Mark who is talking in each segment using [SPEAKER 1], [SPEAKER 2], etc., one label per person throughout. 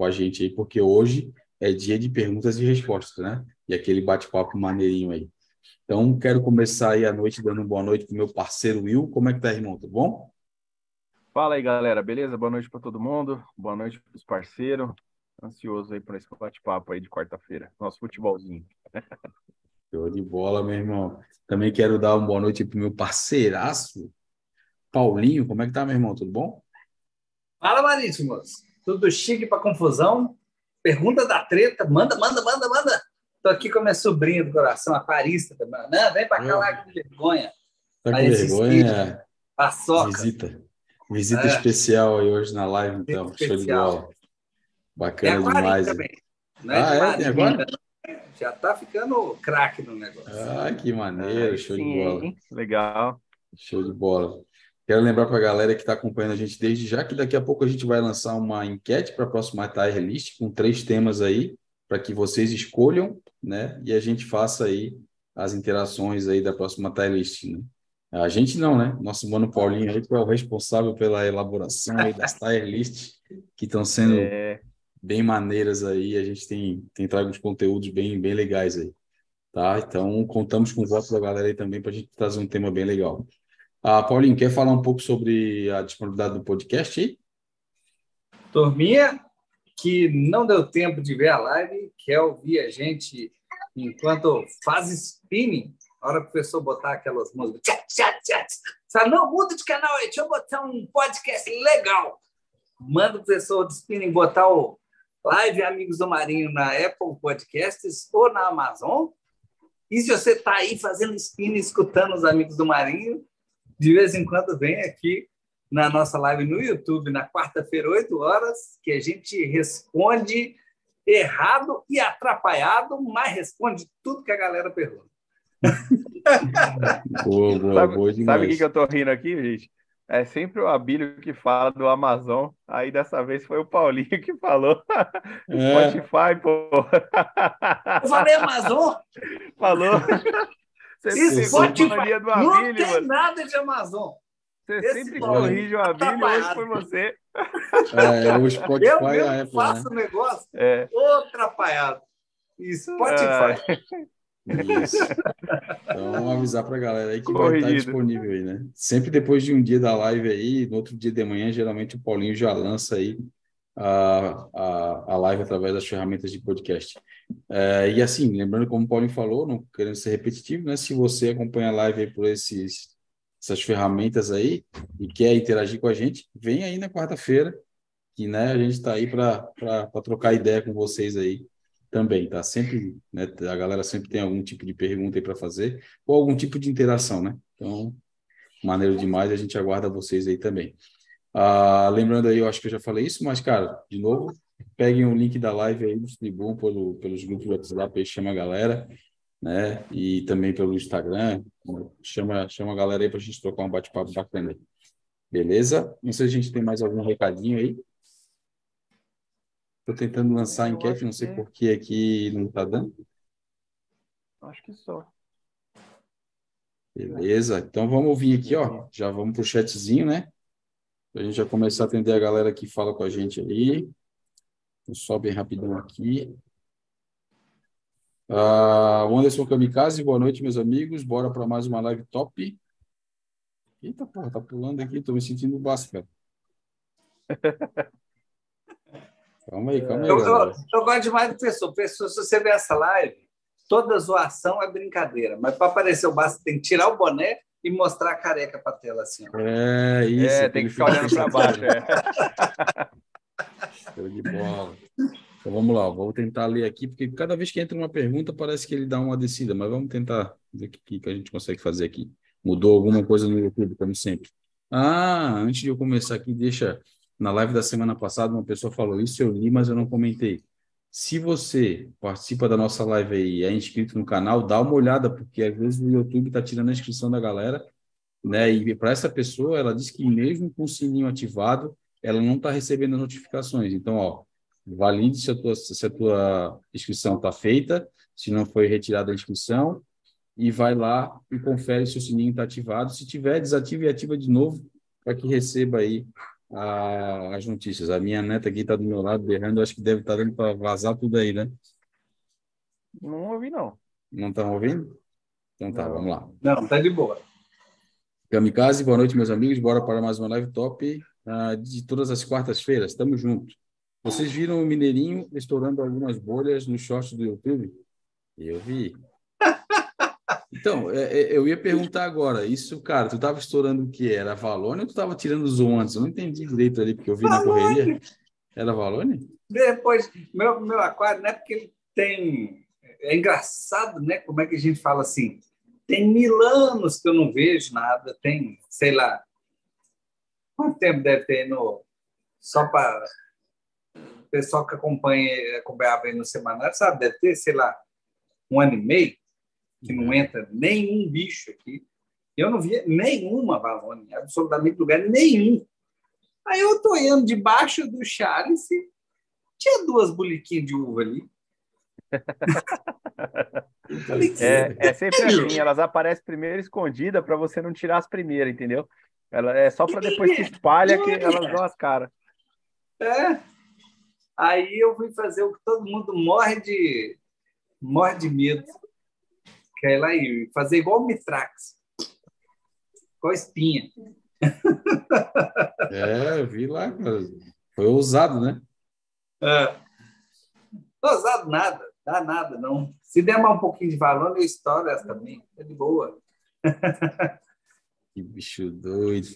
[SPEAKER 1] com a gente aí, porque hoje é dia de perguntas e respostas, né? E aquele bate-papo maneirinho aí. Então, quero começar aí a noite dando uma boa noite para o meu parceiro Will. Como é que tá, irmão? Tudo bom?
[SPEAKER 2] Fala aí, galera. Beleza? Boa noite para todo mundo. Boa noite para os parceiros. Ansioso aí por esse bate-papo aí de quarta-feira. Nosso futebolzinho.
[SPEAKER 1] Show de bola, meu irmão. Também quero dar uma boa noite para o meu parceiraço, Paulinho. Como é que tá, meu irmão? Tudo bom?
[SPEAKER 3] Fala, Marítimos. Tudo chique para confusão? Pergunta da treta, manda, manda, manda, manda. Tô aqui com a minha sobrinha do coração, a Parista também. Não, vem para cá lá com vergonha.
[SPEAKER 1] Tá com vergonha?
[SPEAKER 3] Paçoca.
[SPEAKER 1] Visita. Visita é. especial aí hoje na live, então. Visita Show especial. de bola. Bacana demais.
[SPEAKER 3] Também. Não é ah, é? Tem agora? Já tá ficando craque no negócio.
[SPEAKER 1] Ah, que maneiro. Show sim. de bola.
[SPEAKER 2] Legal.
[SPEAKER 1] Show de bola. Quero lembrar para a galera que está acompanhando a gente desde já que daqui a pouco a gente vai lançar uma enquete para a próxima Tire List com três temas aí para que vocês escolham, né? E a gente faça aí as interações aí da próxima Tire List, né? A gente não, né? Nosso mano Paulinho aí que é o responsável pela elaboração aí das Tire List que estão sendo é... bem maneiras aí. A gente tem tem trago uns conteúdos bem bem legais aí, tá? Então contamos com o voto da galera aí também para a gente trazer um tema bem legal. Ah, Paulinho, quer falar um pouco sobre a disponibilidade do podcast aí?
[SPEAKER 3] Turminha que não deu tempo de ver a live, quer ouvir a gente enquanto faz spinning, a hora que o professor botar aquelas músicas, tchat, tchat, tchat. Fala, não, muda de canal aí, deixa eu botar um podcast legal. Manda o professor de spinning botar o Live Amigos do Marinho na Apple Podcasts ou na Amazon. E se você está aí fazendo spinning, escutando os Amigos do Marinho, de vez em quando vem aqui na nossa live no YouTube, na quarta-feira, 8 horas, que a gente responde errado e atrapalhado, mas responde tudo que a galera pergunta.
[SPEAKER 2] boa, boa, sabe, boa Sabe o que, que eu tô rindo aqui, gente? É sempre o Abílio que fala do Amazon. Aí dessa vez foi o Paulinho que falou. É. Spotify, pô.
[SPEAKER 3] Eu falei Amazon?
[SPEAKER 2] Falou.
[SPEAKER 3] Você Spotify do Abílio, não tem mano. nada de Amazon.
[SPEAKER 2] Você Esse sempre corrige o Abílio, tá hoje foi você.
[SPEAKER 1] É, o Spotify
[SPEAKER 3] eu mesmo é Apple, faço o né? negócio é. atrapalhado. Spotify.
[SPEAKER 1] É. Isso. Então, vamos avisar para a galera aí que Corrigido. vai estar disponível aí, né? Sempre depois de um dia da live aí, no outro dia de manhã, geralmente o Paulinho já lança aí a, a, a live através das ferramentas de podcast. É, e assim, lembrando como o Paulinho falou, não querendo ser repetitivo, né? Se você acompanha a live por esses, essas ferramentas aí e quer interagir com a gente, vem aí na quarta-feira, que né, a gente está aí para trocar ideia com vocês aí também, tá? Sempre, né, a galera sempre tem algum tipo de pergunta aí para fazer ou algum tipo de interação, né? Então, maneiro demais, a gente aguarda vocês aí também. Ah, lembrando aí, eu acho que eu já falei isso, mas, cara, de novo, peguem o link da live aí, distribuam pelo, pelos grupos do WhatsApp, aí chama a galera, né? E também pelo Instagram, chama, chama a galera aí para a gente trocar um bate-papo bacana aí. Beleza? Não sei se a gente tem mais algum recadinho aí. Estou tentando lançar a enquete, não sei que... por que aqui não está dando.
[SPEAKER 2] Acho que só.
[SPEAKER 1] Beleza, então vamos vir aqui, ó. Já vamos para o chatzinho, né? A gente já começar a atender a galera que fala com a gente aí. Vou só bem rapidão aqui. Uh, Anderson Kamikaze, boa noite, meus amigos. Bora para mais uma live top. Eita, porra, tá pulando aqui, tô me sentindo baixo, cara. calma aí, calma aí.
[SPEAKER 3] Eu, eu, eu, gosto demais do pessoal. Pessoa, se você ver essa live, toda zoação é brincadeira, mas para aparecer o Basso tem que tirar o boné e mostrar a careca para a tela assim. Ó.
[SPEAKER 1] É, isso.
[SPEAKER 2] É, tem que ficar olhando para baixo. É.
[SPEAKER 1] Show de bola. Então vamos lá, vou tentar ler aqui, porque cada vez que entra uma pergunta parece que ele dá uma descida, mas vamos tentar ver o que, que a gente consegue fazer aqui. Mudou alguma coisa no YouTube, como sempre. Ah, antes de eu começar aqui, deixa. Na live da semana passada, uma pessoa falou isso, eu li, mas eu não comentei. Se você participa da nossa live aí e é inscrito no canal, dá uma olhada, porque às vezes o YouTube está tirando a inscrição da galera, né? E para essa pessoa, ela diz que mesmo com o sininho ativado, ela não está recebendo notificações. Então, ó, valide se a tua, se a tua inscrição está feita, se não foi retirada a inscrição, e vai lá e confere se o sininho está ativado. Se tiver, desativa e ativa de novo, para que receba aí a, as notícias. A minha neta aqui está do meu lado berrando, acho que deve estar tá dando para vazar tudo aí, né?
[SPEAKER 2] Não ouvi, não.
[SPEAKER 1] Não estão ouvindo? Então tá, não. vamos lá.
[SPEAKER 3] Não, tá de boa.
[SPEAKER 1] Kamikaze, boa noite, meus amigos. Bora para mais uma live top uh, de todas as quartas-feiras. Estamos juntos. Vocês viram o Mineirinho estourando algumas bolhas no short do YouTube? Eu vi. Então, é, é, eu ia perguntar agora, isso, cara, tu estava estourando o que? Era Valone ou tu estava tirando os antes? Eu não entendi direito ali, porque eu vi Valone. na correria. Era Valone?
[SPEAKER 3] Depois, meu, meu aquário, não é porque ele tem... É engraçado, né? Como é que a gente fala assim? Tem mil anos que eu não vejo nada, tem, sei lá, quanto tempo deve ter no... Só para o pessoal que acompanha, acompanhava aí no semanário, sabe? Deve ter, sei lá, um ano e meio que não entra nenhum bicho aqui. Eu não via nenhuma Valônia, absolutamente lugar nenhum. Aí eu tô olhando debaixo do Charles, tinha duas boliquinhas de uva ali.
[SPEAKER 2] é, é sempre assim, elas aparecem primeiro escondidas para você não tirar as primeiras, entendeu? Ela é só para depois que espalha que elas dão as caras.
[SPEAKER 3] É. Aí eu fui fazer o que todo mundo morre de morre de medo que é lá e fazer igual o Mitrax, com a espinha.
[SPEAKER 1] É, eu vi lá, foi ousado, né?
[SPEAKER 3] É. Ousado nada, dá nada, não. Se der mais um pouquinho de valor, eu estouro essa também, é de boa.
[SPEAKER 1] Que bicho doido.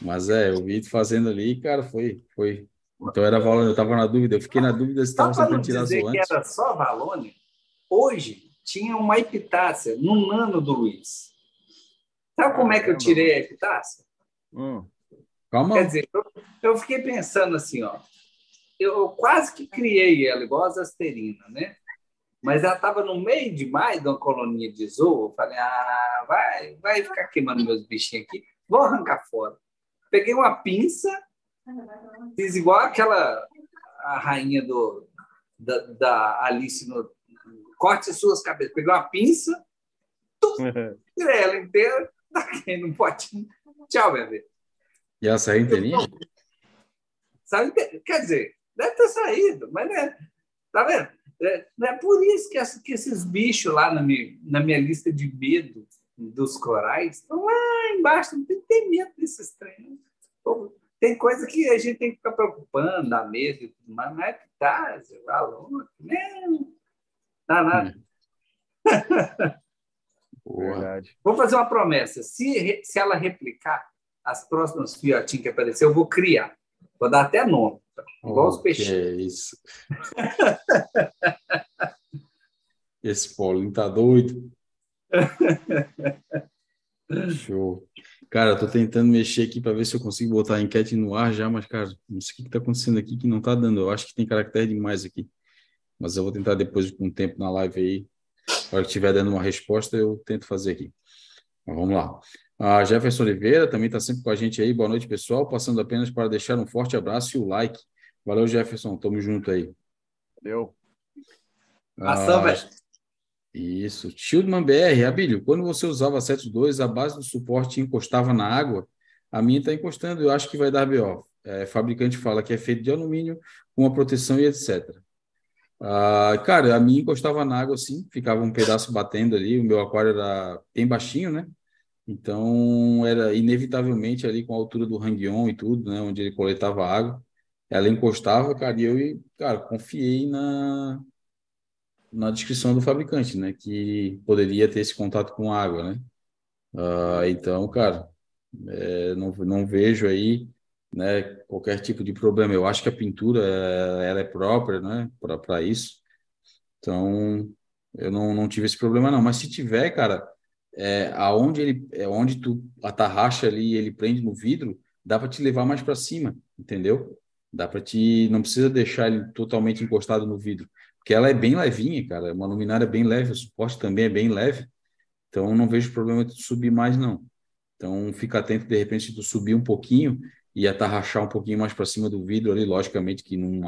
[SPEAKER 1] Mas é, eu vi fazendo ali, cara, foi, foi. Então era Valone, eu estava na dúvida, eu fiquei na dúvida se estava
[SPEAKER 3] só tirar dizer que era só Valone, hoje tinha uma epitácia no nano do Luiz. Sabe como é que eu tirei a epitácia?
[SPEAKER 1] Hum. Calma.
[SPEAKER 3] Quer dizer, eu, eu, fiquei pensando assim, ó. Eu quase que criei ela igual a zasterina, né? Mas ela estava no meio demais de uma colonia de zoo. Eu falei, ah, vai, vai ficar queimando meus bichinhos aqui. Vou arrancar fora. Peguei uma pinça, fiz igual aquela a rainha do, da, da Alice no corte suas cabeças. Peguei uma pinça, tirei ela inteira, taquei no potinho. Tchau, bebê.
[SPEAKER 1] E ela saiu inteirinha?
[SPEAKER 3] Sabe, quer dizer, deve ter saído, mas né, tá vendo? É, não é por isso que, essa, que esses bichos lá na minha, na minha lista de medo dos corais estão lá embaixo. Não tem, tem medo desses treinos. Tem coisa que a gente tem que ficar preocupando, dá medo e tudo mais, não é que tá, aluno, não. Tá nada.
[SPEAKER 1] Verdade.
[SPEAKER 3] Vou fazer uma promessa. Se, se ela replicar as próximas fiotinhas que aparecer, eu vou criar. Vou dar até nome. Igual oh, os peixes.
[SPEAKER 1] É isso. Esse Paulinho tá doido. Show. Cara, eu tô tentando mexer aqui para ver se eu consigo botar a enquete no ar já, mas, cara, não sei o que, que tá acontecendo aqui que não tá dando. Eu acho que tem caractere demais aqui mas eu vou tentar depois com um tempo na live aí, na hora que estiver dando uma resposta, eu tento fazer aqui. Mas vamos lá. A Jefferson Oliveira também está sempre com a gente aí. Boa noite, pessoal. Passando apenas para deixar um forte abraço e o like. Valeu, Jefferson. Tamo junto aí.
[SPEAKER 2] Valeu.
[SPEAKER 3] Ação, ah, velho.
[SPEAKER 1] Isso. Shieldman BR, Abílio, quando você usava 7.2, a base do suporte encostava na água, a minha está encostando, eu acho que vai dar BO. É, fabricante fala que é feito de alumínio, com uma proteção e etc. Ah, cara, a minha encostava na água assim, ficava um pedaço batendo ali. O meu aquário era bem baixinho, né? Então era inevitavelmente ali com a altura do hang-on e tudo, né? Onde ele coletava água, ela encostava, cara, e eu, cara, confiei na na descrição do fabricante, né? Que poderia ter esse contato com água, né? Ah, então, cara, é, não, não vejo aí né, qualquer tipo de problema. Eu acho que a pintura ela é própria, né, para isso. Então, eu não, não tive esse problema não. Mas se tiver, cara, é, aonde ele, é onde tu atarracha ali, ele prende no vidro, dá para te levar mais para cima, entendeu? Dá para te, não precisa deixar ele totalmente encostado no vidro, porque ela é bem levinha, cara. É uma luminária bem leve, o suporte também é bem leve. Então, não vejo problema de subir mais não. Então, fica atento de repente se tu subir um pouquinho, e atarrachar um pouquinho mais para cima do vidro ali, logicamente que num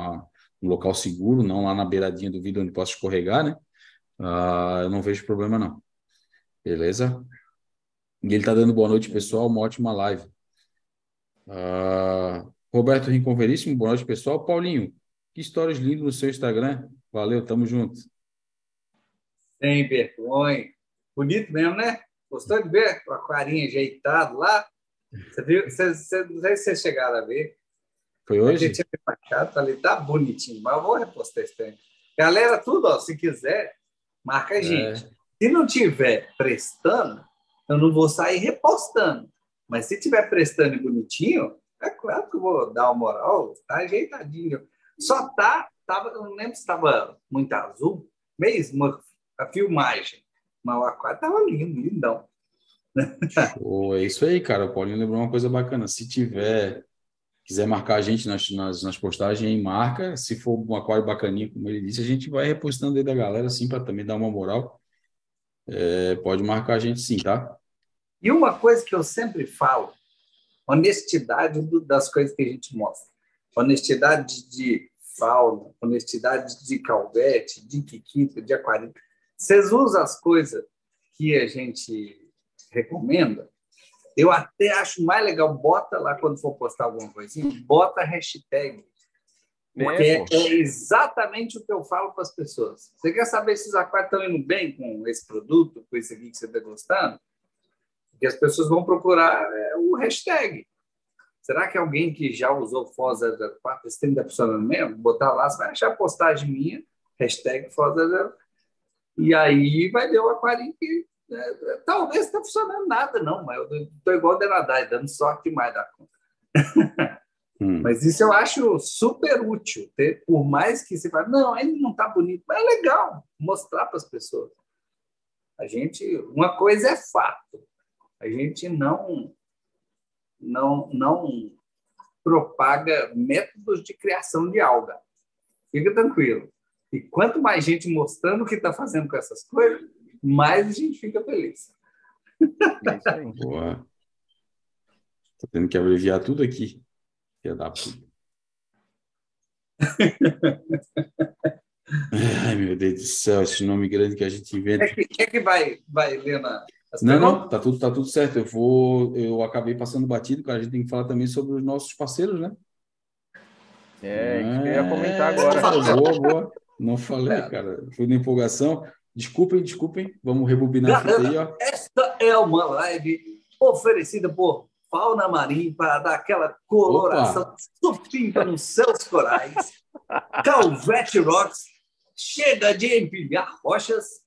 [SPEAKER 1] um local seguro, não lá na beiradinha do vidro onde possa escorregar, né? Uh, eu não vejo problema não. Beleza? E ele está dando boa noite, pessoal. Uma ótima live. Ah, Roberto Rincon Veríssimo, boa noite, pessoal. Paulinho, que histórias lindas no seu Instagram. Valeu, tamo junto.
[SPEAKER 3] Sem vergonha. Bonito mesmo, né? Gostou de ver o aquarinho ajeitado lá? Você viu? Você, você, não sei se vocês chegaram a ver.
[SPEAKER 1] Foi hoje?
[SPEAKER 3] A gente tinha marcado, falei, tá bonitinho, mas eu vou repostar esse tempo. Galera, tudo, ó, se quiser, marca a é. gente. É. Se não tiver prestando, eu não vou sair repostando. Mas se tiver prestando e bonitinho, é claro que eu vou dar uma moral, tá ajeitadinho. Só tá, tava, eu não lembro se estava muito azul, mesmo a filmagem. Mas o aquário tava lindo, lindão.
[SPEAKER 1] Oh, é isso aí, cara. O Paulinho lembrou uma coisa bacana. Se tiver, quiser marcar a gente nas, nas, nas postagens, marca. Se for um aquário bacaninho, como ele disse, a gente vai repostando aí da galera, assim, para também dar uma moral. É, pode marcar a gente sim, tá?
[SPEAKER 3] E uma coisa que eu sempre falo, honestidade das coisas que a gente mostra. Honestidade de fauna, honestidade de calvete, de quiquita, de aquarita. Vocês usam as coisas que a gente recomenda, eu até acho mais legal, bota lá quando for postar alguma coisinha, bota a hashtag. Porque é, é, exatamente o que eu falo para as pessoas. Você quer saber se os aquários estão indo bem com esse produto, com esse aqui que você está gostando? Porque as pessoas vão procurar é, o hashtag. Será que alguém que já usou FOS 004 esse tempo está funcionando mesmo? Botar lá, você vai achar postagem minha, hashtag FOS 004. E aí vai ver o aquário que é, talvez não está funcionando nada, não, mas eu estou igual o Denadai, dando sorte demais da conta. Hum. Mas isso eu acho super útil, ter, por mais que você fale, não, ainda não está bonito, mas é legal mostrar para as pessoas. A gente, uma coisa é fato, a gente não, não, não propaga métodos de criação de alga. Fica tranquilo. E quanto mais gente mostrando o que está fazendo com essas coisas, mais a gente fica feliz.
[SPEAKER 1] É isso aí. Boa. Tô tendo que abreviar tudo aqui. Filha da puta. Ai, meu Deus do céu, esse nome grande que a gente inventa.
[SPEAKER 3] É que, é que vai, vai ler na.
[SPEAKER 1] Não, não, tá tudo, tá tudo certo. Eu vou, eu acabei passando batido, cara. A gente tem que falar também sobre os nossos parceiros, né?
[SPEAKER 2] É, é isso que eu ia comentar agora.
[SPEAKER 1] Boa, boa. Não falei, cara. Fui na empolgação. Desculpem, desculpem. Vamos rebobinar
[SPEAKER 3] Galera, aí, ó. Esta é uma live oferecida por Fauna Marim para dar aquela coloração supimpa nos seus corais. Calvete Rocks chega de empilhar rochas.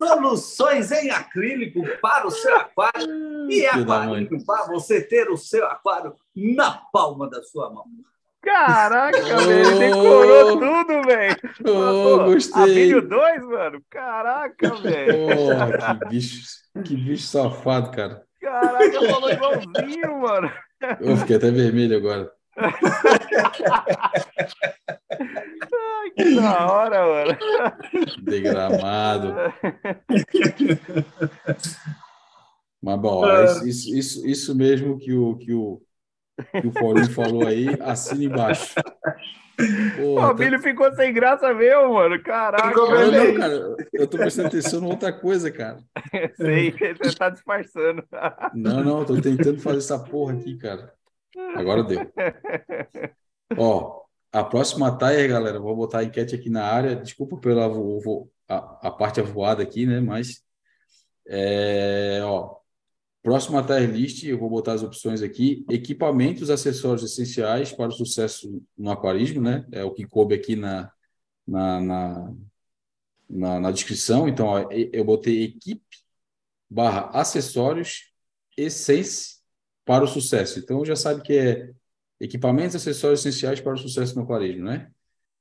[SPEAKER 3] Soluções em acrílico para o seu aquário e aquarinho para você ter o seu aquário na palma da sua mão.
[SPEAKER 2] Caraca, oh, velho, decorou tudo, velho.
[SPEAKER 1] Oh, gostei. Abílio
[SPEAKER 2] 2, mano. Caraca, velho.
[SPEAKER 1] Oh, que bicho, que bicho safado, cara.
[SPEAKER 2] Caraca, falou igualzinho, mano.
[SPEAKER 1] Eu fiquei até vermelho agora.
[SPEAKER 2] Ai, que da hora, mano.
[SPEAKER 1] Degramado. Mas bom, é isso, isso, isso mesmo que o, que o, que o Paulinho falou aí, assina embaixo.
[SPEAKER 2] Porra, o Billy tá... ficou sem graça mesmo, mano. Caraca,
[SPEAKER 1] eu, não, cara, eu tô prestando atenção em outra coisa, cara.
[SPEAKER 2] Sei, você tá disfarçando.
[SPEAKER 1] Não, não, eu tô tentando fazer essa porra aqui, cara. Agora deu. Ó, a próxima taia, galera, vou botar a enquete aqui na área. Desculpa pela a, a parte avoada aqui, né? Mas, é, ó, Próxima tier list, eu vou botar as opções aqui. Equipamentos, acessórios essenciais para o sucesso no aquarismo, né? É o que coube aqui na, na, na, na, na descrição. Então, ó, eu botei equipe barra acessórios essência para o sucesso. Então, já sabe que é equipamentos, acessórios essenciais para o sucesso no aquarismo, né?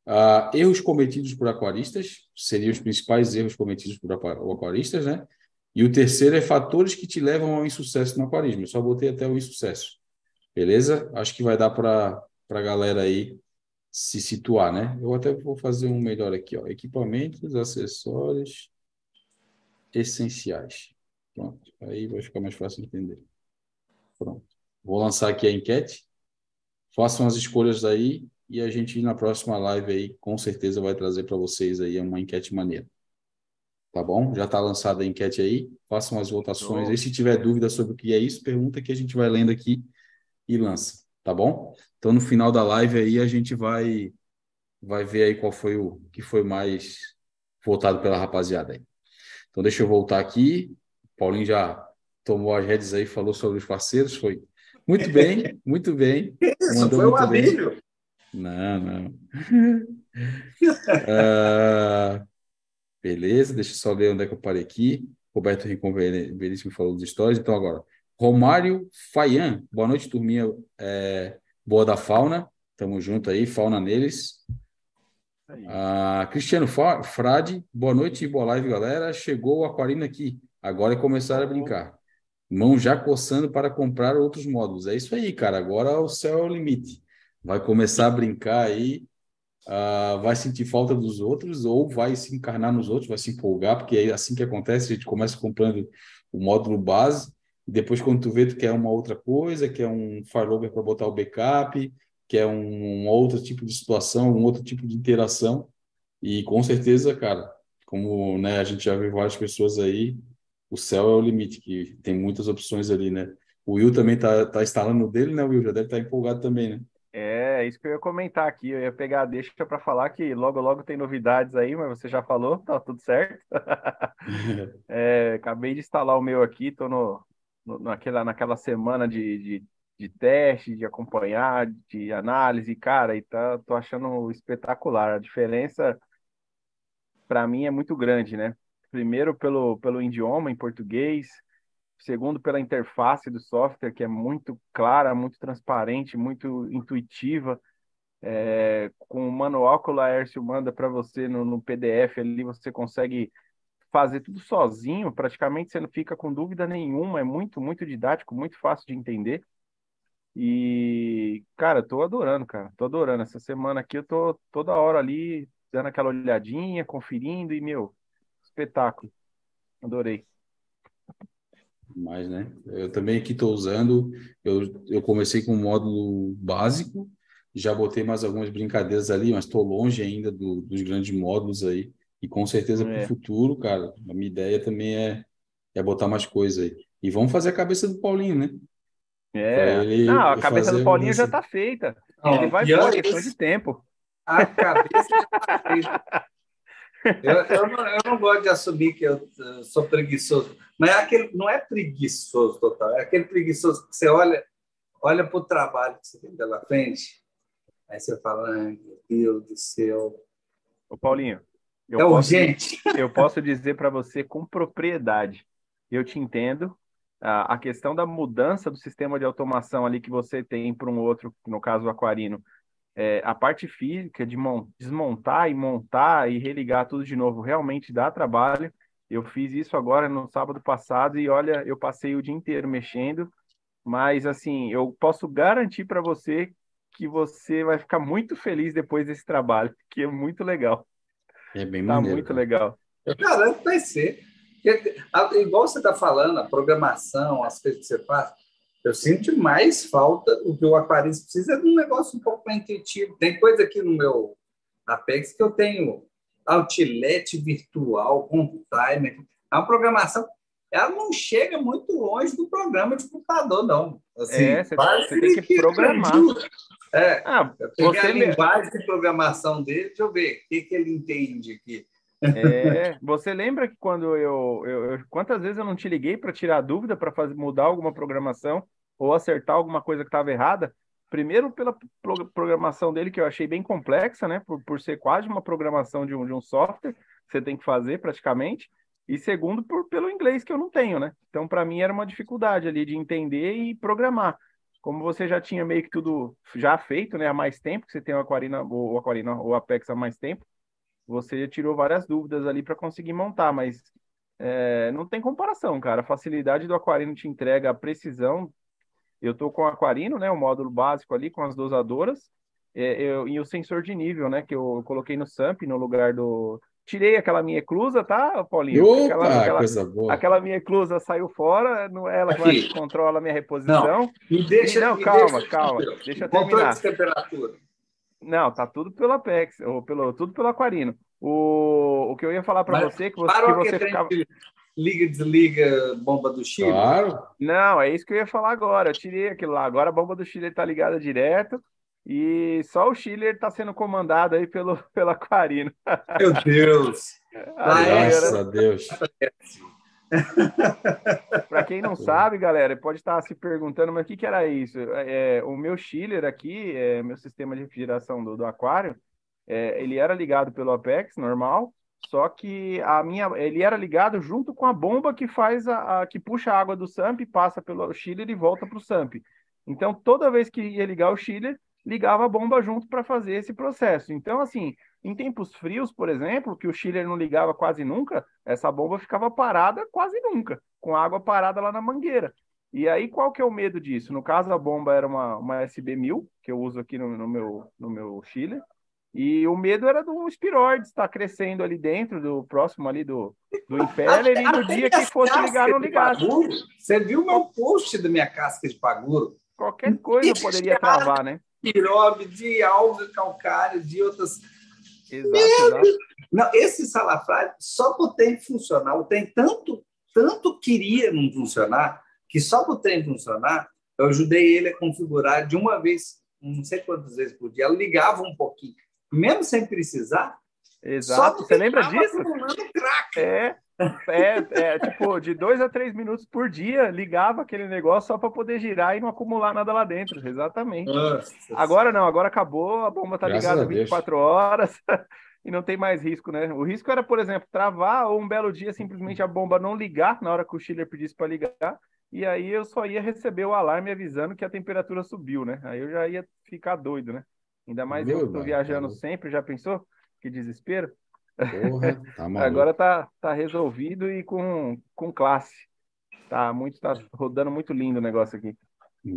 [SPEAKER 1] Ah, erros cometidos por aquaristas, seriam os principais erros cometidos por aquaristas, né? E o terceiro é fatores que te levam ao insucesso no aquarismo. Eu só botei até o insucesso. Beleza? Acho que vai dar para a galera aí se situar, né? Eu até vou fazer um melhor aqui, ó. Equipamentos, acessórios essenciais. Pronto. Aí vai ficar mais fácil de entender. Pronto. Vou lançar aqui a enquete. Façam as escolhas aí e a gente na próxima live aí com certeza vai trazer para vocês aí uma enquete maneira. Tá bom? Já está lançada a enquete aí. Façam as votações. Oh. E se tiver dúvida sobre o que é isso, pergunta que a gente vai lendo aqui e lança, tá bom? Então no final da live aí a gente vai vai ver aí qual foi o que foi mais votado pela rapaziada aí. Então deixa eu voltar aqui. O Paulinho já tomou as redes aí, falou sobre os parceiros, foi muito bem, muito bem.
[SPEAKER 3] Isso, foi um abelho.
[SPEAKER 1] Não, não. uh, beleza, deixa eu só ver onde é que eu parei aqui. Roberto Rincon Veríssimo falou dos stories. Então, agora, Romário Faian. Boa noite, turminha é, boa da fauna. Tamo junto aí, fauna neles. Ah, Cristiano Frade, boa noite e boa live, galera. Chegou o Aquarino aqui. Agora é começar a brincar. Mão já coçando para comprar outros módulos. É isso aí, cara. Agora o céu é o limite. Vai começar a brincar aí, uh, vai sentir falta dos outros ou vai se encarnar nos outros, vai se empolgar, porque é assim que acontece. A gente começa comprando o módulo base e depois, quando tu vê, tu quer uma outra coisa, quer um failover para botar o backup, quer um, um outro tipo de situação, um outro tipo de interação. E com certeza, cara, como né, a gente já viu várias pessoas aí, o céu é o limite, que tem muitas opções ali, né? O Will também tá, tá instalando o dele, né, Will? Já deve estar tá empolgado também, né?
[SPEAKER 2] É, isso que eu ia comentar aqui. Eu ia pegar a deixa para falar que logo, logo tem novidades aí, mas você já falou, tá tudo certo. é, acabei de instalar o meu aqui, tô no, naquela, naquela semana de, de, de, teste, de acompanhar, de análise, cara, e tá, tô achando espetacular. A diferença, para mim, é muito grande, né? Primeiro, pelo, pelo idioma em português, segundo, pela interface do software, que é muito clara, muito transparente, muito intuitiva. É, com o manual que o Laércio manda para você no, no PDF ali, você consegue fazer tudo sozinho, praticamente você não fica com dúvida nenhuma, é muito, muito didático, muito fácil de entender. E, cara, tô adorando, cara, tô adorando. Essa semana aqui eu tô toda hora ali dando aquela olhadinha, conferindo e, meu, espetáculo. Adorei.
[SPEAKER 1] Mais, né? Eu também aqui estou usando, eu, eu comecei com um módulo básico, já botei mais algumas brincadeiras ali, mas estou longe ainda do, dos grandes módulos aí. E com certeza para o é. futuro, cara, a minha ideia também é, é botar mais coisa aí. E vamos fazer a cabeça do Paulinho, né?
[SPEAKER 2] É. Não, a cabeça do Paulinho já está feita. Não, Ele vai embora, questão de tempo.
[SPEAKER 3] A cabeça já está feita. Eu, eu, não, eu, não, gosto de assumir que eu, eu sou preguiçoso, mas é aquele, não é preguiçoso total, é aquele preguiçoso que você olha, olha para o trabalho que você tem pela frente, aí você fala, meu Deus do céu.
[SPEAKER 2] Ô, Paulinho,
[SPEAKER 3] eu é posso, urgente.
[SPEAKER 2] Eu posso dizer para você com propriedade. Eu te entendo. A questão da mudança do sistema de automação ali que você tem para um outro, no caso o Aquarino, é, a parte física de desmontar e montar e religar tudo de novo realmente dá trabalho. Eu fiz isso agora no sábado passado e olha, eu passei o dia inteiro mexendo, mas assim, eu posso garantir para você que você vai ficar muito feliz depois desse trabalho, que é muito legal.
[SPEAKER 1] É bem tá maneiro.
[SPEAKER 2] muito legal.
[SPEAKER 3] Eu garanto que vai ser. Igual você está falando, a programação, as coisas que você faz, eu sinto mais falta. O que o Aquaris precisa é de um negócio um pouco mais intuitivo. Tem coisa aqui no meu Apex que eu tenho outlet virtual com timer. É uma programação ela não chega muito longe do programa de computador, não.
[SPEAKER 2] Assim, é, você, você tem que programar.
[SPEAKER 3] É, ah, eu você a linguagem de programação dele, deixa eu ver, o que, que ele entende aqui.
[SPEAKER 2] É, você lembra que quando eu, eu, eu quantas vezes eu não te liguei para tirar dúvida para mudar alguma programação ou acertar alguma coisa que estava errada? Primeiro pela pro, programação dele que eu achei bem complexa, né? Por, por ser quase uma programação de um, de um software que você tem que fazer praticamente. E segundo por, pelo inglês que eu não tenho, né? Então para mim era uma dificuldade ali de entender e programar como você já tinha meio que tudo já feito, né, há mais tempo, que você tem o Aquarina, o Aquarina, o Apex há mais tempo, você tirou várias dúvidas ali para conseguir montar, mas é, não tem comparação, cara. A facilidade do Aquarino te entrega a precisão. Eu tô com o Aquarino, né, o módulo básico ali com as dosadoras, é, eu, e o sensor de nível, né, que eu coloquei no SAMP no lugar do Tirei aquela minha eclusa, tá, Paulinho?
[SPEAKER 1] Opa, aquela, aquela, coisa boa.
[SPEAKER 2] Aquela minha eclusa saiu fora, não é ela que controla a minha reposição.
[SPEAKER 3] Não, e deixa,
[SPEAKER 2] não calma, deixa, calma. Deixa eu terminar.
[SPEAKER 3] De temperatura.
[SPEAKER 2] Não, tá tudo pelo Apex, ou pelo, tudo pelo Aquarino. O, o que eu ia falar para você, que você, que você ficava...
[SPEAKER 3] liga, desliga bomba do Chile?
[SPEAKER 2] Claro. Não, é isso que eu ia falar agora. Eu tirei aquilo lá. Agora a bomba do Chile está ligada direto e só o Chile está sendo comandado aí pelo, pelo Aquarino.
[SPEAKER 3] Meu Deus!
[SPEAKER 1] Graças a Deus.
[SPEAKER 2] Para quem não sabe, galera, pode estar se perguntando, mas o que, que era isso? É, o meu chiller aqui, é, meu sistema de refrigeração do, do aquário, é, ele era ligado pelo Apex, normal, só que a minha, ele era ligado junto com a bomba que faz a, a que puxa a água do SAMP, passa pelo chiller e volta para o SAMP. Então, toda vez que ia ligar o chiller, ligava a bomba junto para fazer esse processo. Então, assim, em tempos frios, por exemplo, que o chiller não ligava quase nunca, essa bomba ficava parada quase nunca, com água parada lá na mangueira. E aí, qual que é o medo disso? No caso, a bomba era uma, uma SB1000, que eu uso aqui no, no meu, no meu chiller, e o medo era do espiroide estar crescendo ali dentro, do próximo ali do, do Impeller, e no dia que fosse ligar, não ligasse.
[SPEAKER 3] Você viu meu post da minha casca de paguro?
[SPEAKER 2] Qualquer coisa poderia travar, né?
[SPEAKER 3] Pirobe, de alga calcária, de outras
[SPEAKER 2] Exato, exato.
[SPEAKER 3] Não, esse salafrário, só por ter funcionar, o trem tanto, tanto queria não funcionar, que só por ter funcionar, eu ajudei ele a configurar de uma vez, não sei quantas vezes por dia, eu ligava um pouquinho, mesmo sem precisar.
[SPEAKER 2] Exato, você lembra disso? É, é, é, tipo, de dois a três minutos por dia, ligava aquele negócio só para poder girar e não acumular nada lá dentro. Exatamente. Nossa, agora não, agora acabou, a bomba tá Graças ligada 24 horas e não tem mais risco, né? O risco era, por exemplo, travar ou um belo dia simplesmente a bomba não ligar na hora que o chiller pedisse para ligar. E aí eu só ia receber o alarme avisando que a temperatura subiu, né? Aí eu já ia ficar doido, né? Ainda mais Meu eu que tô viajando cara. sempre, já pensou? Que desespero. Porra, tá Agora tá, tá resolvido e com, com classe. Tá muito, tá rodando muito lindo o negócio aqui.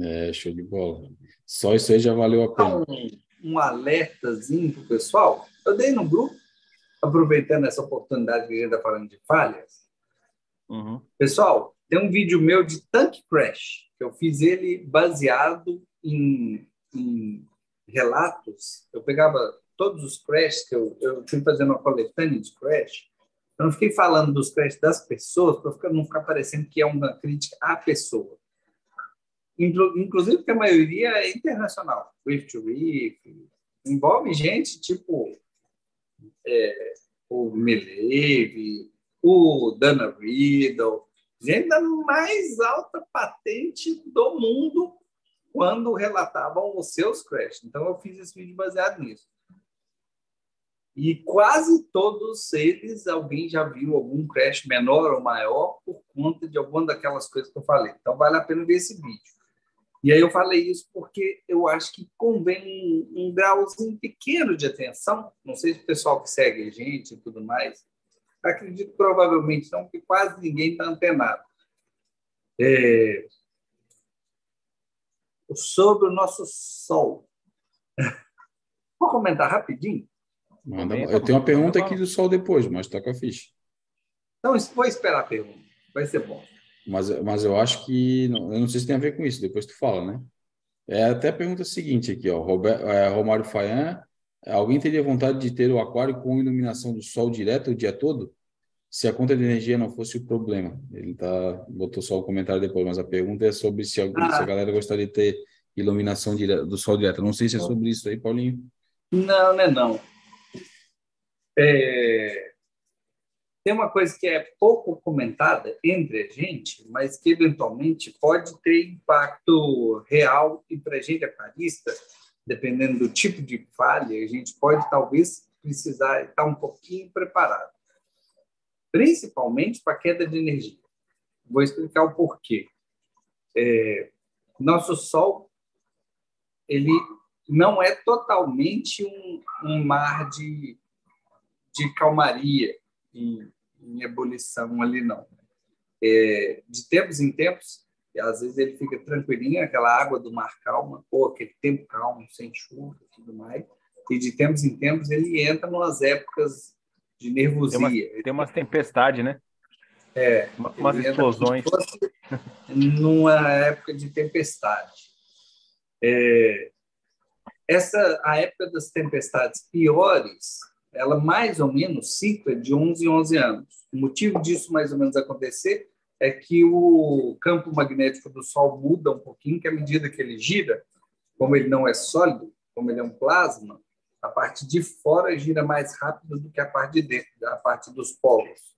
[SPEAKER 1] É, show de bola. Só isso aí já valeu a pena.
[SPEAKER 3] Um, um alertazinho pro pessoal. Eu dei no grupo, aproveitando essa oportunidade que a gente está falando de falhas. Uhum. Pessoal, tem um vídeo meu de Tank Crash, que eu fiz ele baseado em, em relatos. Eu pegava todos os crashes que eu, eu fui fazendo uma coletânea de crash, eu não fiquei falando dos crashes das pessoas para não ficar parecendo que é uma crítica à pessoa. Inclusive porque a maioria é internacional. Rift Rift, envolve gente tipo é, o Mileve, o Dana Riddle, gente da mais alta patente do mundo quando relatavam os seus crashes. Então, eu fiz esse vídeo baseado nisso. E quase todos eles, alguém já viu algum crash menor ou maior por conta de alguma daquelas coisas que eu falei. Então, vale a pena ver esse vídeo. E aí eu falei isso porque eu acho que convém um, um grauzinho pequeno de atenção. Não sei se o pessoal que segue a gente e tudo mais. Acredito provavelmente não, porque quase ninguém está antenado. É... Sobre o nosso Sol. Vou comentar rapidinho.
[SPEAKER 1] Manda, eu tenho uma pergunta aqui do Sol depois, mas toca a ficha.
[SPEAKER 3] Então, vou esperar a pergunta. Vai ser bom.
[SPEAKER 1] Mas, mas eu acho que. Eu não sei se tem a ver com isso, depois tu fala, né? É até a pergunta seguinte aqui, ó. Robert, é, Romário Faian. Alguém teria vontade de ter o aquário com iluminação do sol direto o dia todo? Se a conta de energia não fosse o problema. Ele tá, botou só o um comentário depois, mas a pergunta é sobre se, alguém, ah. se a galera gostaria de ter iluminação do sol direto. Não sei se é sobre isso aí, Paulinho.
[SPEAKER 3] Não, não é não. É, tem uma coisa que é pouco comentada entre a gente, mas que eventualmente pode ter impacto real e para a gente aquarista, dependendo do tipo de falha, a gente pode talvez precisar estar um pouquinho preparado, principalmente para queda de energia. Vou explicar o porquê. É, nosso Sol ele não é totalmente um, um mar de de calmaria em, em ebulição ali, não. É, de tempos em tempos, às vezes ele fica tranquilinho, aquela água do mar calma, ou aquele tempo calmo, sem chuva e tudo mais, e de tempos em tempos ele entra umas épocas de nervosia.
[SPEAKER 2] Tem, uma, tem umas tempestades, né?
[SPEAKER 3] É.
[SPEAKER 2] Umas explosões.
[SPEAKER 3] Numa época de tempestade. É, essa, a época das tempestades piores ela mais ou menos cicla de 11 em 11 anos. O motivo disso mais ou menos acontecer é que o campo magnético do Sol muda um pouquinho, que à medida que ele gira, como ele não é sólido, como ele é um plasma, a parte de fora gira mais rápido do que a parte de dentro, a parte dos polos.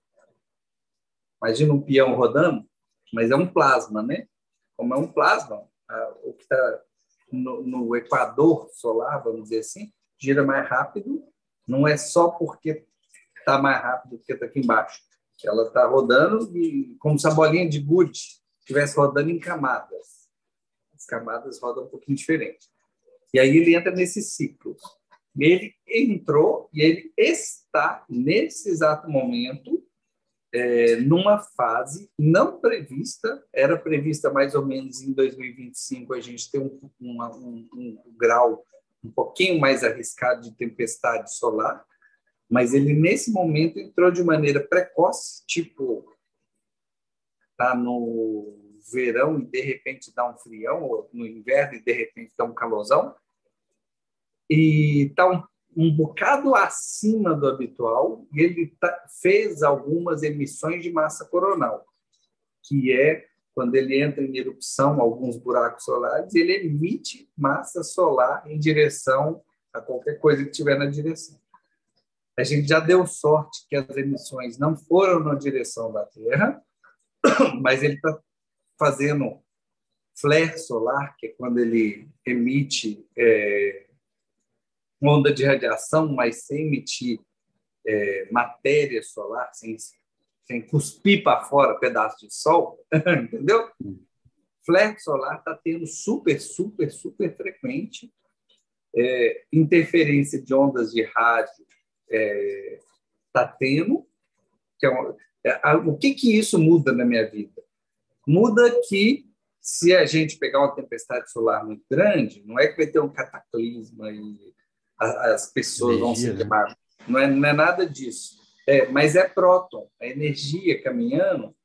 [SPEAKER 3] Imagina um peão rodando, mas é um plasma, né? Como é um plasma, o que está no, no equador solar, vamos dizer assim, gira mais rápido, não é só porque está mais rápido do que está aqui embaixo. Ela está rodando e, como se a bolinha de gude estivesse rodando em camadas. As camadas rodam um pouquinho diferente. E aí ele entra nesse ciclo. Ele entrou e ele está, nesse exato momento, é, numa fase não prevista, era prevista mais ou menos em 2025 a gente ter um, uma, um, um grau um pouquinho mais arriscado de tempestade solar, mas ele nesse momento entrou de maneira precoce, tipo tá no verão e de repente dá um frião, ou no inverno e de repente dá um calorzão, e tá um um bocado acima do habitual e ele tá, fez algumas emissões de massa coronal, que é quando ele entra em erupção, alguns buracos solares, ele emite massa solar em direção a qualquer coisa que tiver na direção. A gente já deu sorte que as emissões não foram na direção da Terra, mas ele está fazendo flare solar, que é quando ele emite é, onda de radiação, mas sem emitir é, matéria solar, sem, sem cuspir para fora pedaço de sol, entendeu? Flare solar está tendo super, super, super frequente. É, interferência de ondas de rádio está é, tá tendo. Que é uma, é, o que, que isso muda na minha vida? Muda que se a gente pegar uma tempestade solar muito grande, não é que vai ter um cataclisma e as pessoas energia, vão se né? queimar. Né? Não, é, não é nada disso. É, mas é próton, a energia caminhando,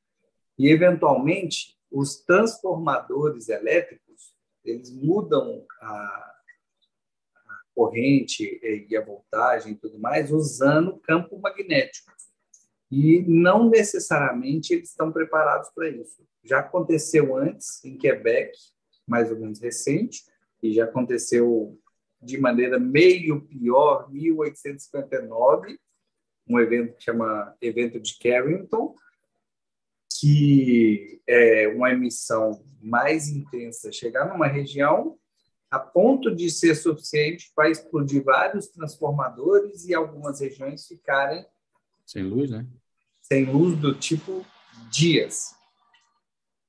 [SPEAKER 3] e eventualmente os transformadores elétricos eles mudam a, a corrente e a voltagem e tudo mais usando campo magnético. E não necessariamente eles estão preparados para isso. Já aconteceu antes, em Quebec, mais ou menos recente, e já aconteceu de maneira meio pior, 1859, um evento que chama Evento de Carrington, que é uma emissão mais intensa, chegar numa região a ponto de ser suficiente para explodir vários transformadores e algumas regiões ficarem
[SPEAKER 1] sem luz, né?
[SPEAKER 3] Sem luz do tipo dias.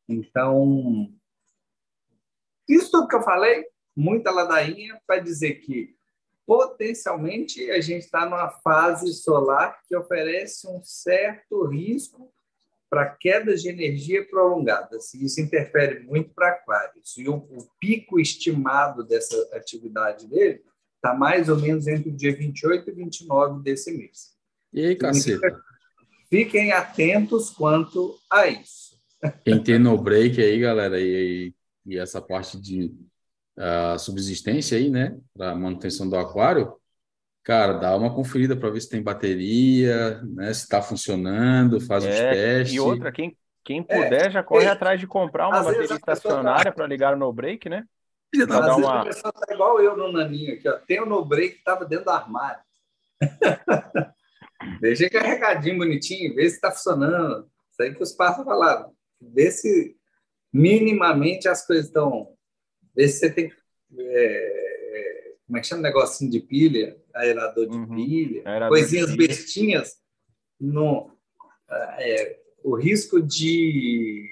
[SPEAKER 3] Então, isso que eu falei muita ladainha para dizer que potencialmente a gente está numa fase solar que oferece um certo risco para quedas de energia prolongadas. E isso interfere muito para aquários. E o, o, pico estimado dessa atividade dele está mais ou menos entre o dia 28 e 29 desse mês.
[SPEAKER 1] E aí, caceta?
[SPEAKER 3] Fiquem atentos quanto a isso.
[SPEAKER 1] Quem tem no break aí, galera, e, e essa parte de a subsistência aí, né, para manutenção do aquário, cara, dá uma conferida para ver se tem bateria, né, se está funcionando, faz é, os testes.
[SPEAKER 2] E outra, quem, quem puder é, já corre é, atrás de comprar uma bateria estacionária tá... para ligar no break, né?
[SPEAKER 3] Às dar vezes uma... a tá igual eu no naninho aqui, ó. Tem o no break que estava dentro do armário. Deixei carregadinho, bonitinho, vê se está funcionando. Isso aí que os passa falaram. Vê se minimamente as coisas estão Vê se você tem. É, como é que chama? Negocinho de pilha, aerador de uhum. pilha, aerador coisinhas de pilha. bestinhas. No, é, o risco de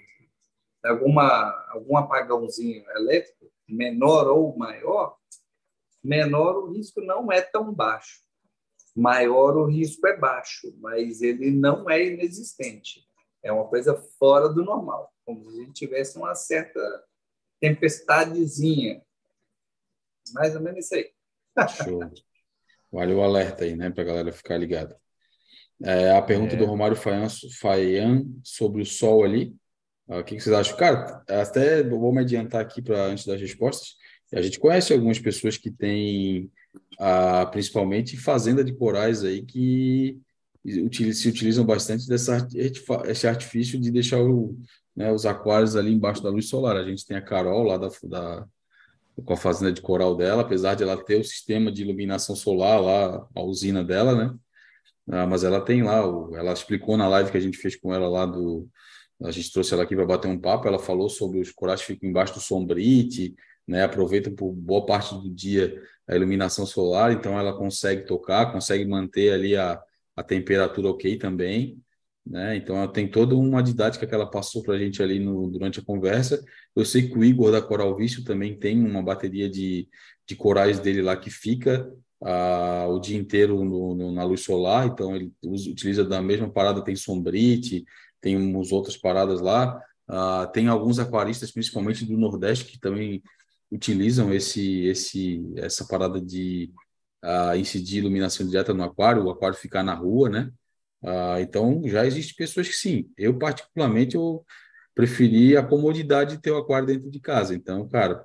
[SPEAKER 3] alguma, algum apagãozinho elétrico, menor ou maior, menor o risco não é tão baixo. Maior o risco é baixo, mas ele não é inexistente. É uma coisa fora do normal, como se a gente tivesse uma certa tempestadezinha. Mais ou menos isso aí.
[SPEAKER 1] Show. Vale o alerta aí, né, para a galera ficar ligada. É, a pergunta é. do Romário Faian sobre o sol ali. Ah, o que, vocês acham? Cara, até vou me adiantar aqui para antes das respostas. A gente conhece algumas pessoas que têm ah, principalmente fazenda de corais aí que se utilizam bastante dessa, esse artifício de deixar o, né, os aquários ali embaixo da luz solar. A gente tem a Carol lá da, da com a fazenda de coral dela, apesar de ela ter o sistema de iluminação solar lá, a usina dela, né? Ah, mas ela tem lá, ela explicou na live que a gente fez com ela lá do, a gente trouxe ela aqui para bater um papo, ela falou sobre os corais que ficam embaixo do sombrite, né? Aproveitam por boa parte do dia a iluminação solar, então ela consegue tocar, consegue manter ali a, a temperatura ok também, né? Então ela tem toda uma didática que ela passou para a gente ali no, durante a conversa. Eu sei que o Igor da Coral Vício também tem uma bateria de, de corais dele lá que fica ah, o dia inteiro no, no, na luz solar, então ele usa, utiliza da mesma parada, tem sombrite, tem umas outras paradas lá. Ah, tem alguns aquaristas, principalmente do Nordeste, que também utilizam esse, esse, essa parada de uh, incidir iluminação direta no aquário, o aquário ficar na rua, né? Uh, então, já existem pessoas que sim. Eu, particularmente, eu preferi a comodidade de ter o aquário dentro de casa. Então, cara,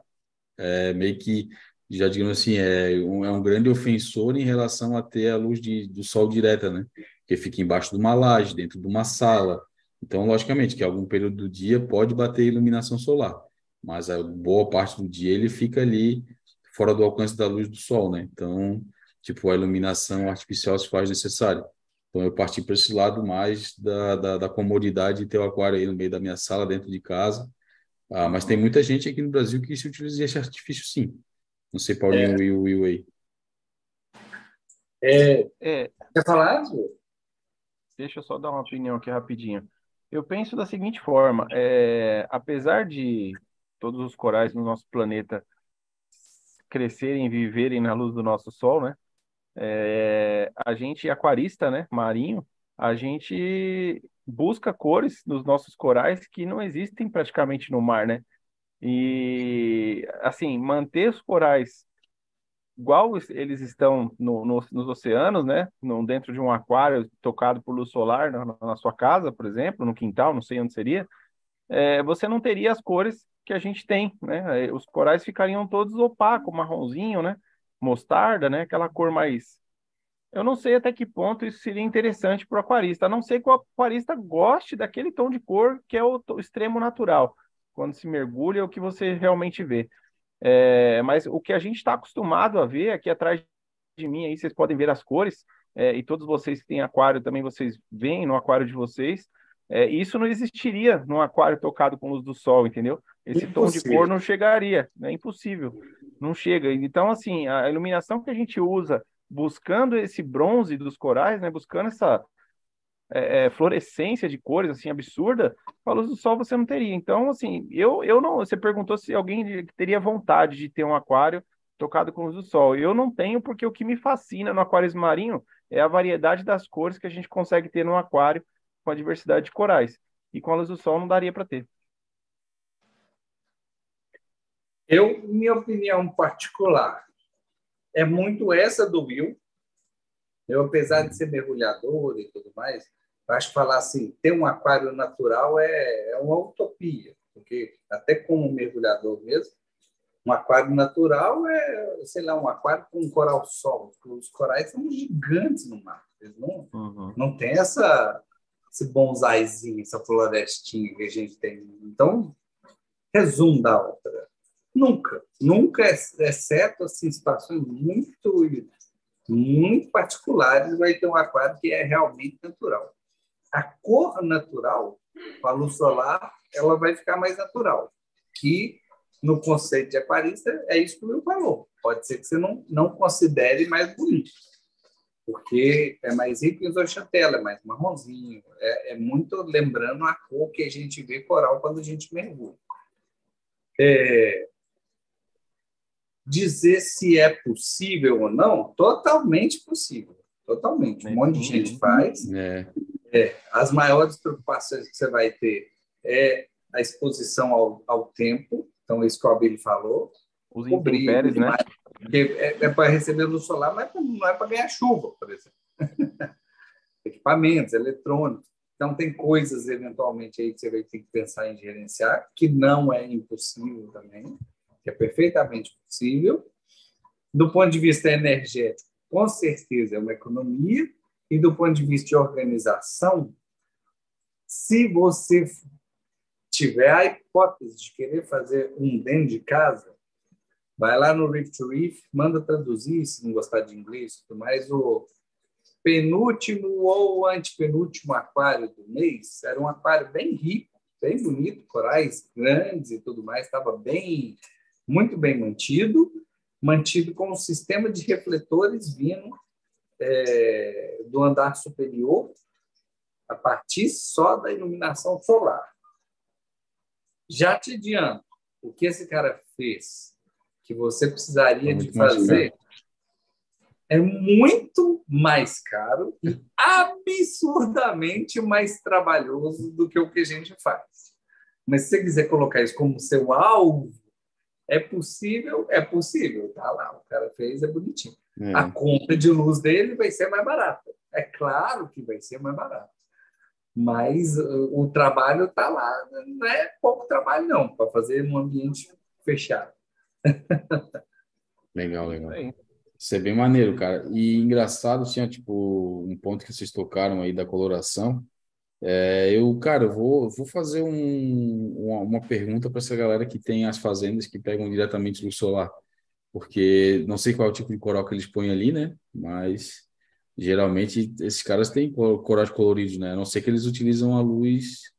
[SPEAKER 1] é meio que, já digamos assim, é um, é um grande ofensor em relação a ter a luz de, do sol direta, né? Que fica embaixo de uma laje, dentro de uma sala. Então, logicamente, que algum período do dia pode bater iluminação solar, mas a boa parte do dia ele fica ali fora do alcance da luz do sol, né? Então, tipo, a iluminação artificial se faz necessária. Então, eu parti para esse lado mais da, da, da, comodidade de ter o aquário aí no meio da minha sala, dentro de casa. Ah, mas tem muita gente aqui no Brasil que se utiliza esse artifício, sim. Não sei, Paulinho, é. Will, Will aí.
[SPEAKER 3] É, é. Quer falar,
[SPEAKER 2] Deixa eu só dar uma opinião aqui rapidinho. Eu penso da seguinte forma: é, apesar de todos os corais no nosso planeta crescerem e viverem na luz do nosso sol, né? É, a gente, aquarista, né, marinho, a gente busca cores nos nossos corais que não existem praticamente no mar, né? E, assim, manter os corais igual eles estão no, no, nos oceanos, né? No, dentro de um aquário tocado por luz solar na, na, sua casa, por exemplo, no quintal, não sei onde seria, é, você não teria as cores que a gente tem, né? É, os corais ficariam todos opacos, marronzinho, né? Mostarda, né? Aquela cor mais. Eu não sei até que ponto isso seria interessante para o aquarista, a não ser que o aquarista goste daquele tom de cor que é o, extremo natural. Quando se mergulha, é o que você realmente vê. É, mas o que a gente está acostumado a ver aqui atrás de mim, aí vocês podem ver as cores, é, e todos vocês que têm aquário também vocês veem no aquário de vocês. É, isso não existiria num aquário tocado com luz do sol, entendeu? Esse impossível. tom de cor não chegaria, é impossível, não chega. Então, assim, a iluminação que a gente usa buscando esse bronze dos corais, né, buscando essa é, é, fluorescência de cores assim absurda, com a luz do sol você não teria. Então, assim, eu, eu não. Você perguntou se alguém teria vontade de ter um aquário tocado com luz do sol. Eu não tenho, porque o que me fascina no aquário marinho é a variedade das cores que a gente consegue ter no aquário com a diversidade de corais. E com a luz do sol não daria para ter.
[SPEAKER 3] Eu, minha opinião particular, é muito essa do Will. Eu, apesar de ser mergulhador e tudo mais, acho que falar assim, ter um aquário natural é, é uma utopia, porque até como mergulhador mesmo, um aquário natural é, sei lá, um aquário com um coral sol. Os corais são gigantes no mar. Eles não, uhum. não tem essa, esse bonsaizinho, essa florestinha que a gente tem. Então, resumo da outra. Nunca, nunca, exceto assim, situações muito, muito particulares, vai ter um aquário que é realmente natural. A cor natural, com a luz solar, ela vai ficar mais natural. Que no conceito de aquarista é isso que o meu falou. Pode ser que você não, não considere mais bonito porque é mais rico em Zochantela, é mais marronzinho, é, é, muito lembrando a cor que a gente vê coral quando a gente mergulha. É, dizer se é possível ou não, totalmente possível, totalmente. Um monte de gente faz. É. É, as maiores preocupações que você vai ter é a exposição ao, ao tempo, então isso que o Abel falou.
[SPEAKER 2] Os intempéries, né?
[SPEAKER 3] É, é para receber luz solar, mas não é para ganhar chuva, por exemplo. Equipamentos, eletrônicos. Então, tem coisas, eventualmente, aí que você vai ter que pensar em gerenciar, que não é impossível também, que é perfeitamente possível. Do ponto de vista energético, com certeza é uma economia, e do ponto de vista de organização, se você tiver a hipótese de querer fazer um dentro de casa, vai lá no Reef to Reef, manda traduzir, se não gostar de inglês, mas o penúltimo ou antepenúltimo aquário do mês era um aquário bem rico, bem bonito, corais grandes e tudo mais, estava bem, muito bem mantido, mantido com um sistema de refletores vindo é, do andar superior a partir só da iluminação solar. Já te adianto, o que esse cara fez, que você precisaria de fazer, é muito mais caro e absurdamente mais trabalhoso do que o que a gente faz. Mas se você quiser colocar isso como seu alvo, é possível? É possível. Tá lá, o cara fez, é bonitinho. É. A conta de luz dele vai ser mais barata. É claro que vai ser mais barata. Mas uh, o trabalho está lá. Não é pouco trabalho, não, para fazer um ambiente fechado.
[SPEAKER 1] Legal, legal. Isso é bem maneiro, cara. E engraçado, tinha tipo um ponto que vocês tocaram aí da coloração. É, eu, cara, eu vou, vou fazer um, uma, uma pergunta para essa galera que tem as fazendas que pegam diretamente luz solar, porque não sei qual é o tipo de coral que eles põem ali, né? Mas geralmente esses caras têm corais coloridos, né? A não ser que eles utilizam a luz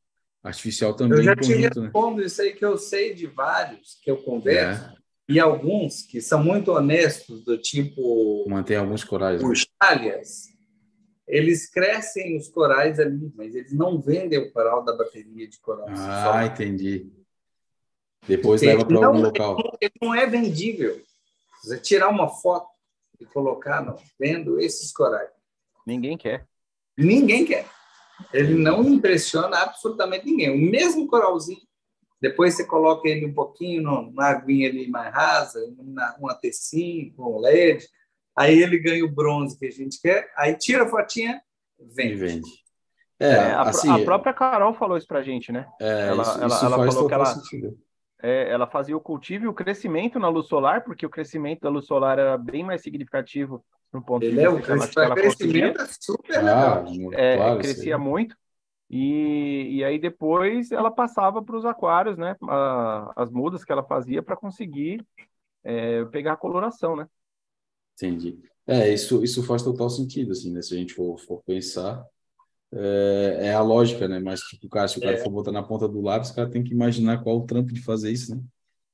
[SPEAKER 1] artificial também. Eu
[SPEAKER 3] já te respondo né? isso aí que eu sei de vários que eu converso. É. E alguns que são muito honestos, do tipo.
[SPEAKER 1] Mantém alguns corais.
[SPEAKER 3] Os né? eles crescem os corais ali, mas eles não vendem o coral da bateria de coral.
[SPEAKER 1] Ah, entendi. Depois Porque leva para algum local.
[SPEAKER 3] Ele não é vendível. Você tirar uma foto e colocar no, vendo esses corais.
[SPEAKER 2] Ninguém quer.
[SPEAKER 3] Ninguém quer. Ele não impressiona absolutamente ninguém. O mesmo coralzinho depois você coloca ele um pouquinho numa aguinha ali mais rasa, uma, uma T5, um LED. Aí ele ganha o bronze que a gente quer. Aí tira a fotinha, vende. E vende.
[SPEAKER 2] É, é a, assim, a, própria Carol falou isso pra gente, né?
[SPEAKER 1] É, ela, isso, ela, isso ela falou que ela,
[SPEAKER 2] é, ela fazia o cultivo e o crescimento na luz solar, porque o crescimento da luz solar era bem mais significativo no ponto
[SPEAKER 3] ele de vista é, o ela, ela crescimento é super
[SPEAKER 2] ah, é, claro, crescia sim. muito. E, e aí depois ela passava para os aquários, né? A, as mudas que ela fazia para conseguir é, pegar a coloração, né?
[SPEAKER 1] Entendi. É, isso, isso faz total sentido, assim, né? Se a gente for, for pensar, é, é, a lógica, né? Mas, tipo, cara, se o cara é. for botar na ponta do lápis, o cara tem que imaginar qual o trampo de fazer isso, né?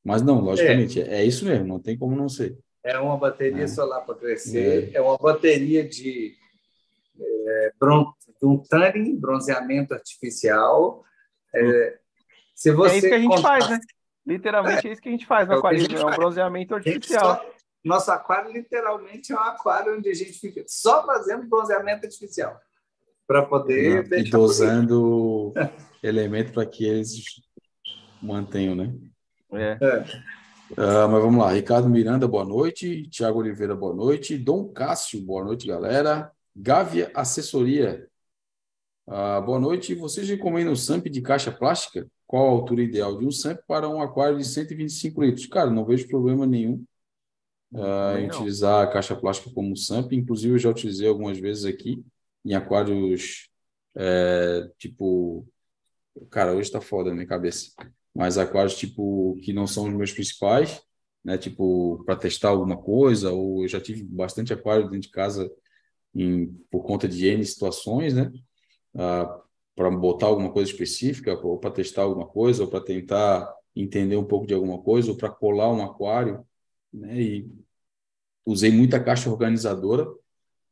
[SPEAKER 1] Mas não, logicamente, é, é isso mesmo, não tem como não ser.
[SPEAKER 3] É uma bateria é. solar para crescer, é. é uma bateria de é, um tanning, bronzeamento artificial. É,
[SPEAKER 2] se você é isso que a gente contar... faz, né? Literalmente é, é isso que a gente faz no é aquarismo, é um bronzeamento artificial. Só...
[SPEAKER 3] Nosso aquário literalmente é um aquário onde a gente fica só fazendo bronzeamento artificial para poder
[SPEAKER 1] deixar e dosando elemento para que eles mantenham, né?
[SPEAKER 2] É. é.
[SPEAKER 1] Uh, mas vamos lá, Ricardo Miranda, boa noite. Tiago Oliveira, boa noite. Dom Cássio, boa noite, galera. Gávea Assessoria, ah, boa noite. Vocês recomendam SAMP de caixa plástica? Qual a altura ideal de um SAMP para um aquário de 125 litros? Cara, não vejo problema nenhum uh, em utilizar a caixa plástica como SAMP. Inclusive, eu já utilizei algumas vezes aqui em aquários é, tipo. Cara, hoje está foda na minha cabeça. Mas aquários tipo que não são os meus principais, né? Tipo, para testar alguma coisa, ou eu já tive bastante aquário dentro de casa em, por conta de N situações, né? Ah, para botar alguma coisa específica, ou para testar alguma coisa, ou para tentar entender um pouco de alguma coisa, ou para colar um aquário, né? E usei muita caixa organizadora.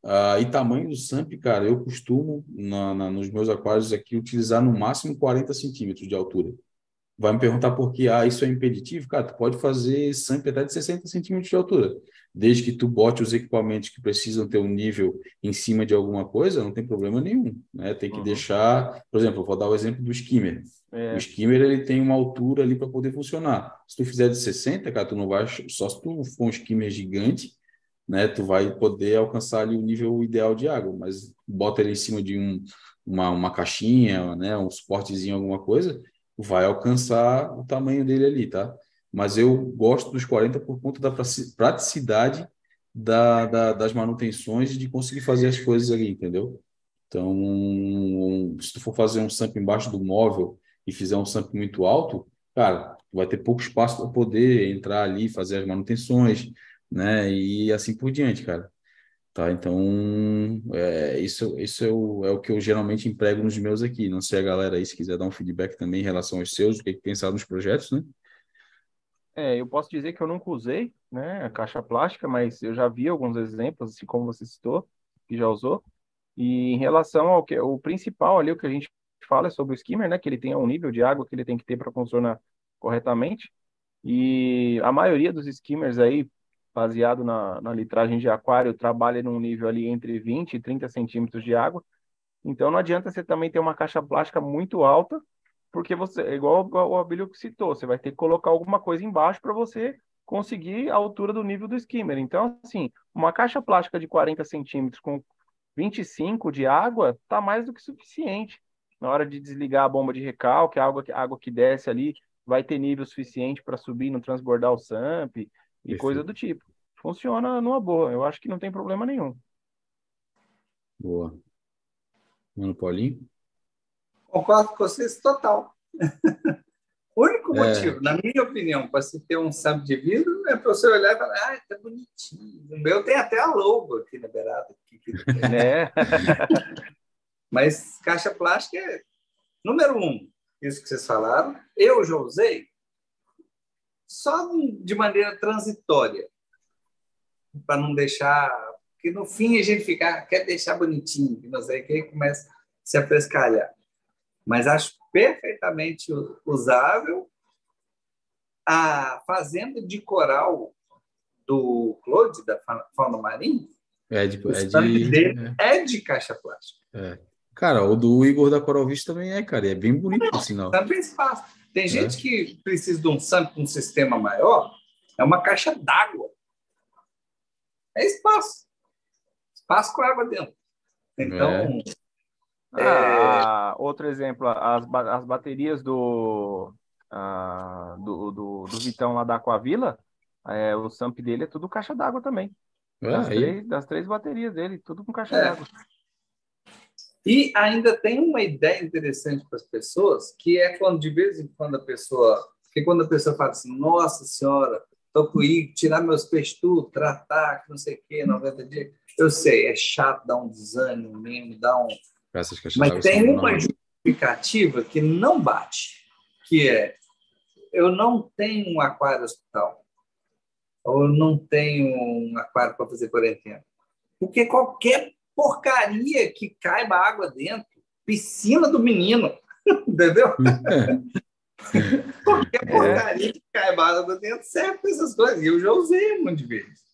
[SPEAKER 1] Ah, e tamanho do SAMP, cara, eu costumo, na, na, nos meus aquários aqui, utilizar no máximo 40 centímetros de altura. Vai me perguntar por que ah, isso é impeditivo? Cara, tu pode fazer SAMP até de 60 centímetros de altura desde que tu bote os equipamentos que precisam ter um nível em cima de alguma coisa, não tem problema nenhum, né? Tem que uhum. deixar, por exemplo, vou dar o exemplo do skimmer. É. O skimmer ele tem uma altura ali para poder funcionar. Se tu fizer de 60, cara, tu não vai só se tu for um skimmer gigante, né? Tu vai poder alcançar ali o nível ideal de água, mas bota ele em cima de um uma, uma caixinha, né, um suportezinho alguma coisa, vai alcançar o tamanho dele ali, tá? Mas eu gosto dos 40 por conta da praticidade da, da, das manutenções e de conseguir fazer as coisas ali, entendeu? Então, se tu for fazer um samp embaixo do móvel e fizer um samp muito alto, cara, vai ter pouco espaço para poder entrar ali, fazer as manutenções, né? E assim por diante, cara. Tá, então, é, isso, isso é, o, é o que eu geralmente emprego nos meus aqui. Não sei a galera aí, se quiser dar um feedback também em relação aos seus, o que, é que pensaram nos projetos, né?
[SPEAKER 2] É, eu posso dizer que eu nunca usei, né, a caixa plástica, mas eu já vi alguns exemplos, assim como você citou, que já usou. E em relação ao que o principal ali, o que a gente fala é sobre o skimmer, né, que ele tem um nível de água que ele tem que ter para funcionar corretamente. E a maioria dos skimmers aí, baseado na, na litragem de aquário, trabalha num nível ali entre 20 e 30 centímetros de água. Então não adianta você também ter uma caixa plástica muito alta porque você, igual o Abílio citou, você vai ter que colocar alguma coisa embaixo para você conseguir a altura do nível do skimmer. Então, assim, uma caixa plástica de 40 centímetros com 25 de água tá mais do que suficiente. Na hora de desligar a bomba de recalque, a água, a água que desce ali vai ter nível suficiente para subir no transbordar o SAMP e coisa do tipo. Funciona numa boa, eu acho que não tem problema nenhum.
[SPEAKER 1] Boa. Mano Paulinho?
[SPEAKER 3] Concordo com vocês total. o único é. motivo, na minha opinião, para se ter um sábio de vidro é para você olhar e falar, ah, tá bonitinho. O meu tem até a logo aqui na beirada. Aqui, é. Mas caixa plástica é número um, isso que vocês falaram. Eu já usei só de maneira transitória, para não deixar. Porque no fim a gente fica, quer deixar bonitinho, não sei, que aí começa a se afrescalhar mas acho perfeitamente usável. A fazenda de coral do Claude, da Fauna Marinha,
[SPEAKER 1] é de, é de,
[SPEAKER 3] dele é. é de caixa plástica.
[SPEAKER 1] É. Cara, o do Igor da Coral Vista também é, cara. É bem bonito o sinal.
[SPEAKER 3] Também espaço. Tem é. gente que precisa de um SAMP com um sistema maior, é uma caixa d'água. É espaço. Espaço com água dentro. Então, é.
[SPEAKER 2] Ah, outro exemplo, as, as baterias do, ah, do, do, do, Vitão lá da Aquavila, é, o SAMP dele é tudo caixa d'água também. Ah, das, três, das, três, baterias dele, tudo com caixa é. d'água.
[SPEAKER 3] E ainda tem uma ideia interessante para as pessoas, que é quando de vez em quando a pessoa, que quando a pessoa fala assim, nossa senhora, tô com ir, tirar meus peixes tudo, tratar, não sei o quê, 90 dias. Eu sei, é chato, dá um desânimo mesmo, dá um,
[SPEAKER 1] mas
[SPEAKER 3] tem uma justificativa que não bate, que é eu não tenho um aquário hospital, ou não tenho um aquário para fazer quarentena. Porque qualquer porcaria que caiba água dentro, piscina do menino, entendeu? qualquer é. porcaria que caiba água dentro serve para essas coisas. E eu já usei um monte de vezes.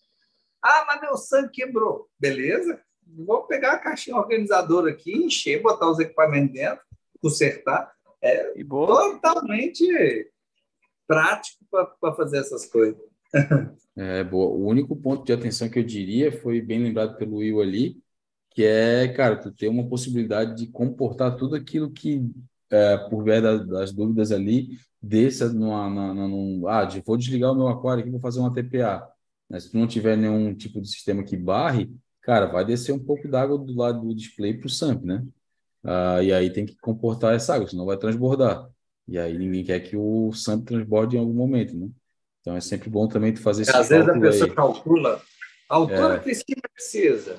[SPEAKER 3] Ah, mas meu sangue quebrou. Beleza? Vou pegar a caixinha organizadora aqui, encher, botar os equipamentos dentro, consertar. É totalmente prático para fazer essas coisas.
[SPEAKER 1] É, boa. O único ponto de atenção que eu diria foi bem lembrado pelo Will ali, que é, cara, tu ter uma possibilidade de comportar tudo aquilo que, é, por ver das, das, dúvidas ali, desça numa, numa, num, ah, vou desligar o meu aquário aqui, vou fazer uma TPA. Né? Se tu não tiver nenhum tipo de sistema que barre, cara, vai descer um pouco d'água do lado do display para o SAMP, né? Ah, e aí tem que comportar essa água, senão vai transbordar. E aí ninguém quer que o SAMP transborde em algum momento, né? Então é sempre bom também tu fazer esse
[SPEAKER 3] Às vezes a pessoa aí. calcula a altura é. que esse precisa.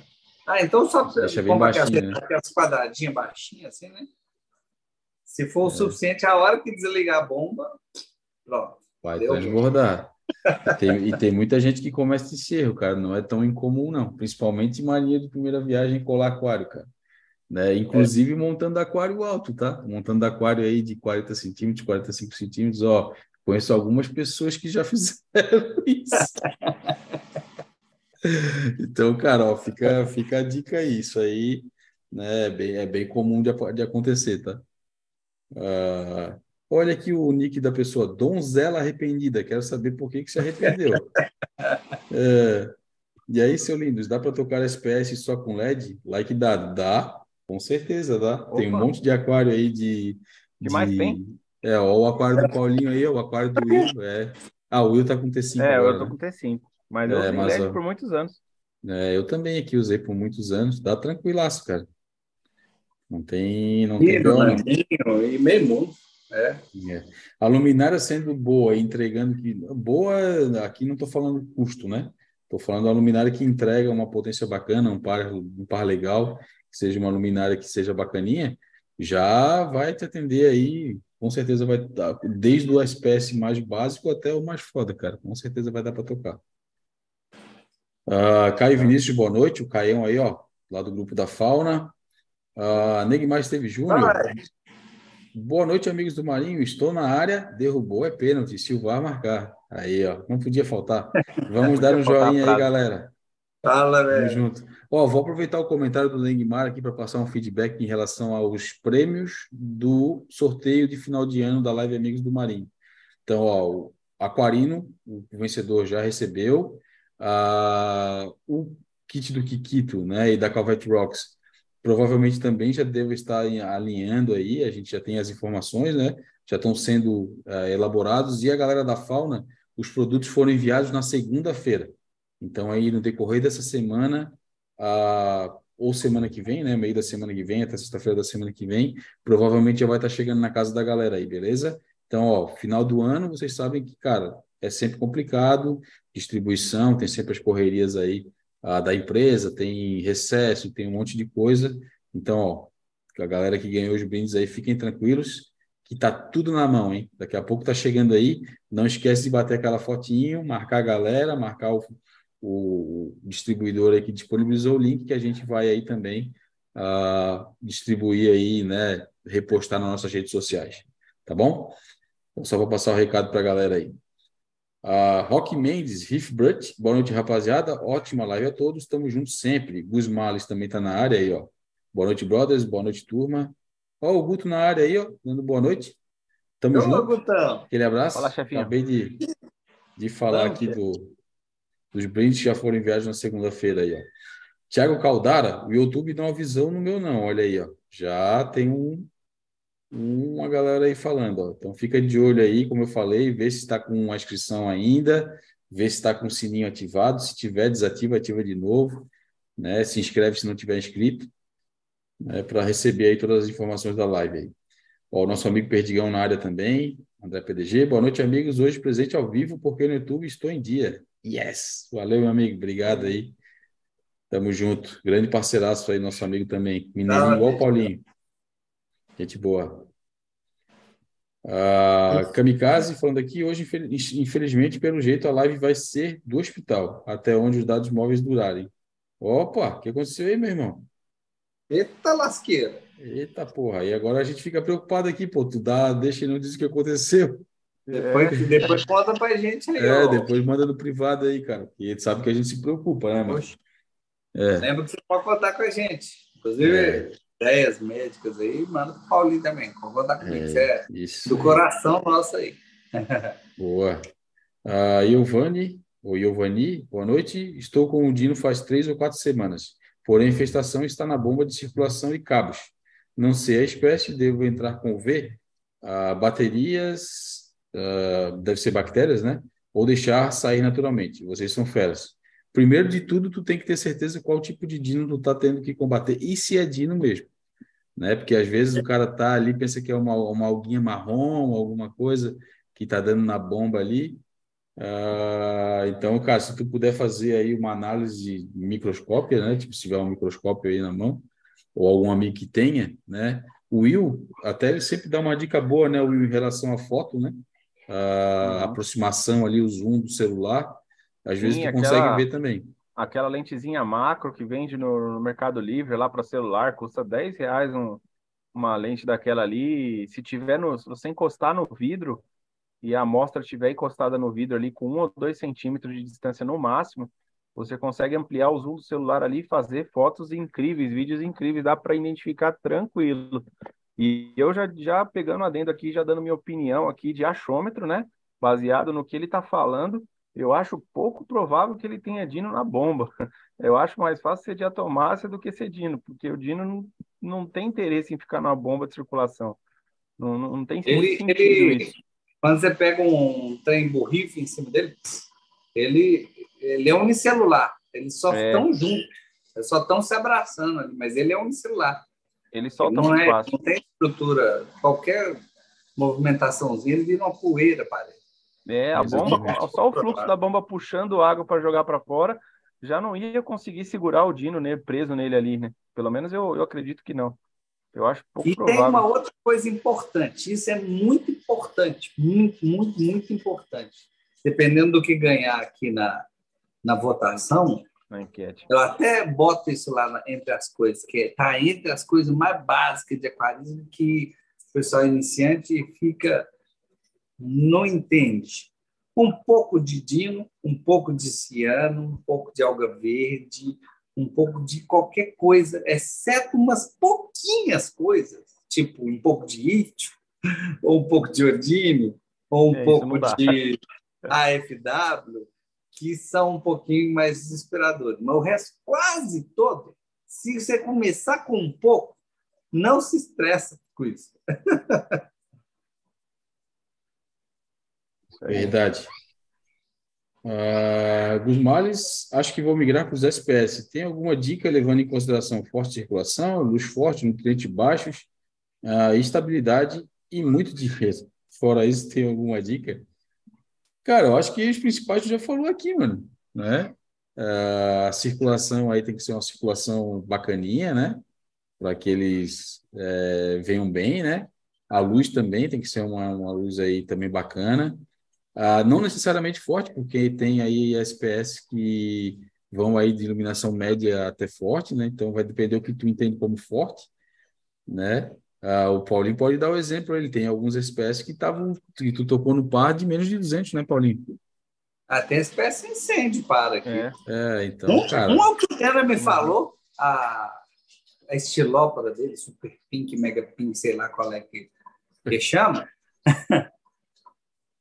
[SPEAKER 3] Ah, então só
[SPEAKER 1] Deixa bem baixinho, né?
[SPEAKER 3] aquelas quadradinhas baixinhas assim, né? Se for o é. suficiente, a hora que desligar a bomba, pronto.
[SPEAKER 1] Vai transbordar. E tem, e tem, muita gente que comete esse erro, cara. Não é tão incomum, não. Principalmente mania de primeira viagem colar aquário, cara. Né? Inclusive é. montando aquário alto, tá? Montando aquário aí de 40 centímetros, 45 centímetros. Ó, conheço algumas pessoas que já fizeram isso. então, cara, ó, fica, fica a dica aí. Isso aí né, é, bem, é bem comum de, de acontecer, tá? Uh, Olha aqui o nick da pessoa, donzela arrependida. Quero saber por que, que se arrependeu. é, e aí, seu lindo, dá para tocar SPS só com LED? Like dado? Dá, com certeza, dá. Opa. Tem um monte de aquário aí de.
[SPEAKER 2] que de... mais tem?
[SPEAKER 1] É, ó, o aquário do Paulinho aí, o aquário do Will. É. Ah, o Will tá com T5.
[SPEAKER 2] É, agora, eu tô né? com T5. Mas eu é, mas, LED ó... por muitos anos.
[SPEAKER 1] É, eu também aqui usei por muitos anos, dá tranquilaço, cara. Não tem. Não e tem
[SPEAKER 3] problema. E meio mundo. É.
[SPEAKER 1] é. A luminária sendo boa, entregando que. Boa, aqui não estou falando custo, né? Estou falando da luminária que entrega uma potência bacana, um par, um par legal, que seja uma luminária que seja bacaninha, já vai te atender aí, com certeza vai dar, desde o espécie mais básico até o mais foda, cara. Com certeza vai dar para tocar. Uh, Caio Vinícius, boa noite. O Caião aí, ó, lá do grupo da Fauna. Uh, Neguimar Esteve Júnior. Boa noite, amigos do Marinho. Estou na área. Derrubou, é pênalti. Silvar marcar. Aí, ó, não podia faltar. Vamos dar um joinha aí, galera.
[SPEAKER 3] Fala, velho.
[SPEAKER 1] Tamo junto. Ó, vou aproveitar o comentário do Neguimar aqui para passar um feedback em relação aos prêmios do sorteio de final de ano da Live Amigos do Marinho. Então, ó, o Aquarino, o vencedor já recebeu. Uh, o kit do Kikito, né, e da Calvet Rocks provavelmente também já deve estar alinhando aí, a gente já tem as informações, né? Já estão sendo uh, elaborados e a galera da fauna, os produtos foram enviados na segunda-feira. Então aí no decorrer dessa semana, uh, ou semana que vem, né? Meio da semana que vem, até sexta-feira da semana que vem, provavelmente já vai estar chegando na casa da galera aí, beleza? Então, ó, final do ano, vocês sabem que, cara, é sempre complicado, distribuição, tem sempre as correrias aí a, da empresa, tem recesso, tem um monte de coisa. Então, ó, a galera que ganhou os brindes aí, fiquem tranquilos, que tá tudo na mão, hein? Daqui a pouco tá chegando aí. Não esquece de bater aquela fotinho, marcar a galera, marcar o, o distribuidor aí que disponibilizou o link, que a gente vai aí também uh, distribuir aí, né? Repostar nas nossas redes sociais. Tá bom? Então, só vou passar o recado para a galera aí. Uh, Rock Mendes, Riff Brut, boa noite, rapaziada. Ótima live a todos, estamos juntos sempre. Gus Males também está na área aí, ó. Boa noite, brothers, boa noite, turma. Ó, o Guto na área aí, ó, dando boa noite. Tamo Olá, junto. Gutão. Aquele abraço.
[SPEAKER 2] Fala, chefinho.
[SPEAKER 1] Acabei de, de falar aqui do, dos brindes que já foram enviados na segunda-feira aí, ó. Tiago Caldara, o YouTube dá uma visão no meu não, olha aí, ó. Já tem um, uma galera aí falando. Ó. Então fica de olho aí, como eu falei, vê se está com uma inscrição ainda, vê se está com o sininho ativado. Se tiver, desativa, ativa de novo. Né? Se inscreve se não tiver inscrito, né? para receber aí todas as informações da live aí. Ó, o nosso amigo Perdigão na área também, André PDG. Boa noite, amigos. Hoje presente ao vivo, porque no YouTube estou em dia. Yes! Valeu, meu amigo. Obrigado aí. Tamo junto. Grande parceiraço aí, nosso amigo também. Mineirinho igual Paulinho. Gente boa. Uh, Kamikaze falando aqui, hoje, infelizmente, pelo jeito, a live vai ser do hospital, até onde os dados móveis durarem. Opa, o que aconteceu aí, meu irmão?
[SPEAKER 3] Eita lasqueira.
[SPEAKER 1] Eita porra, e agora a gente fica preocupado aqui, pô, tu dá, deixa e não diz o que aconteceu.
[SPEAKER 3] Depois, é. depois conta pra gente aí.
[SPEAKER 1] É, ó. depois manda no privado aí, cara. E ele sabe que a gente se preocupa, né, mano?
[SPEAKER 3] É. Lembra que você pode contar com a gente. Inclusive, é ideias médicas aí, manda pro Paulinho também. Vou contar comigo, é, é isso. do coração nosso aí.
[SPEAKER 1] Boa. A Iovani, ou Iovani, boa noite. Estou com o Dino faz três ou quatro semanas. Porém, a infestação está na bomba de circulação e cabos. Não sei a espécie, devo entrar com V. Ah, baterias, ah, deve ser bactérias, né? Ou deixar sair naturalmente. Vocês são feras primeiro de tudo, tu tem que ter certeza qual tipo de dino tu tá tendo que combater e se é dino mesmo, né? Porque às vezes o cara tá ali pensa que é uma, uma alguinha marrom, alguma coisa que tá dando na bomba ali. Uh, então, cara, se tu puder fazer aí uma análise microscópia, né? Tipo, se tiver um microscópio aí na mão ou algum amigo que tenha, né? O Will até ele sempre dá uma dica boa, né? Will em relação à foto, né? A uh, uhum. aproximação ali, o zoom do celular às Sim, vezes tu aquela, consegue ver também.
[SPEAKER 2] Aquela lentezinha macro que vende no, no Mercado Livre lá para celular, custa 10 reais um, uma lente daquela ali. Se tiver no, se você encostar no vidro e a amostra estiver encostada no vidro ali com um ou dois centímetros de distância no máximo, você consegue ampliar o zoom do celular ali e fazer fotos incríveis, vídeos incríveis, dá para identificar tranquilo. E eu já, já pegando adendo aqui, já dando minha opinião aqui de achômetro, né? Baseado no que ele está falando, eu acho pouco provável que ele tenha Dino na bomba. Eu acho mais fácil ser diatomácea do que ser Dino, porque o Dino não, não tem interesse em ficar na bomba de circulação. Não, não, não tem
[SPEAKER 3] ele, sentido ele, isso. Quando você pega um trem borrife em cima dele, ele, ele é unicelular. Eles só é. estão juntos. Eles só estão se abraçando ali, mas ele é unicelular.
[SPEAKER 2] Ele solta
[SPEAKER 3] não, é, não tem estrutura. Qualquer movimentaçãozinha, ele vira uma poeira, parece.
[SPEAKER 2] É, a bomba, só o fluxo da bomba puxando água para jogar para fora, já não ia conseguir segurar o Dino né, preso nele ali, né? Pelo menos eu, eu acredito que não. Eu acho pouco
[SPEAKER 3] e
[SPEAKER 2] provável.
[SPEAKER 3] tem uma outra coisa importante, isso é muito importante, muito, muito, muito importante. Dependendo do que ganhar aqui na, na votação,
[SPEAKER 2] na enquete.
[SPEAKER 3] Eu até boto isso lá na, entre as coisas, que está entre as coisas mais básicas de aquarismo que o pessoal iniciante fica não entende. Um pouco de dino, um pouco de ciano, um pouco de alga verde, um pouco de qualquer coisa, exceto umas pouquinhas coisas, tipo um pouco de ítio, ou um pouco de odine, ou um é, pouco de AFW, que são um pouquinho mais desesperadores. Mas o resto, quase todo, se você começar com um pouco, não se estressa com isso.
[SPEAKER 1] Verdade. Uh, Gus Males, acho que vou migrar para os SPS. Tem alguma dica levando em consideração forte circulação, luz forte, nutrientes baixos, uh, estabilidade e muito defesa? Fora isso, tem alguma dica? Cara, eu acho que os principais já falou aqui, mano, né? Uh, a circulação aí tem que ser uma circulação bacaninha, né? Para que eles é, venham bem, né? A luz também tem que ser uma, uma luz aí também bacana. Ah, não necessariamente forte, porque tem aí SPS que vão aí de iluminação média até forte, né? Então vai depender do que tu entende como forte, né? Ah, o Paulinho pode dar o exemplo, ele tem alguns SPS que estavam que tu tocou no par de menos de 200, né, Paulinho?
[SPEAKER 3] Ah, tem SPS incêndio para aqui.
[SPEAKER 1] É, é então,
[SPEAKER 3] um,
[SPEAKER 1] cara.
[SPEAKER 3] Um é o que o Tera me falou, a, a estilópora dele, Super Pink, Mega Pink, sei lá qual é que, que chama.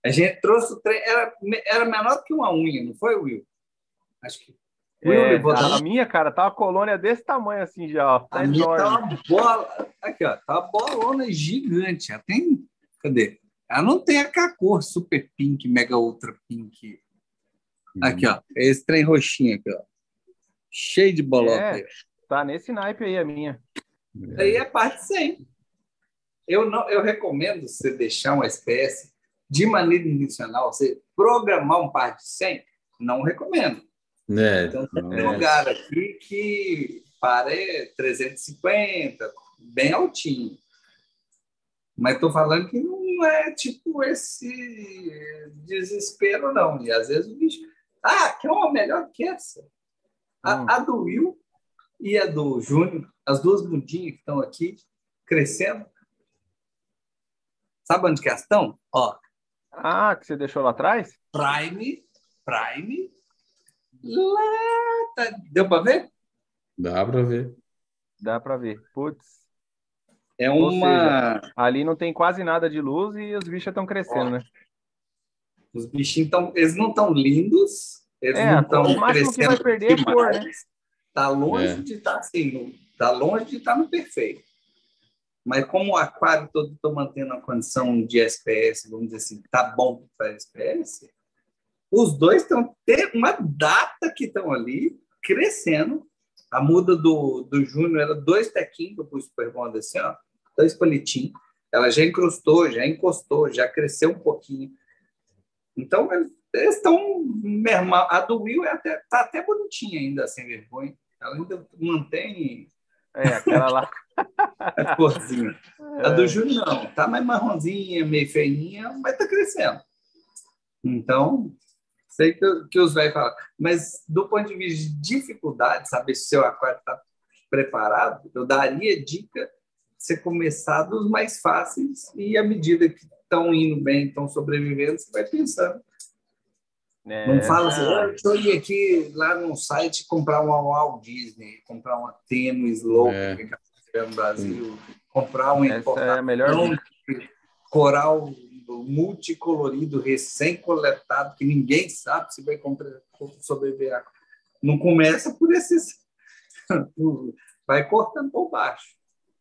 [SPEAKER 3] A gente trouxe o trem, era, era menor que uma unha, não foi, Will? Acho que.
[SPEAKER 2] Will é, a, a minha, cara, tá uma colônia desse tamanho assim já, ó. Tá
[SPEAKER 3] a minha tá uma bola. Aqui, ó, tá uma bolona gigante. Ela tem. Cadê? Ela não tem a cor super pink, mega ultra pink. Uhum. Aqui, ó. Esse trem roxinho aqui, ó. Cheio de bolota. É,
[SPEAKER 2] tá nesse naipe aí a minha.
[SPEAKER 3] Aí é parte 100. Eu, não, eu recomendo você deixar uma espécie de maneira intencional, você programar um par de 100, não recomendo.
[SPEAKER 1] É,
[SPEAKER 3] então, tem é. lugar aqui que para é 350, bem altinho. Mas estou falando que não é tipo esse desespero, não. E às vezes o bicho. Ah, quer uma melhor que essa? A, hum. a do Will e a do Júnior, as duas bundinhas que estão aqui crescendo. Sabe onde que elas estão? Ó,
[SPEAKER 2] ah, que você deixou lá atrás?
[SPEAKER 3] Prime, Prime. Lá, tá... Deu para ver?
[SPEAKER 1] Dá para ver.
[SPEAKER 2] Dá para ver. Putz.
[SPEAKER 3] É uma.
[SPEAKER 2] Seja, ali não tem quase nada de luz e os bichos estão crescendo, Ó, né?
[SPEAKER 3] Os bichinhos estão. Eles não estão lindos. Eles
[SPEAKER 2] é,
[SPEAKER 3] não estão.
[SPEAKER 2] O máximo que vai perder é cor, né?
[SPEAKER 3] Tá longe é. de estar tá, assim. Tá longe de estar tá no perfeito. Mas como o aquário todo está mantendo a condição de SPS, vamos dizer assim, tá bom para SPS, os dois estão tem uma data que estão ali crescendo. A muda do, do Júnior era dois tequinhos eu pus Super assim, dois palitinhos. Ela já encrustou, já encostou, já cresceu um pouquinho. Então, eles estão A do Will é até, tá até bonitinha ainda, sem vergonha. Ela ainda mantém.
[SPEAKER 2] É, aquela lá.
[SPEAKER 3] a corzinha. É. A do Júnior não, tá mais marronzinha, meio feinha, mas tá crescendo. Então, sei que, que os velhos falam. Mas do ponto de vista de dificuldade, saber se o seu aquário está preparado, eu daria dica você começar dos mais fáceis e à medida que estão indo bem, estão sobrevivendo, você vai pensando. É, não fala assim, ah, estou indo aqui lá no site comprar uma Walt Disney, comprar uma Teno Slow, é no Brasil, comprar um
[SPEAKER 2] importação, é a melhor
[SPEAKER 3] coral multicolorido, recém-coletado, que ninguém sabe se vai sobreviver. Não começa por esses... vai cortando por baixo.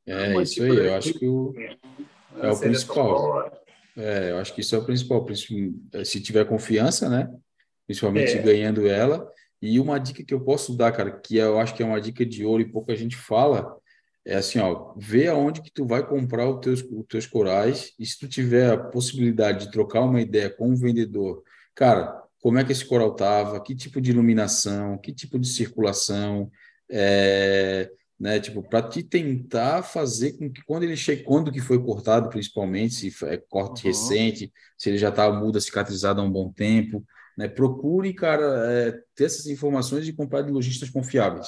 [SPEAKER 1] É, Mas, isso aí, eu acho que o, é o principal. É, eu acho que isso é o principal. Se tiver confiança, né? Principalmente é. ganhando ela. E uma dica que eu posso dar, cara, que eu acho que é uma dica de ouro e pouca gente fala, é assim, ó, vê aonde que tu vai comprar os teus, os teus corais e se tu tiver a possibilidade de trocar uma ideia com o vendedor, cara, como é que esse coral tava, que tipo de iluminação, que tipo de circulação, é, né, tipo, para te tentar fazer com que quando ele chega, quando que foi cortado, principalmente, se é corte uhum. recente, se ele já está muda, cicatrizado há um bom tempo, né, procure, cara, é, ter essas informações e comprar de lojistas confiáveis.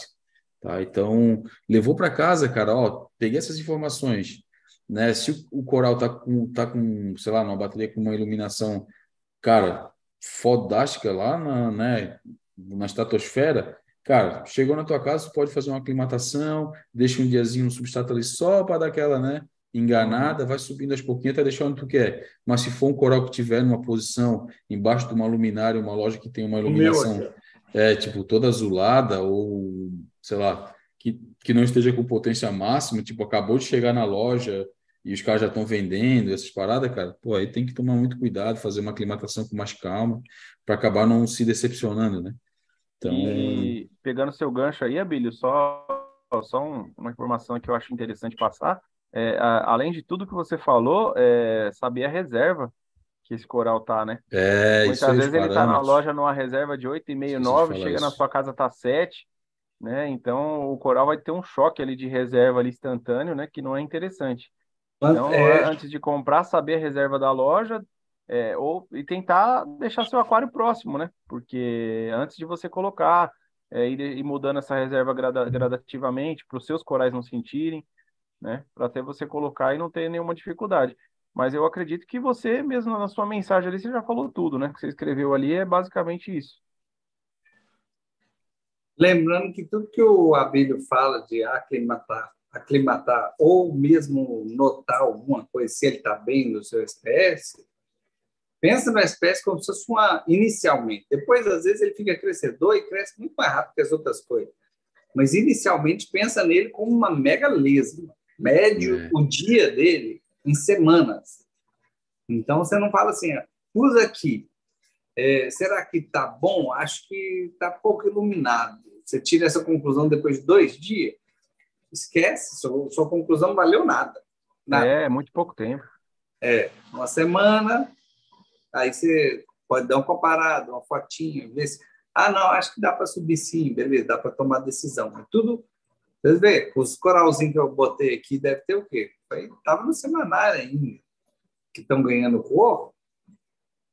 [SPEAKER 1] Tá? Então, levou para casa, cara, ó, peguei essas informações, né? Se o, o coral tá com, tá com, sei lá, numa bateria com uma iluminação, cara, fodástica lá na, né, na estratosfera, cara, chegou na tua casa, pode fazer uma aclimatação, deixa um diazinho no substrato ali só para dar aquela, né, enganada, vai subindo aos pouquinhos até deixar onde tu quer. Mas se for um coral que tiver numa posição embaixo de uma luminária, uma loja que tem uma iluminação é tipo toda azulada ou sei lá, que, que não esteja com potência máxima, tipo, acabou de chegar na loja e os caras já estão vendendo essas paradas, cara, pô, aí tem que tomar muito cuidado, fazer uma aclimatação com mais calma, para acabar não se decepcionando, né?
[SPEAKER 2] Então... E pegando seu gancho aí, Abílio, só, só um, uma informação que eu acho interessante passar, é, a, além de tudo que você falou, é, saber a reserva que esse coral tá, né?
[SPEAKER 1] É,
[SPEAKER 2] Muitas vezes ele tá na loja numa reserva de 8,5, 9, chega isso. na sua casa tá 7, né? Então o coral vai ter um choque ali de reserva ali instantâneo, né? Que não é interessante. Então, é... antes de comprar, saber a reserva da loja é, ou e tentar deixar seu aquário próximo, né? Porque antes de você colocar é, ir, ir mudando essa reserva grada, gradativamente para os seus corais não sentirem, né? Para até você colocar e não ter nenhuma dificuldade. Mas eu acredito que você mesmo na sua mensagem ali você já falou tudo, né? O que você escreveu ali é basicamente isso.
[SPEAKER 3] Lembrando que tudo que o Abílio fala de aclimatar, aclimatar ou mesmo notar alguma coisa, se ele está bem no seu espécie, pensa na espécie como se fosse uma inicialmente. Depois, às vezes, ele fica crescedor e cresce muito mais rápido que as outras coisas. Mas, inicialmente, pensa nele como uma mega lesma. Médio é. o dia dele em semanas. Então, você não fala assim, usa aqui, é, será que está bom? Acho que está pouco iluminado. Você tira essa conclusão depois de dois dias, esquece, sua, sua conclusão não valeu nada. nada.
[SPEAKER 2] É, muito pouco tempo.
[SPEAKER 3] É, uma semana, aí você pode dar um comparado, uma fotinha, ver se. Ah, não, acho que dá para subir sim, beleza, dá para tomar decisão. Mas tudo. Vocês vê, os coralzinhos que eu botei aqui deve ter o quê? Estava no semanário ainda, que estão ganhando cor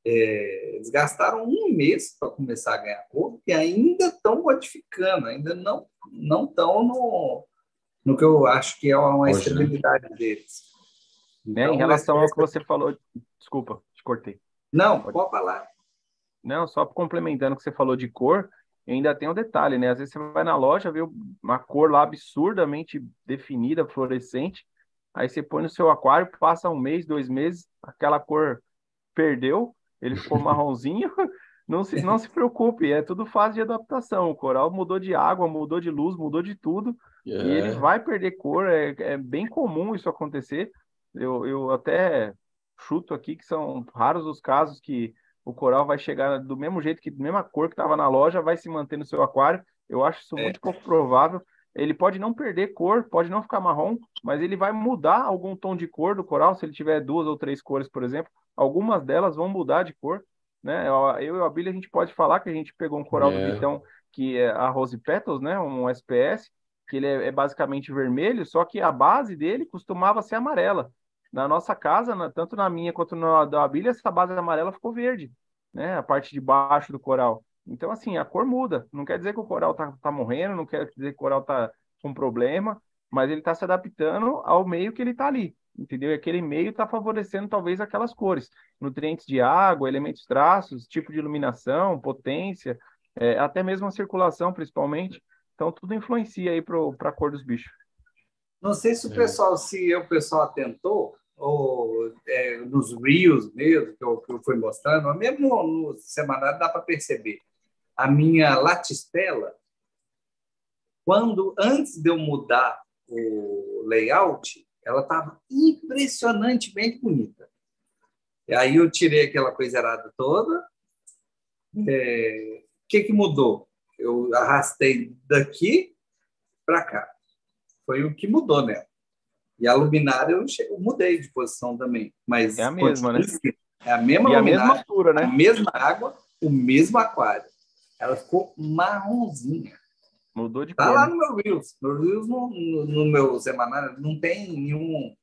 [SPEAKER 3] é, eles gastaram um mês para começar a ganhar corpo e ainda estão modificando, ainda não não estão no, no que eu acho que é uma Hoje, estabilidade né? deles.
[SPEAKER 2] Então, em relação ao que você falou, desculpa, te cortei.
[SPEAKER 3] Não, pode, pode falar.
[SPEAKER 2] Não, só complementando o que você falou de cor, ainda tem um detalhe, né? Às vezes você vai na loja, vê uma cor lá absurdamente definida, fluorescente, aí você põe no seu aquário, passa um mês, dois meses, aquela cor perdeu, ele ficou marronzinho, não se, não se preocupe, é tudo fase de adaptação. O coral mudou de água, mudou de luz, mudou de tudo, yeah. e ele é. vai perder cor, é, é bem comum isso acontecer. Eu, eu até chuto aqui que são raros os casos que o coral vai chegar do mesmo jeito que, da mesma cor que estava na loja, vai se manter no seu aquário. Eu acho isso é. muito pouco provável. Ele pode não perder cor, pode não ficar marrom, mas ele vai mudar algum tom de cor do coral, se ele tiver duas ou três cores, por exemplo, algumas delas vão mudar de cor, né? Eu e a Billy a gente pode falar que a gente pegou um coral do Vitão que é a Rose Petals, né? Um SPS, que ele é, é, basicamente vermelho, só que a base dele costumava ser amarela. Na nossa casa, na, tanto na minha quanto na da Abília, essa base amarela ficou verde, né? A parte de baixo do coral. Então, assim, a cor muda. Não quer dizer que o coral tá, tá morrendo, não quer dizer que o coral tá com problema, mas ele está se adaptando ao meio que ele está ali entendeu? E aquele meio está favorecendo talvez aquelas cores, nutrientes de água, elementos traços, tipo de iluminação, potência, é, até mesmo a circulação, principalmente. Então, tudo influencia aí para a cor dos bichos.
[SPEAKER 3] Não sei se o é. pessoal, se o pessoal atentou, ou é, nos Reels mesmo, que eu, que eu fui mostrando, mesmo no semanário dá para perceber. A minha latistela, quando antes de eu mudar o layout, ela estava impressionantemente bonita. E aí eu tirei aquela coisa errada toda. É, o que, que mudou? eu arrastei daqui para cá. Foi o que mudou nela. E a luminária eu, eu mudei de posição também. Mas
[SPEAKER 2] é a mesma, né?
[SPEAKER 3] É a mesma
[SPEAKER 2] e a mesma altura, né?
[SPEAKER 3] A mesma água, o mesmo aquário. Ela ficou marronzinha.
[SPEAKER 2] Mudou de
[SPEAKER 3] tá
[SPEAKER 2] cor.
[SPEAKER 3] Tá lá no meu Reels. No Reels, no, no, no meu semanário, não tem nenhum...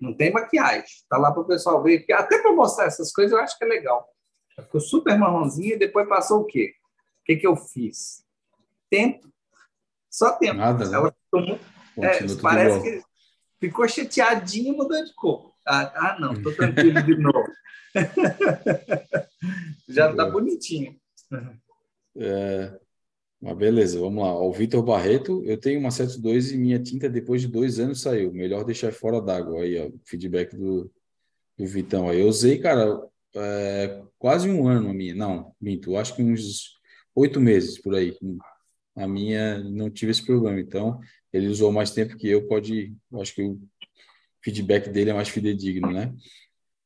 [SPEAKER 3] Não tem maquiagem. Tá lá para o pessoal ver. Até para mostrar essas coisas, eu acho que é legal. Ela ficou super marronzinha e depois passou o quê? O que, que eu fiz? Tempo. Só tempo.
[SPEAKER 1] Nada, né?
[SPEAKER 3] Ela ficou, é, parece que ficou chateadinha e mudou de cor. Ah, ah não, tô tranquilo de novo. Já tá bonitinho.
[SPEAKER 1] É, mas beleza, vamos lá. O Vitor Barreto, eu tenho uma 72 e minha tinta depois de dois anos saiu. Melhor deixar fora d'água. Aí, ó, feedback do, do Vitão. Aí eu usei, cara, é, quase um ano a minha. Não, minto, acho que uns oito meses por aí. A minha não tive esse problema. Então, ele usou mais tempo que eu, pode. Acho que o feedback dele é mais fidedigno, né?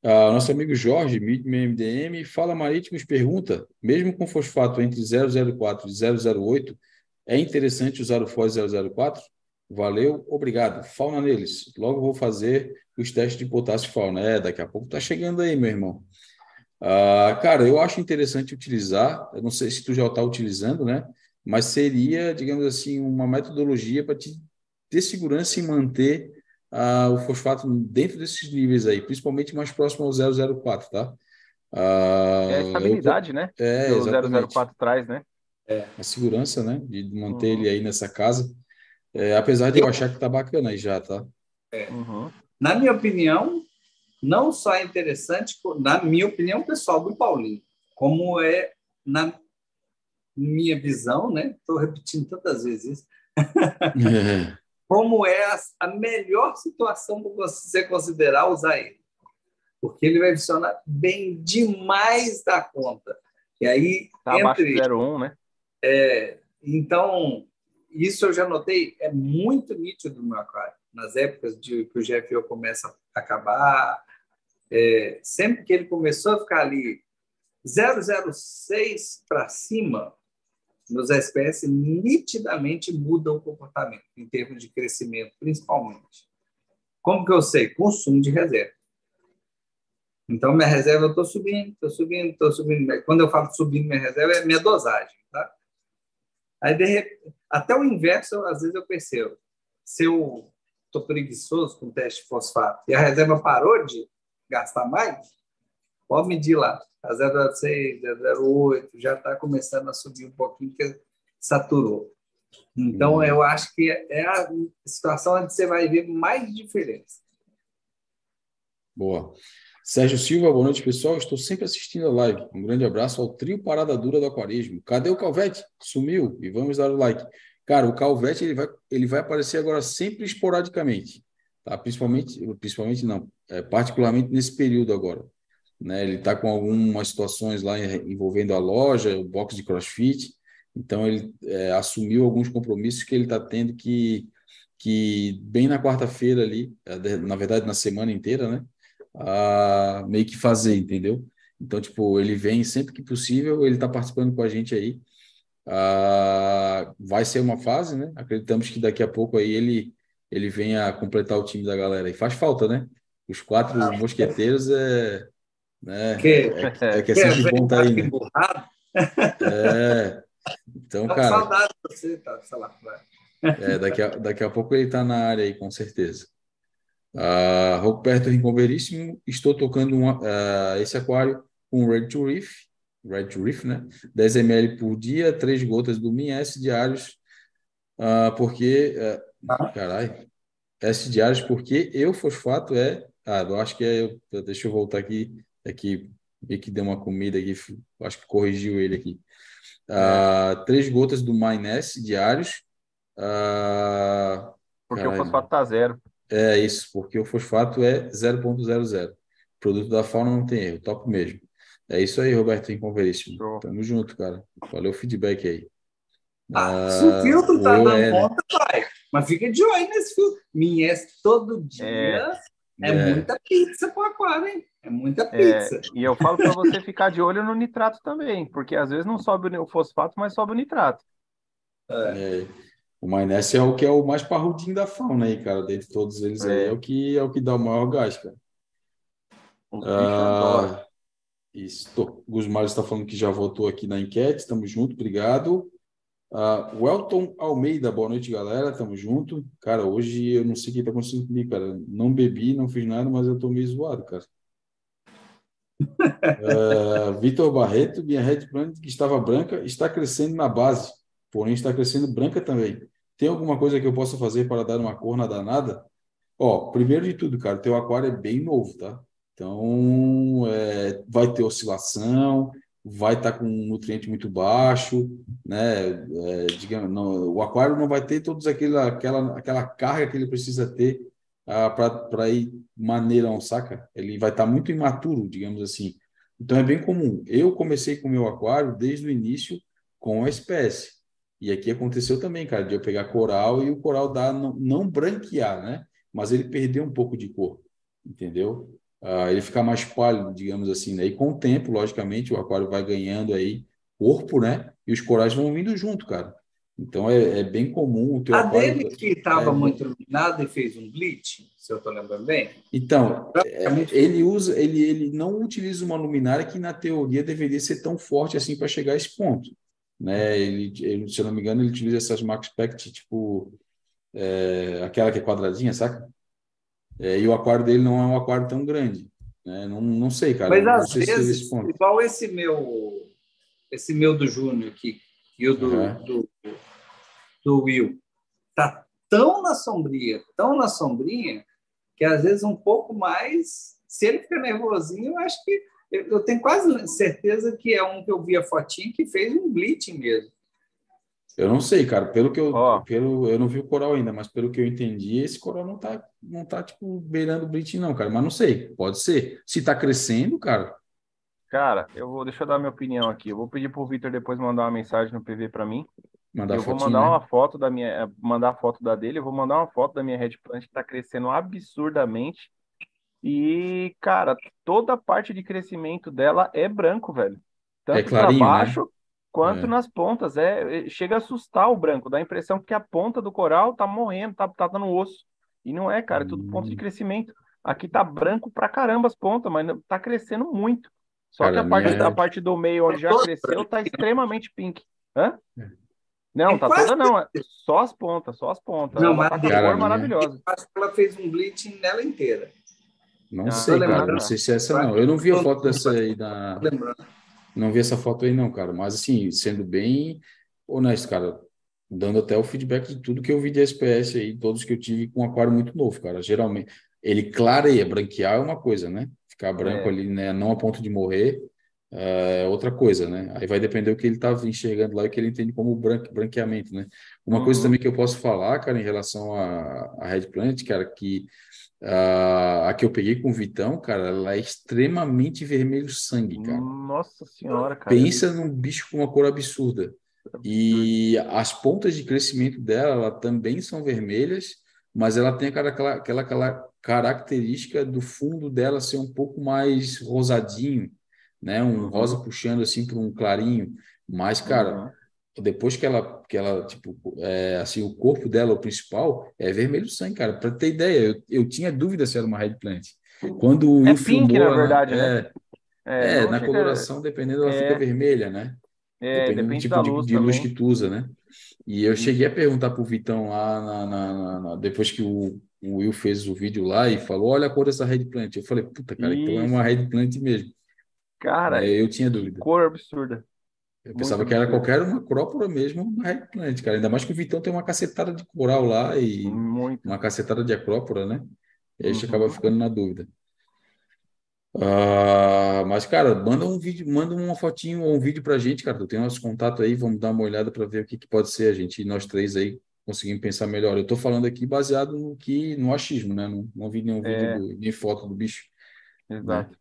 [SPEAKER 1] Ah, nosso amigo Jorge, MDM, fala Marítimos, pergunta: mesmo com fosfato entre 004 e 008, é interessante usar o FOS 004? Valeu, obrigado. Fauna neles. Logo vou fazer os testes de potássio fauna. É, daqui a pouco tá chegando aí, meu irmão. Ah, cara, eu acho interessante utilizar, eu não sei se tu já está utilizando, né? Mas seria, digamos assim, uma metodologia para te ter segurança em manter uh, o fosfato dentro desses níveis aí, principalmente mais próximo ao 004, tá?
[SPEAKER 2] Uh, é a estabilidade,
[SPEAKER 1] eu,
[SPEAKER 2] né?
[SPEAKER 1] É,
[SPEAKER 2] o 004 traz, né?
[SPEAKER 1] É. A segurança, né? De manter uhum. ele aí nessa casa. É, apesar de eu achar que tá bacana aí já, tá?
[SPEAKER 3] É. Uhum. Na minha opinião, não só é interessante, na minha opinião pessoal do Paulinho, como é na minha visão, né? Estou repetindo tantas vezes isso. É. como é a, a melhor situação para você considerar usar ele. Porque ele vai funcionar bem demais da conta. E aí.
[SPEAKER 2] Está abaixo de 0,1, né?
[SPEAKER 3] É, então, isso eu já notei, é muito nítido no meu aquário. Nas épocas de que o GFO começa a acabar, é, sempre que ele começou a ficar ali 006 para cima, nos SPS nitidamente mudam o comportamento, em termos de crescimento, principalmente. Como que eu sei? Consumo de reserva. Então, minha reserva eu estou subindo, estou subindo, estou subindo. Quando eu falo subindo minha reserva, é minha dosagem. Tá? Aí, repente, até o inverso, às vezes eu percebo. Se eu estou preguiçoso com o teste de fosfato e a reserva parou de gastar mais, pode medir lá a 0,6, a 0,8, já está começando a subir um pouquinho, porque saturou. Então, uhum. eu acho que é a situação onde você vai ver mais diferença.
[SPEAKER 1] Boa. Sérgio Silva, boa noite, pessoal. Estou sempre assistindo a live. Um grande abraço ao trio Parada Dura do Aquarismo. Cadê o Calvete? Sumiu. E vamos dar o like. Cara, o Calvete ele vai, ele vai aparecer agora sempre esporadicamente. Tá? Principalmente, principalmente não, é, particularmente nesse período agora. Né? Ele está com algumas situações lá envolvendo a loja, o box de CrossFit, então ele é, assumiu alguns compromissos que ele está tendo que, que bem na quarta-feira ali, é, na verdade na semana inteira, né? A, meio que fazer, entendeu? Então, tipo, ele vem sempre que possível, ele está participando com a gente aí. Ah, vai ser uma fase, né? Acreditamos que daqui a pouco aí ele, ele venha completar o time da galera. E faz falta, né? Os quatro mosqueteiros é, né? Que, é, é que é sempre bom estar tá aí, né? É. Então, Tô cara. Saudade de você, tá, sei lá. É, daqui, a, daqui a pouco ele está na área aí, com certeza. Uh, Roberto Rincoveríssimo, estou tocando uh, esse aquário com Red to Reef, Red to Reef, né? 10 ml por dia, 3 gotas do Min S diários, uh, porque. Uh, caralho. S diários, porque eu fosfato é. Ah, eu acho que é. Deixa eu voltar aqui é que vi que deu uma comida aqui, acho que corrigiu ele aqui. Uh, três gotas do Maines diários. Uh,
[SPEAKER 2] porque caralho. o fosfato está zero.
[SPEAKER 1] É isso, porque o fosfato é 0.00. Produto da fauna não tem erro, top mesmo. É isso aí, Roberto, inconveríssimo. Tamo junto, cara. Valeu o feedback aí.
[SPEAKER 3] Ah, ah, se o filtro tá dando é, conta, vai. Mas fica de olho nesse filtro. Minhas todo dia. É, é, é. muita pizza pro aquário, hein? É muita é, pizza. É,
[SPEAKER 2] e eu falo para você ficar de olho no nitrato também, porque às vezes não sobe o fosfato, mas sobe o nitrato.
[SPEAKER 1] É. É. O Maionese é o que é o mais parrudinho da fauna aí, cara. Dentre todos eles aí, é o que, é o que dá o maior gás, cara. O ah, isso. O Gusmar está falando que já votou aqui na enquete. Estamos juntos, obrigado. Uh, Welton Almeida, boa noite, galera. Tamo junto. Cara, hoje eu não sei o que tá acontecendo comigo, cara. Não bebi, não fiz nada, mas eu tô meio zoado, cara. uh, Vitor Barreto, minha Red Plant que estava branca, está crescendo na base, porém está crescendo branca também. Tem alguma coisa que eu possa fazer para dar uma cor na danada? Ó, primeiro de tudo, cara, teu aquário é bem novo, tá? Então, é, vai ter oscilação, vai estar tá com um nutriente muito baixo, né? É, digamos, não, o aquário não vai ter todos aquela aquela aquela carga que ele precisa ter ah, para ir maneirão, saca? Ele vai estar tá muito imaturo, digamos assim. Então é bem comum. Eu comecei com o meu aquário desde o início com a espécie. E aqui aconteceu também, cara, de eu pegar coral e o coral dar não, não branquear, né? Mas ele perdeu um pouco de cor, entendeu? Uh, ele fica mais pálido, digamos assim, né? E com o tempo, logicamente, o aquário vai ganhando aí corpo, né? E os corais vão vindo junto, cara. Então é, é bem comum o teu
[SPEAKER 3] A
[SPEAKER 1] aquário...
[SPEAKER 3] dele que estava é... muito iluminado e fez um bleach, se eu estou lembrando bem.
[SPEAKER 1] Então, é, ele usa, ele, ele não utiliza uma luminária que na teoria deveria ser tão forte assim para chegar a esse ponto, né? Ele, ele, se eu não me engano, ele utiliza essas Max Spect, tipo é, aquela que é quadradinha, saca? É, e o aquário dele não é um aquário tão grande. Né? Não, não sei, cara.
[SPEAKER 3] Mas às vezes, esse igual esse meu, esse meu do Júnior aqui, e o do, uhum. do, do Will, tá tão na sombria, tão na sombrinha, que às vezes um pouco mais, se ele fica nervosinho, eu acho que eu tenho quase certeza que é um que eu vi a fotinha que fez um bleaching mesmo.
[SPEAKER 1] Eu não sei, cara. Pelo que eu, oh. pelo, eu não vi o coral ainda, mas pelo que eu entendi, esse coral não tá, não tá tipo beirando o bleaching, não, cara. Mas não sei, pode ser. Se tá crescendo, cara.
[SPEAKER 2] Cara, eu vou, deixa eu dar minha opinião aqui. Eu vou pedir pro Vitor depois mandar uma mensagem no PV para mim. Mandar eu vou mandar né? uma foto da minha, é, mandar a foto da dele. Eu vou mandar uma foto da minha red plant que tá crescendo absurdamente. E, cara, toda a parte de crescimento dela é branco, velho. Tanto é clarinho, pra né? baixo. Né? Quanto é. nas pontas. É, é, chega a assustar o branco, dá a impressão que a ponta do coral tá morrendo, tá, tá dando osso. E não é, cara, é tudo ponto de hum. crescimento. Aqui tá branco pra caramba as pontas, mas tá crescendo muito. Só cara, que a parte, minha... parte do meio onde já cresceu tá extremamente pink. Hã? É. Não, é tá toda não. É só as pontas, só as pontas. Não,
[SPEAKER 3] mas tá com cor maravilhosa. Acho que ela fez um bleaching nela inteira.
[SPEAKER 1] Não, não sei, cara. Não sei se é essa não. Eu não vi a foto dessa aí da. Lembrando. Não vi essa foto aí, não, cara. Mas, assim, sendo bem honesto, cara, dando até o feedback de tudo que eu vi de SPS aí, todos que eu tive com um aquário muito novo, cara. Geralmente, ele clareia, branquear é uma coisa, né? Ficar branco é. ali, né? Não a ponto de morrer, é outra coisa, né? Aí vai depender do que ele está enxergando lá e que ele entende como branque, branqueamento, né? Uma uhum. coisa também que eu posso falar, cara, em relação a, a Red Planet, cara, que Uh, a que eu peguei com o Vitão, cara, ela é extremamente vermelho sangue, cara.
[SPEAKER 2] Nossa senhora, cara.
[SPEAKER 1] Pensa num bicho com uma cor absurda. E as pontas de crescimento dela, ela também são vermelhas, mas ela tem aquela, aquela, aquela característica do fundo dela ser um pouco mais rosadinho, né? Um uhum. rosa puxando assim para um clarinho. Mas, cara, uhum depois que ela, que ela tipo, é, assim, o corpo dela, o principal, é vermelho sangue, cara. Para ter ideia, eu, eu tinha dúvida se era uma red plant. Quando o
[SPEAKER 2] é pink, filmou, na verdade,
[SPEAKER 1] é,
[SPEAKER 2] né?
[SPEAKER 1] É, é na coloração, dependendo, ela fica é. vermelha, né?
[SPEAKER 2] É, dependendo
[SPEAKER 1] do tipo de, luz, de luz que tu usa, né? E eu cheguei a perguntar pro Vitão lá, na, na, na, depois que o, o, Will fez o vídeo lá e falou: Olha a cor dessa red plant. Eu falei: Puta, cara, Isso. então é uma red plant mesmo.
[SPEAKER 2] Cara,
[SPEAKER 1] eu tinha dúvida.
[SPEAKER 2] Cor absurda.
[SPEAKER 1] Eu pensava que era qualquer uma acrópora mesmo, uma Red Plant, cara. Ainda mais que o Vitão tem uma cacetada de coral lá e Muito. uma cacetada de acrópora, né? E aí a gente uhum. acaba ficando na dúvida. Uh, mas, cara, manda um vídeo, manda uma fotinho ou um vídeo pra gente, cara. Tu tem nosso contato aí, vamos dar uma olhada para ver o que, que pode ser a gente, nós três aí, conseguimos pensar melhor. Eu tô falando aqui baseado no que no achismo, né? Não, não vi nenhum é. vídeo, nem foto do bicho.
[SPEAKER 2] Exato. Né?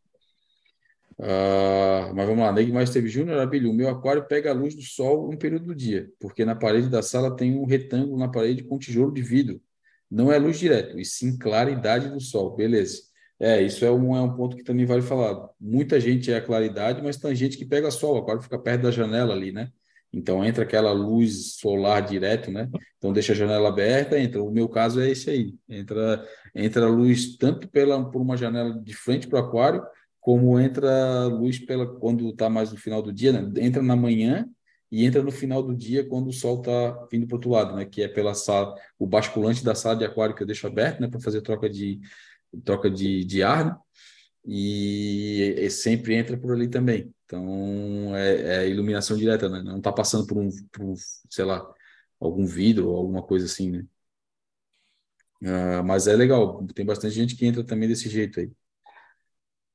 [SPEAKER 1] Uh, mas vamos lá, Neg Mais teve Júnior, Abelho, o meu aquário pega a luz do sol um período do dia, porque na parede da sala tem um retângulo na parede com tijolo de vidro. Não é luz direto, e sim claridade do sol. Beleza. É, isso é um, é um ponto que também vale falar. Muita gente é a claridade, mas tem gente que pega sol, o aquário fica perto da janela ali, né? Então entra aquela luz solar direto, né? Então deixa a janela aberta, entra. O meu caso é esse aí. Entra entra luz tanto pela por uma janela de frente para o aquário, como entra luz pela quando está mais no final do dia, né? Entra na manhã e entra no final do dia quando o sol está vindo para o outro lado, né? Que é pela sala, o basculante da sala de aquário que eu deixo aberto, né? Para fazer troca de troca de, de ar, né? e, e, sempre entra por ali também. Então é, é iluminação direta, né? Não está passando por um, por um, sei lá, algum vidro ou alguma coisa assim, né? Uh, mas é legal, tem bastante gente que entra também desse jeito aí.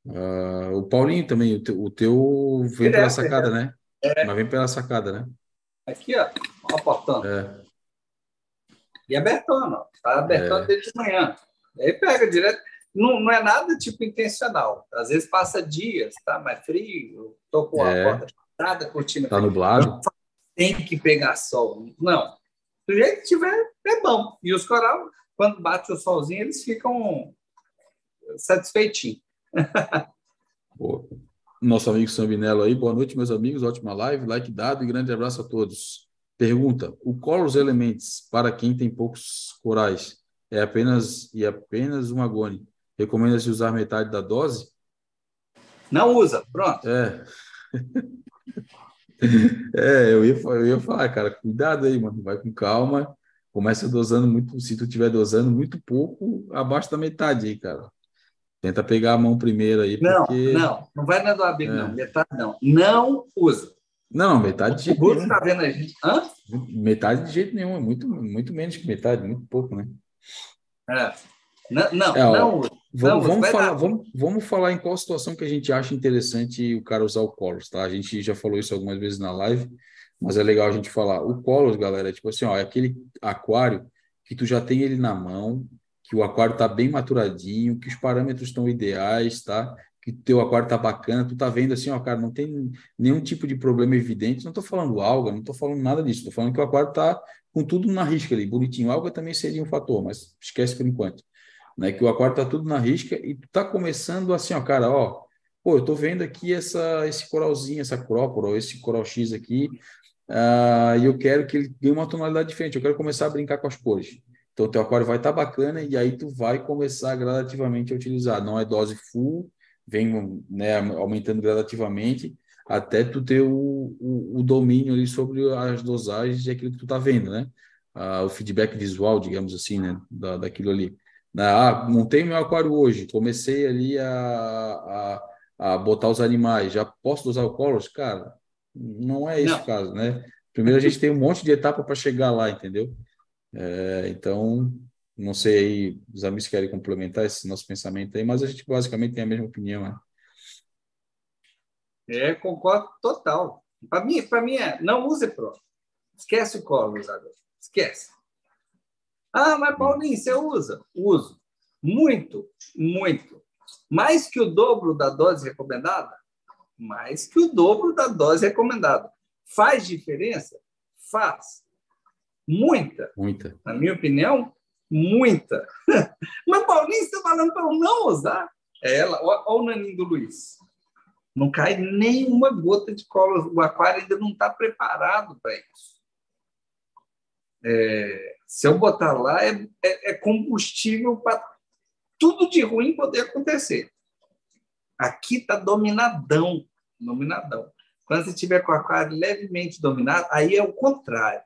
[SPEAKER 1] Uh, o Paulinho também, o teu, o teu vem pela sacada, né? É. Mas vem pela sacada, né?
[SPEAKER 3] Aqui, ó, ó a portão. É. E abertona, ó. Tá abertona é. desde manhã. Aí pega direto. Não, não é nada tipo intencional. Às vezes passa dias, tá mais frio, tô com a é. porta fechada, cortina.
[SPEAKER 1] Tá nublado.
[SPEAKER 3] Tem que pegar sol. Não. Do jeito que tiver, é bom. E os coral, quando bate o solzinho, eles ficam satisfeitinhos.
[SPEAKER 1] Boa nosso amigo Sambinello aí. Boa noite, meus amigos. Ótima live, like dado e grande abraço a todos. Pergunta: o Colors Elements para quem tem poucos corais é apenas e apenas um agone. Recomenda-se usar metade da dose?
[SPEAKER 3] Não usa, pronto.
[SPEAKER 1] É. é, eu ia, eu ia falar, cara, cuidado aí, mano. Vai com calma. Começa dosando muito, se tu estiver dosando muito pouco, abaixo da metade aí, cara. Tenta pegar a mão primeiro aí.
[SPEAKER 3] Não, porque... não, não vai na do é. não. Metade não. Não usa.
[SPEAKER 1] Não, metade de jeito
[SPEAKER 3] nenhum. Tá vendo a gente? Hã?
[SPEAKER 1] Metade de jeito nenhum, é muito, muito menos que metade, muito pouco, né?
[SPEAKER 3] É. Não, não, é, ó, não, usa.
[SPEAKER 1] Vamos, vamos, falar, vamos, vamos falar em qual situação que a gente acha interessante o cara usar o Colors, tá? A gente já falou isso algumas vezes na live, mas é legal a gente falar. O Colors, galera, é tipo assim, ó, é aquele aquário que tu já tem ele na mão, que o aquário está bem maturadinho, que os parâmetros estão ideais, tá? Que teu aquário está bacana, tu tá vendo assim, ó, cara, não tem nenhum tipo de problema evidente. Não estou falando alga, não estou falando nada disso. Estou falando que o aquário está com tudo na risca ali, bonitinho. Alga também seria um fator, mas esquece por enquanto. Né? Que o aquário está tudo na risca e tu tá começando assim, ó, cara, ó, pô, eu tô vendo aqui essa, esse coralzinho, essa crópora, esse coral X aqui, uh, e eu quero que ele ganhe uma tonalidade diferente. Eu quero começar a brincar com as cores. Então, teu aquário vai estar tá bacana e aí tu vai começar gradativamente a utilizar. Não é dose full, vem né, aumentando gradativamente até tu ter o, o, o, domínio ali sobre as dosagens e aquilo que tu tá vendo, né? Ah, o feedback visual, digamos assim, né? Da, daquilo ali. Ah, montei meu aquário hoje, comecei ali a, a, a botar os animais, já posso dosar o colors? Cara, não é esse não. o caso, né? Primeiro a gente tem um monte de etapa para chegar lá, entendeu? É, então, não sei aí, os amigos querem complementar esse nosso pensamento aí, mas a gente basicamente tem a mesma opinião. Né?
[SPEAKER 3] É, concordo total. Para mim, para mim é, não use Pro. Esquece o colo, usador. Esquece. Ah, mas Paulinho, você usa? Uso. Muito, muito. Mais que o dobro da dose recomendada? Mais que o dobro da dose recomendada. Faz diferença? Faz. Muita.
[SPEAKER 1] Muita.
[SPEAKER 3] Na minha opinião, muita. Mas Paulinho está falando para eu não usar. É ela, olha o naninho do Luiz. Não cai nenhuma gota de cola. O aquário ainda não está preparado para isso. É, se eu botar lá, é, é, é combustível para tudo de ruim poder acontecer. Aqui está dominadão, dominadão. Quando você tiver com o aquário levemente dominado, aí é o contrário.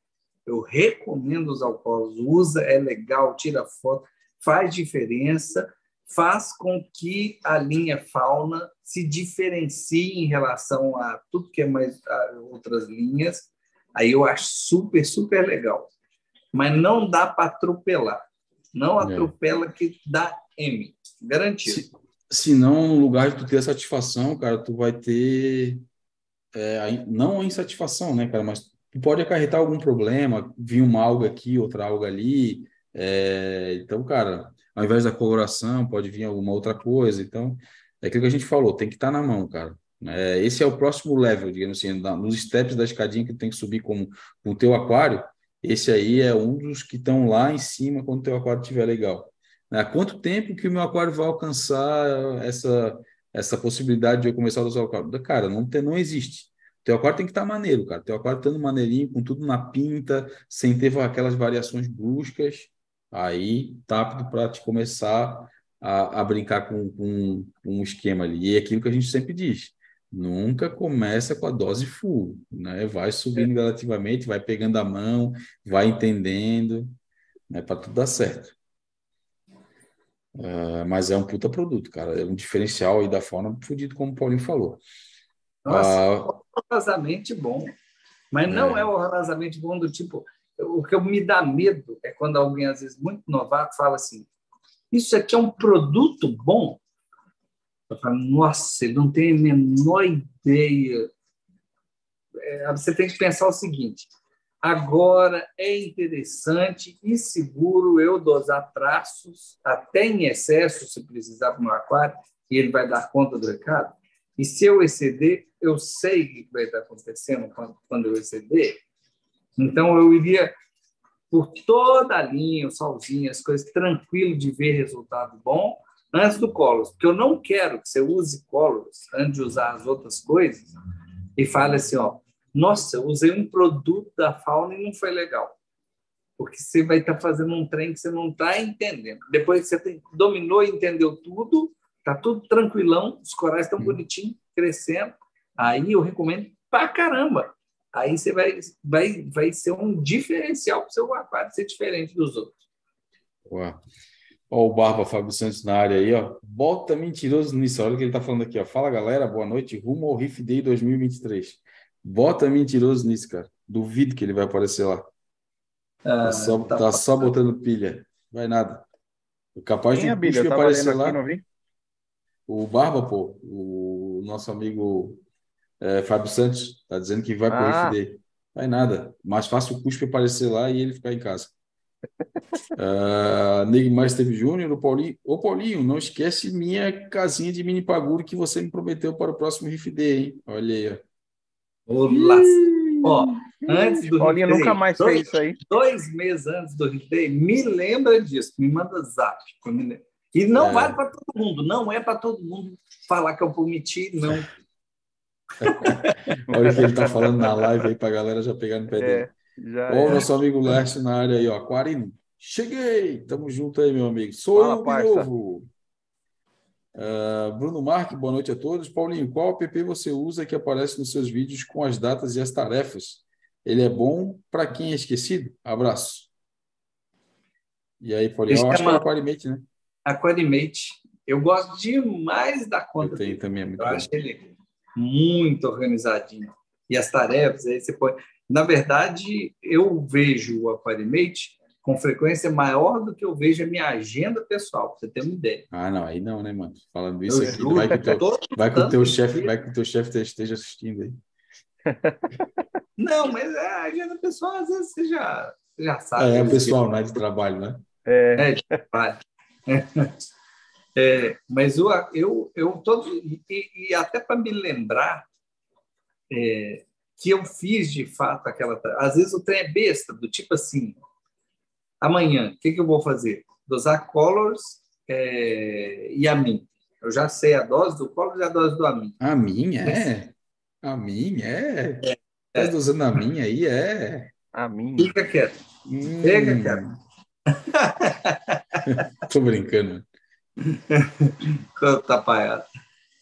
[SPEAKER 3] Eu recomendo os alcoólicos. Usa, é legal, tira foto, faz diferença, faz com que a linha fauna se diferencie em relação a tudo que é mais outras linhas. Aí eu acho super, super legal. Mas não dá para atropelar. Não é. atropela é. que dá M. Garantido. Se,
[SPEAKER 1] se não, no lugar de tu ter satisfação, cara, tu vai ter é, não a insatisfação, né, cara, mas pode acarretar algum problema, vir uma alga aqui, outra alga ali. É, então, cara, ao invés da coloração, pode vir alguma outra coisa. Então, é aquilo que a gente falou, tem que estar tá na mão, cara. É, esse é o próximo level, digamos assim, nos steps da escadinha que tem que subir com, com o teu aquário. Esse aí é um dos que estão lá em cima quando o teu aquário estiver legal. Há quanto tempo que o meu aquário vai alcançar essa, essa possibilidade de eu começar a usar o aquário? Cara, não, tem, não existe. Teu aquário tem que estar tá maneiro, cara. Teu aquário estando maneirinho, com tudo na pinta, sem ter aquelas variações bruscas, aí tá apto para te começar a, a brincar com, com, com um esquema ali. E é aquilo que a gente sempre diz. Nunca começa com a dose full, né? Vai subindo gradativamente, vai pegando a mão, vai entendendo, né? Para tudo dar certo. Uh, mas é um puta produto, cara. É um diferencial aí da fauna fudido, como o Paulinho falou.
[SPEAKER 3] Nossa, uh, horrorosamente bom. Mas não é. é horrorosamente bom do tipo. O que me dá medo é quando alguém, às vezes, muito novato, fala assim: Isso aqui é um produto bom? Eu falo, nossa, ele não tem a menor ideia. É, você tem que pensar o seguinte: Agora é interessante e seguro eu dosar traços, até em excesso, se precisar para o meu aquário, e ele vai dar conta do recado. E se eu exceder, eu sei o que vai estar acontecendo quando, eu exceder. Então, eu iria por toda a linha, o salzinho, as coisas, tranquilo de ver resultado bom antes do Colors, porque eu não quero que você use Colors antes de usar as outras coisas e fale assim, ó, nossa, eu usei um produto da fauna e não foi legal. Porque você vai estar fazendo um trem que você não está entendendo. Depois que você dominou e entendeu tudo, tá tudo tranquilão, os corais estão hum. bonitinhos, crescendo. Aí eu recomendo pra caramba. Aí você vai, vai, vai ser um diferencial para o seu aquário ser diferente dos outros.
[SPEAKER 1] Uau. Ó, o Barba Fábio Santos na área aí, ó. Bota mentiroso nisso. Olha o que ele está falando aqui, ó. Fala, galera. Boa noite. Rumo ao Riff Day 2023. Bota mentiroso nisso, cara. Duvido que ele vai aparecer lá. Ah, tá, só, tá, tá só botando pilha. Vai nada. Capaz Quem de é, aparecer lá. Aqui, o Barba, pô, o nosso amigo é, Fábio Santos, tá dizendo que vai ah. pro FD. Vai nada. Mais fácil o Cuspe aparecer lá e ele ficar em casa. uh, Neymar Esteve Júnior, o Paulinho. Ô, Paulinho, não esquece minha casinha de mini paguro que você me prometeu para o próximo Riff Day, hein? Olha aí, ó.
[SPEAKER 3] Olá. Ó, antes do
[SPEAKER 2] Paulinho nunca mais dois, fez isso aí.
[SPEAKER 3] Dois meses antes do Day, me lembra disso, me manda zap. E não é. vale para todo mundo, não é para todo mundo falar que eu prometi, não.
[SPEAKER 1] Olha o que ele está falando na live aí para a galera já pegar no pé dele. É, Ó, é. nosso amigo Lércio na área aí, ó. Aquarino, cheguei! Tamo junto aí, meu amigo. Sou Fala, eu de parça. novo. Uh, Bruno Marque, boa noite a todos. Paulinho, qual app você usa que aparece nos seus vídeos com as datas e as tarefas? Ele é bom para quem é esquecido? Abraço. E aí, Paulinho, eu acho que é Aquarimate, né?
[SPEAKER 3] Aquarimate. Eu gosto demais da conta.
[SPEAKER 1] Eu tenho também, é muito
[SPEAKER 3] Eu bom. acho ele muito organizadinho. E as tarefas, aí você pode. Na verdade, eu vejo o Aquarimate com frequência maior do que eu vejo a minha agenda pessoal, para você ter uma ideia.
[SPEAKER 1] Ah, não, aí não, né, mano? Falando isso eu aqui, juro, vai que o teu, vai que o teu chefe, vai que o teu chefe esteja assistindo aí.
[SPEAKER 3] Não, mas é, a agenda pessoal, às vezes você já, você já sabe.
[SPEAKER 1] É, é pessoal, não é de trabalho, né?
[SPEAKER 3] É, é de trabalho. É, mas eu, eu, eu todo, e, e até para me lembrar é, que eu fiz de fato aquela. Às vezes o trem é besta, do tipo assim: Amanhã, o que, que eu vou fazer? Dosar colors é, e amin. Eu já sei a dose do colors e a dose do amin.
[SPEAKER 1] A minha é? A minha é? é. Tá dosando a minha aí? É.
[SPEAKER 2] A minha.
[SPEAKER 3] Fica quieto. Hum. Fica quieto.
[SPEAKER 1] Tô brincando.
[SPEAKER 3] Tapaiado.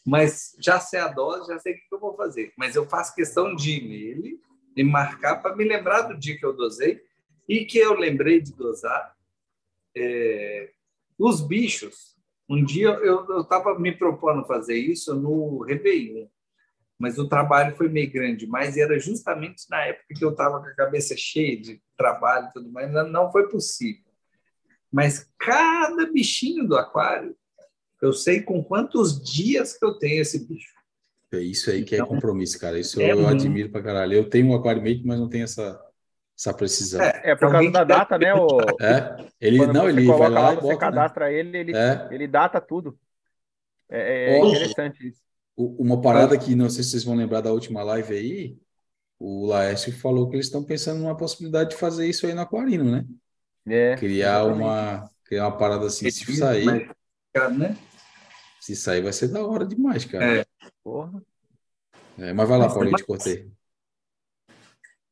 [SPEAKER 3] Mas já sei a dose, já sei o que eu vou fazer. Mas eu faço questão de ir nele e marcar para me lembrar do dia que eu dosei e que eu lembrei de dosar é, os bichos. Um dia eu estava me propondo fazer isso no Réveillon, mas o trabalho foi meio grande, mas era justamente na época que eu estava com a cabeça cheia de trabalho e tudo mais, não foi possível. Mas cada bichinho do aquário, eu sei com quantos dias que eu tenho esse bicho.
[SPEAKER 1] É isso aí que é então, compromisso, cara. Isso é eu muito... admiro pra caralho. Eu tenho um aquário mate, mas não tenho essa, essa precisão.
[SPEAKER 2] É, é por causa da data, né? O...
[SPEAKER 1] É, ele não, ele vai lá, lá e
[SPEAKER 2] você bota, né? cadastra né? ele, ele, é. ele data tudo. É, é interessante isso.
[SPEAKER 1] Uma parada que não sei se vocês vão lembrar da última live aí, o Laércio falou que eles estão pensando numa possibilidade de fazer isso aí no Aquarino, né? É, criar uma criar uma parada assim, se sair.
[SPEAKER 3] né?
[SPEAKER 1] Se sair vai ser da hora demais, cara. É. Porra. É, mas vai lá, Paulinho, te cortei.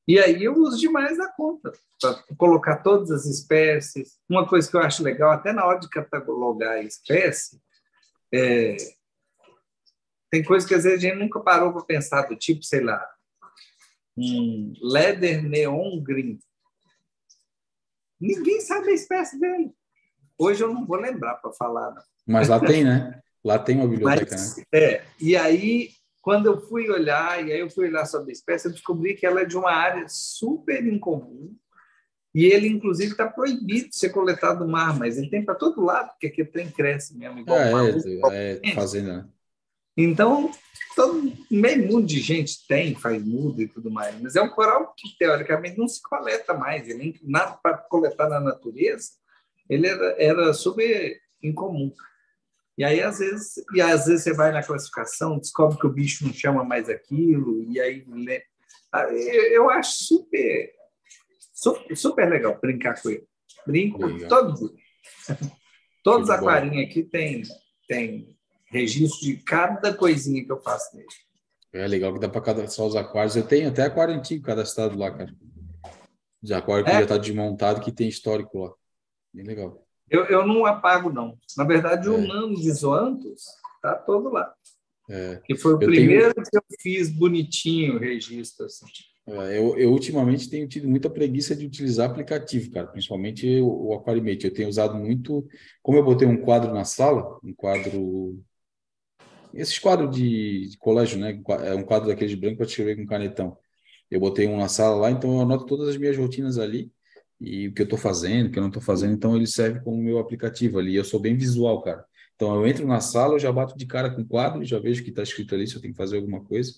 [SPEAKER 3] E aí eu uso demais a conta, para colocar todas as espécies. Uma coisa que eu acho legal, até na hora de catalogar a espécie, é... tem coisa que às vezes a gente nunca parou para pensar, do tipo, sei lá, um leather neon green. Ninguém sabe a espécie dele. Hoje eu não vou lembrar para falar. Não.
[SPEAKER 1] Mas lá tem, né? Lá tem uma biblioteca,
[SPEAKER 3] Mas,
[SPEAKER 1] né?
[SPEAKER 3] É, e aí quando eu fui olhar, e aí eu fui olhar sobre a espécie, eu descobri que ela é de uma área super incomum, e ele, inclusive, está proibido de ser coletado no mar, mas ele tem para todo lado, porque aqui tem cresce mesmo. Igual
[SPEAKER 1] é,
[SPEAKER 3] mar,
[SPEAKER 1] é, é fazenda. Né?
[SPEAKER 3] Então, todo meio mundo de gente tem, faz muda e tudo mais, mas é um coral que, teoricamente, não se coleta mais. Ele, nada para coletar na natureza, ele era, era super incomum. E aí, às vezes, e às vezes você vai na classificação, descobre que o bicho não chama mais aquilo, e aí né? eu acho super, super, super legal brincar com ele. Brinco legal. todo dia. Todos os aquarinhos aqui tem, tem registro de cada coisinha que eu faço nele.
[SPEAKER 1] É legal que dá para cadastrar os aquários. Eu tenho até aquário antigo cadastrado lá, cara. De aquário que é? já está desmontado, que tem histórico lá. Bem legal.
[SPEAKER 3] Eu, eu não apago, não. Na verdade, o é. Nano de Zoantos está todo lá. É. Que foi o eu primeiro tenho... que eu fiz bonitinho o registro. Assim.
[SPEAKER 1] É, eu, eu, ultimamente tenho tido muita preguiça de utilizar aplicativo, cara, principalmente o, o Aquarimate. Eu tenho usado muito, como eu botei um quadro na sala, um quadro. Esses quadros de, de colégio, né? É um quadro daqueles brancos para escrever com canetão. Eu botei um na sala lá, então eu anoto todas as minhas rotinas ali e o que eu estou fazendo, o que eu não estou fazendo, então ele serve como meu aplicativo ali. Eu sou bem visual, cara. Então eu entro na sala, eu já bato de cara com o quadro, já vejo o que está escrito ali, se eu tenho que fazer alguma coisa.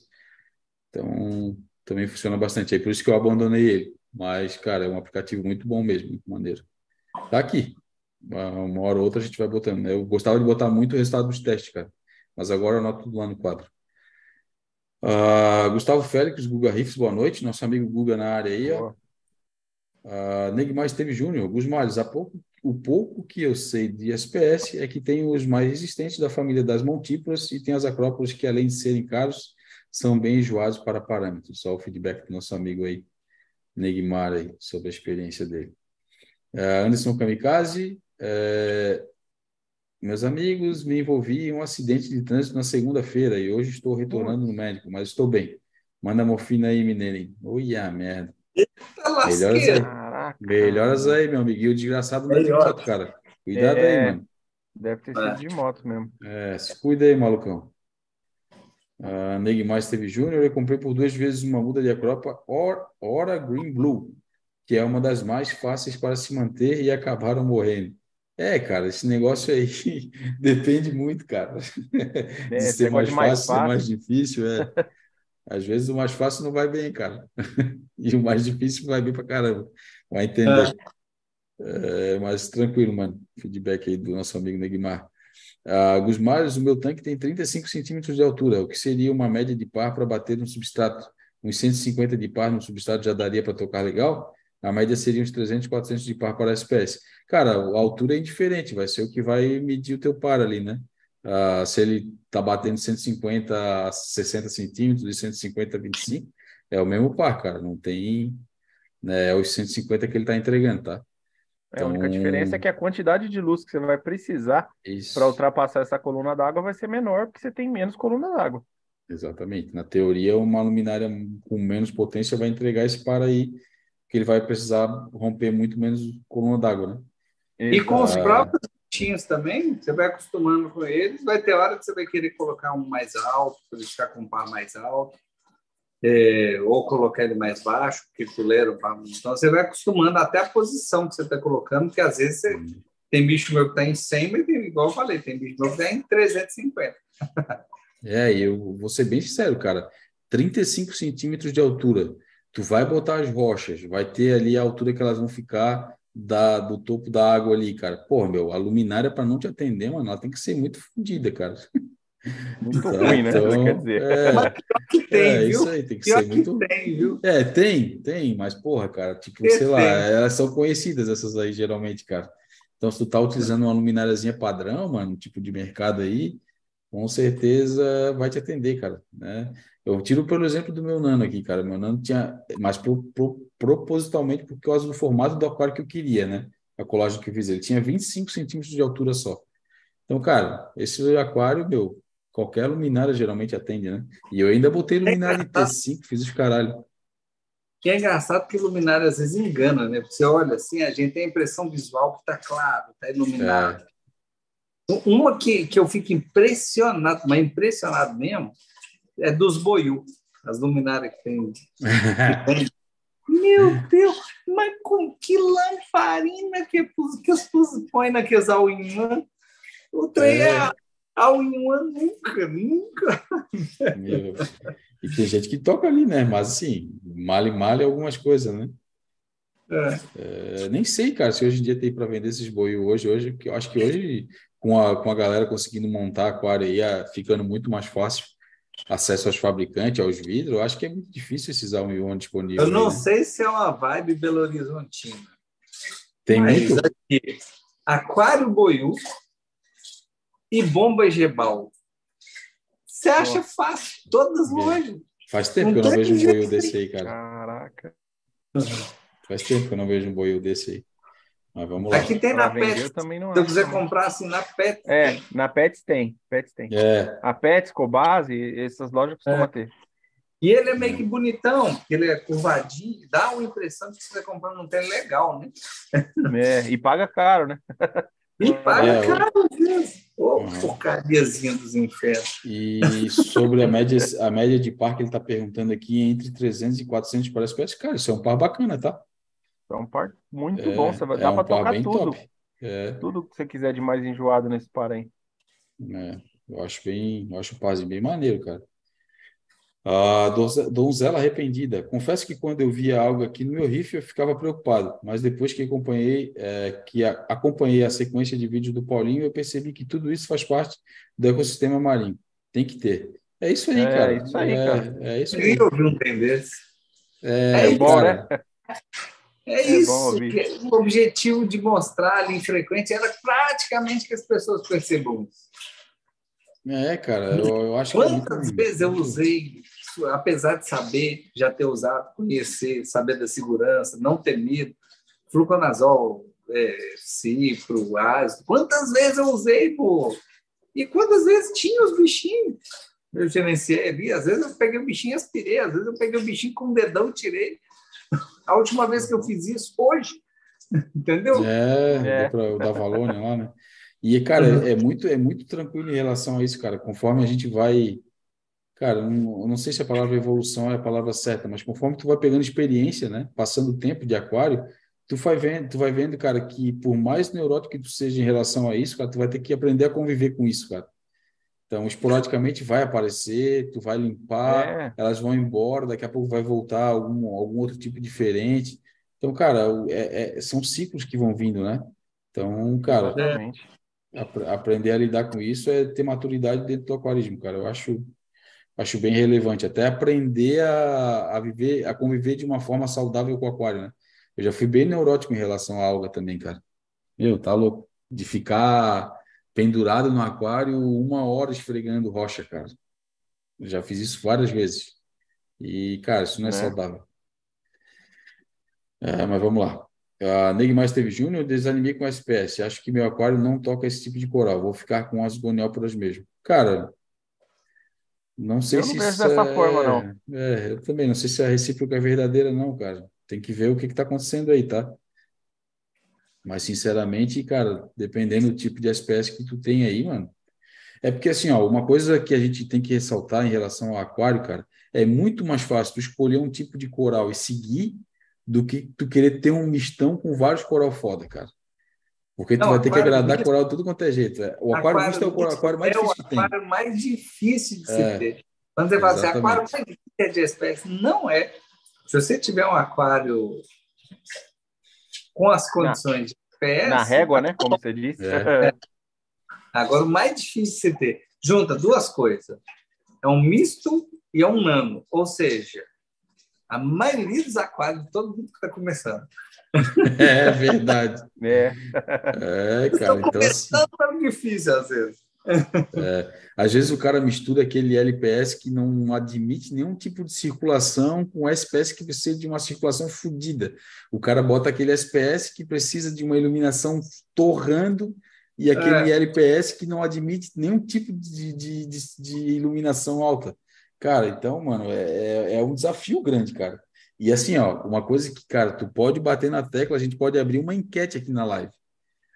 [SPEAKER 1] Então também funciona bastante. É por isso que eu abandonei ele. Mas, cara, é um aplicativo muito bom mesmo, muito maneiro. Tá aqui. Uma hora ou outra a gente vai botando. Né? Eu gostava de botar muito o resultado dos testes, cara. Mas agora eu anoto tudo lá no quadro. Uh, Gustavo Félix, Guga Riffs, boa noite. Nosso amigo Guga na área aí, ó. Uh, Neymar Esteve Júnior, Gusmales, há pouco, o pouco que eu sei de SPS é que tem os mais resistentes da família das montíporas e tem as acrópolis que, além de serem caros, são bem enjoados para parâmetros. Só o feedback do nosso amigo aí, Neymar, aí, sobre a experiência dele. Uh, Anderson Kamikaze, uh, meus amigos, me envolvi em um acidente de trânsito na segunda-feira e hoje estou retornando no médico, mas estou bem. Manda morfina aí, menino. Ui, a merda.
[SPEAKER 3] Eita melhoras
[SPEAKER 1] aí. melhoras aí, meu amigo. E o desgraçado não é de moto, cara. Cuidado é, aí, mano.
[SPEAKER 2] Deve ter sido é. de moto mesmo.
[SPEAKER 1] É, se cuida aí, malucão. Uh, Neg Mais teve Júnior, eu comprei por duas vezes uma muda de acropa Or, Ora Green Blue, que é uma das mais fáceis para se manter e acabaram morrendo. É, cara, esse negócio aí depende muito, cara. É, de ser mais fácil, mais fácil, mais difícil, é. Às vezes o mais fácil não vai bem, cara. e o mais difícil vai bem pra caramba. Vai entender. É. É, mas tranquilo, mano. Feedback aí do nosso amigo Neguimar. Ah, Gusmares, o meu tanque tem 35 centímetros de altura, o que seria uma média de par para bater no substrato. Uns 150 de par no substrato já daria para tocar legal? A média seria uns 300, 400 de par para a espécie. Cara, a altura é indiferente, vai ser o que vai medir o teu par ali, né? Uh, se ele está batendo 150 a 60 centímetros, de 150 a 25, é o mesmo par, cara. Não tem. Né, é os 150 que ele está entregando, tá?
[SPEAKER 2] Então, a única diferença é que a quantidade de luz que você vai precisar para ultrapassar essa coluna d'água vai ser menor, porque você tem menos coluna d'água.
[SPEAKER 1] Exatamente. Na teoria, uma luminária com menos potência vai entregar esse par aí, que ele vai precisar romper muito menos coluna d'água, né?
[SPEAKER 3] E com os próprios tinhas também, você vai acostumando com eles, vai ter hora que você vai querer colocar um mais alto, para deixar com um par mais alto, é, ou colocar ele mais baixo, porque fuleiro, então você vai acostumando até a posição que você está colocando, porque às vezes você, tem bicho meu que está em 100, mas tem, igual eu falei, tem bicho meu que está em 350.
[SPEAKER 1] é, eu vou ser bem sincero, cara, 35 centímetros de altura, tu vai botar as rochas, vai ter ali a altura que elas vão ficar da, do topo da água ali, cara. Pô, meu, a luminária para não te atender, mano, ela tem que ser muito fodida, cara.
[SPEAKER 2] Muito então, ruim, né? Então, quer dizer.
[SPEAKER 1] É, mas que tem, é, viu? isso aí, tem que pior ser que muito. Tem, viu? É, tem, tem, mas, porra, cara, tipo, que sei lá, elas são conhecidas essas aí, geralmente, cara. Então, se tu tá utilizando uma lumináriazinha padrão, mano, tipo de mercado aí, com certeza vai te atender, cara, né? Eu tiro pelo exemplo do meu nano aqui, cara. Meu nano tinha, mas pro, pro, propositalmente por causa do formato do aquário que eu queria, né? A colagem que eu fiz. Ele tinha 25 centímetros de altura só. Então, cara, esse aquário, meu, qualquer luminária geralmente atende, né? E eu ainda botei luminária de T5, fiz os caralho.
[SPEAKER 3] Que é engraçado que luminária às vezes engana, né? Você olha assim, a gente tem a impressão visual que tá claro, tá iluminado. É. Uma que, que eu fico impressionado, mas impressionado mesmo, é dos boiú, as luminárias que tem. Que tem. Meu Deus, mas com que lamparina que, que os põem naqueles all-in-one? O trem é, é all-in-one nunca, nunca.
[SPEAKER 1] Meu. E tem gente que toca ali, né? Mas assim, male male algumas coisas, né? É. É, nem sei, cara, se hoje em dia tem para vender esses boios hoje, hoje, eu acho que hoje com a, com a galera conseguindo montar aquário aí, ficando muito mais fácil acesso aos fabricantes, aos vidros, eu acho que é muito difícil esses all disponíveis.
[SPEAKER 3] Eu não né? sei se é uma vibe Belo Horizontina.
[SPEAKER 1] Tem muito?
[SPEAKER 3] Aqui, aquário Boiú e bomba Gebal. Você acha Nossa. fácil, todas lojas.
[SPEAKER 1] Faz tempo não que eu não vejo um boiú desse aí, cara.
[SPEAKER 2] Caraca.
[SPEAKER 1] Faz tempo que eu não vejo um boiú desse aí. Mas vamos lá.
[SPEAKER 3] Aqui tem na Pets. Também não Se eu quiser comprar assim na Pets.
[SPEAKER 2] É, na Pets tem. Pets tem.
[SPEAKER 1] É.
[SPEAKER 2] A Pets, Cobase, essas lojas costumam é. ter.
[SPEAKER 3] E ele é meio que bonitão, ele é curvadinho, dá uma impressão de que você está comprando um tênis legal, né?
[SPEAKER 2] É, e paga caro, né?
[SPEAKER 3] E paga é, caro, Deus. Ô, oh, porcariazinha dos infernos.
[SPEAKER 1] E sobre a média, a média de par que ele está perguntando aqui, entre 300 e 400 para espécie, cara, isso é um par bacana, tá?
[SPEAKER 2] É um par muito é, bom. Você vai, é dá um para tocar tudo. É. Tudo que você quiser de mais enjoado nesse par aí.
[SPEAKER 1] É, eu acho bem, eu acho o parzinho bem maneiro, cara. A donzela arrependida. Confesso que quando eu via algo aqui no meu riff eu ficava preocupado, mas depois que acompanhei é, que a, acompanhei a sequência de vídeos do Paulinho, eu percebi que tudo isso faz parte do ecossistema marinho. Tem que ter. É isso aí, é, cara.
[SPEAKER 2] É isso aí, é, cara.
[SPEAKER 1] É, isso aí.
[SPEAKER 3] Eu vi um desse.
[SPEAKER 1] É, é bom, né?
[SPEAKER 3] É, é isso. o objetivo de mostrar ali frequente era praticamente que as pessoas percebam isso.
[SPEAKER 1] É, cara, eu, eu acho
[SPEAKER 3] Quantas que. Vezes eu usei, apesar de saber, já ter usado, conhecer, saber da segurança, não ter medo, fluconazol, é, cipro, ácido, quantas vezes eu usei, pô? E quantas vezes tinha os bichinhos? Eu gerenciei ali, às vezes eu peguei o bichinho e aspirei, às vezes eu peguei o bichinho com o dedão e tirei. A última vez que eu fiz isso, hoje. Entendeu?
[SPEAKER 1] É, é. para o da Valônia lá, né? E, cara, uhum. é, muito, é muito tranquilo em relação a isso, cara. Conforme a gente vai. Cara, não, não sei se a palavra evolução é a palavra certa, mas conforme tu vai pegando experiência, né? Passando o tempo de aquário, tu vai vendo, tu vai vendo, cara, que por mais neurótico que tu seja em relação a isso, cara, tu vai ter que aprender a conviver com isso, cara. Então, esporadicamente vai aparecer, tu vai limpar, é. elas vão embora, daqui a pouco vai voltar algum, algum outro tipo diferente. Então, cara, é, é, são ciclos que vão vindo, né? Então, cara, ap aprender a lidar com isso é ter maturidade dentro do aquarismo, cara. Eu acho, acho bem relevante. Até aprender a, a viver, a conviver de uma forma saudável com o aquário, né? Eu já fui bem neurótico em relação à alga também, cara. Meu, tá louco. De ficar pendurado no aquário uma hora esfregando rocha, cara. Já fiz isso várias vezes. E, cara, isso não é, é. saudável. É, mas vamos lá. A Neigmaster Júnior, desanimei com a espécie. Acho que meu aquário não toca esse tipo de coral. Vou ficar com as gonióporas mesmo. Cara, não sei eu
[SPEAKER 2] se
[SPEAKER 1] não
[SPEAKER 2] dessa é... forma, não.
[SPEAKER 1] É, eu também não sei se a recíproca é verdadeira, não, cara. Tem que ver o que está acontecendo aí, tá? Mas, sinceramente, cara, dependendo do tipo de espécie que tu tem aí, mano. É porque, assim, ó, uma coisa que a gente tem que ressaltar em relação ao aquário, cara, é muito mais fácil tu escolher um tipo de coral e seguir do que tu querer ter um mistão com vários coral foda, cara. Porque tu Não, vai ter que agradar coral tudo quanto é jeito. É. O aquário, aquário misto é o aquário mais é difícil que tem. É o
[SPEAKER 3] aquário mais difícil de se é, ter. Quando você fala assim, aquário mais difícil de espécie, não é. Se você tiver um aquário com as condições de
[SPEAKER 2] PS. Na régua, né? Como você disse. É.
[SPEAKER 3] Agora, o mais difícil de você ter, junta duas coisas. É um misto e é um nano. Ou seja, a maioria dos aquários, todo mundo que está começando.
[SPEAKER 1] É verdade.
[SPEAKER 2] É,
[SPEAKER 1] é cara. Então,
[SPEAKER 3] começando assim... é difícil, às vezes.
[SPEAKER 1] É, às vezes o cara mistura aquele LPS que não admite nenhum tipo de circulação com o SPS que precisa de uma circulação fodida. O cara bota aquele SPS que precisa de uma iluminação torrando e aquele é. LPS que não admite nenhum tipo de, de, de, de iluminação alta. Cara, então, mano, é, é, é um desafio grande, cara. E assim, ó, uma coisa que, cara, tu pode bater na tecla, a gente pode abrir uma enquete aqui na live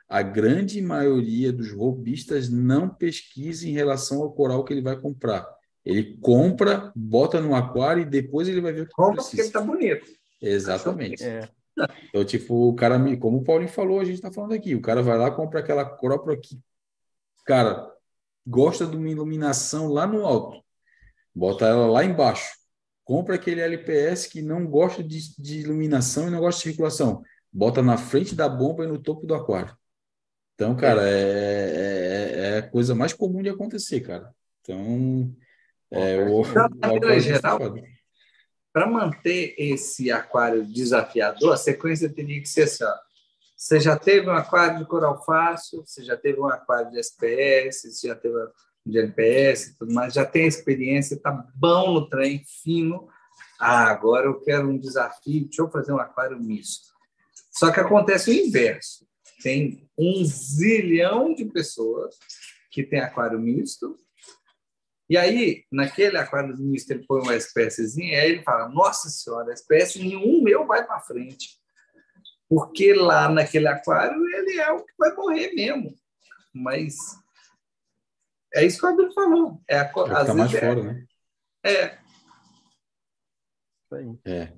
[SPEAKER 1] a grande maioria dos robistas não pesquisa em relação ao coral que ele vai comprar. Ele compra, bota no aquário e depois ele vai ver o que
[SPEAKER 3] compra precisa. porque ele está bonito.
[SPEAKER 1] Exatamente. É. Então, tipo, o cara, como o Paulinho falou, a gente está falando aqui, o cara vai lá, compra aquela coral aqui. Cara, gosta de uma iluminação lá no alto, bota ela lá embaixo. Compra aquele LPS que não gosta de, de iluminação e não gosta de circulação. Bota na frente da bomba e no topo do aquário. Então, cara, é, é, é, a coisa mais comum de acontecer, cara. Então, é, o,
[SPEAKER 3] o geral, para manter esse aquário desafiador, a sequência teria que ser assim: ó, você já teve um aquário de coral fácil, você já teve um aquário de SPS, você já teve de LPS, tudo mais, já tem experiência, está bom no trem, fino. Ah, agora eu quero um desafio, deixa eu fazer um aquário misto. Só que acontece o inverso tem um zilhão de pessoas que tem aquário misto. E aí, naquele aquário misto, ele põe uma espéciezinha, aí ele fala: Nossa Senhora, espécie nenhum meu vai para frente. Porque lá naquele aquário ele é o que vai morrer mesmo. Mas é isso que o Abel falou. É a,
[SPEAKER 1] às mais é, fora, né?
[SPEAKER 3] É.
[SPEAKER 1] É.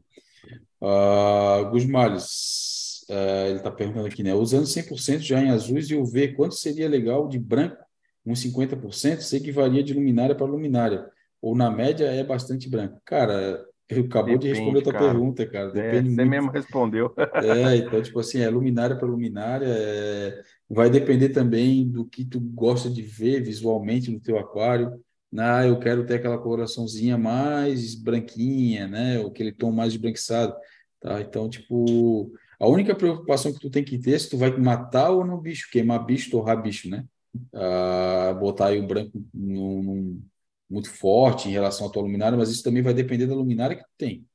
[SPEAKER 1] Uh, Gusmalhos, Uh, ele está perguntando aqui, né? Usando 100% já em azuis e UV, quanto seria legal de branco? Uns 50%? Sei que varia de luminária para luminária. Ou na média é bastante branco. Cara, eu acabou Depende, de responder a tua cara. pergunta, cara.
[SPEAKER 2] É, Depende é, você muito. mesmo respondeu.
[SPEAKER 1] É, então, tipo assim, é luminária para luminária. É... Vai depender também do que tu gosta de ver visualmente no teu aquário. Ah, eu quero ter aquela coloraçãozinha mais branquinha, né? Ou aquele tom mais esbranquiçado. Tá? Então, tipo, a única preocupação que tu tem que ter é se tu vai matar ou não bicho, queimar bicho, torrar bicho, né? Ah, botar aí o branco num, num, muito forte em relação à tua luminária, mas isso também vai depender da luminária que tu tem,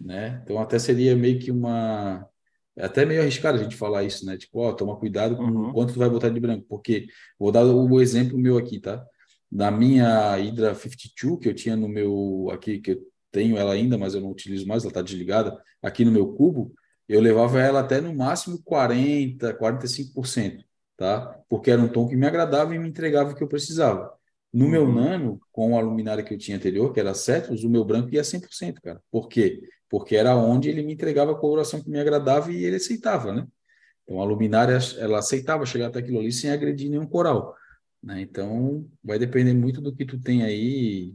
[SPEAKER 1] né? Então até seria meio que uma é até meio arriscado a gente falar isso, né? Tipo, ó, toma cuidado com uhum. quanto tu vai botar de branco, porque vou dar o exemplo meu aqui, tá? Na minha Hydra 52 que eu tinha no meu aqui que eu tenho ela ainda, mas eu não utilizo mais, ela está desligada aqui no meu cubo eu levava ela até no máximo 40%, 45%, tá? Porque era um tom que me agradava e me entregava o que eu precisava. No uhum. meu nano, com a luminária que eu tinha anterior, que era Cetus, o meu branco ia 100%, cara. Por quê? Porque era onde ele me entregava a coloração que me agradava e ele aceitava, né? Então a luminária, ela aceitava chegar até aquilo ali sem agredir nenhum coral. Né? Então vai depender muito do que tu tem aí,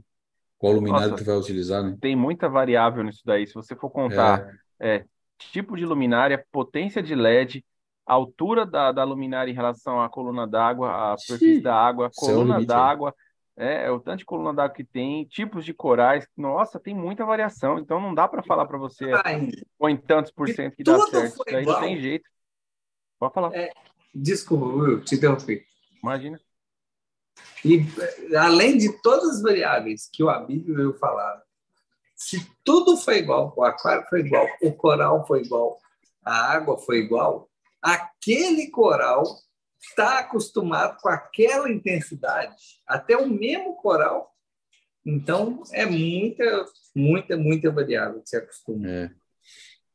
[SPEAKER 1] qual luminária Nossa, tu vai utilizar, né?
[SPEAKER 2] Tem muita variável nisso daí. Se você for contar é. É, tipo de luminária, potência de LED, altura da, da luminária em relação à coluna d'água, a superfície da água, é coluna d'água, é, é, o tanto de coluna d'água que tem, tipos de corais. Nossa, tem muita variação. Então não dá para falar para você põe tantos por cento que dá certo. Aí não tem jeito. Pode falar. É,
[SPEAKER 3] desculpa, eu te interrompi.
[SPEAKER 2] Imagina.
[SPEAKER 3] E além de todas as variáveis que o Abílio veio falar, se tudo foi igual, o aquário foi igual, o coral foi igual, a água foi igual, aquele coral está acostumado com aquela intensidade, até o mesmo coral. Então, é muita, muita, muita variável que se acostuma.
[SPEAKER 1] É.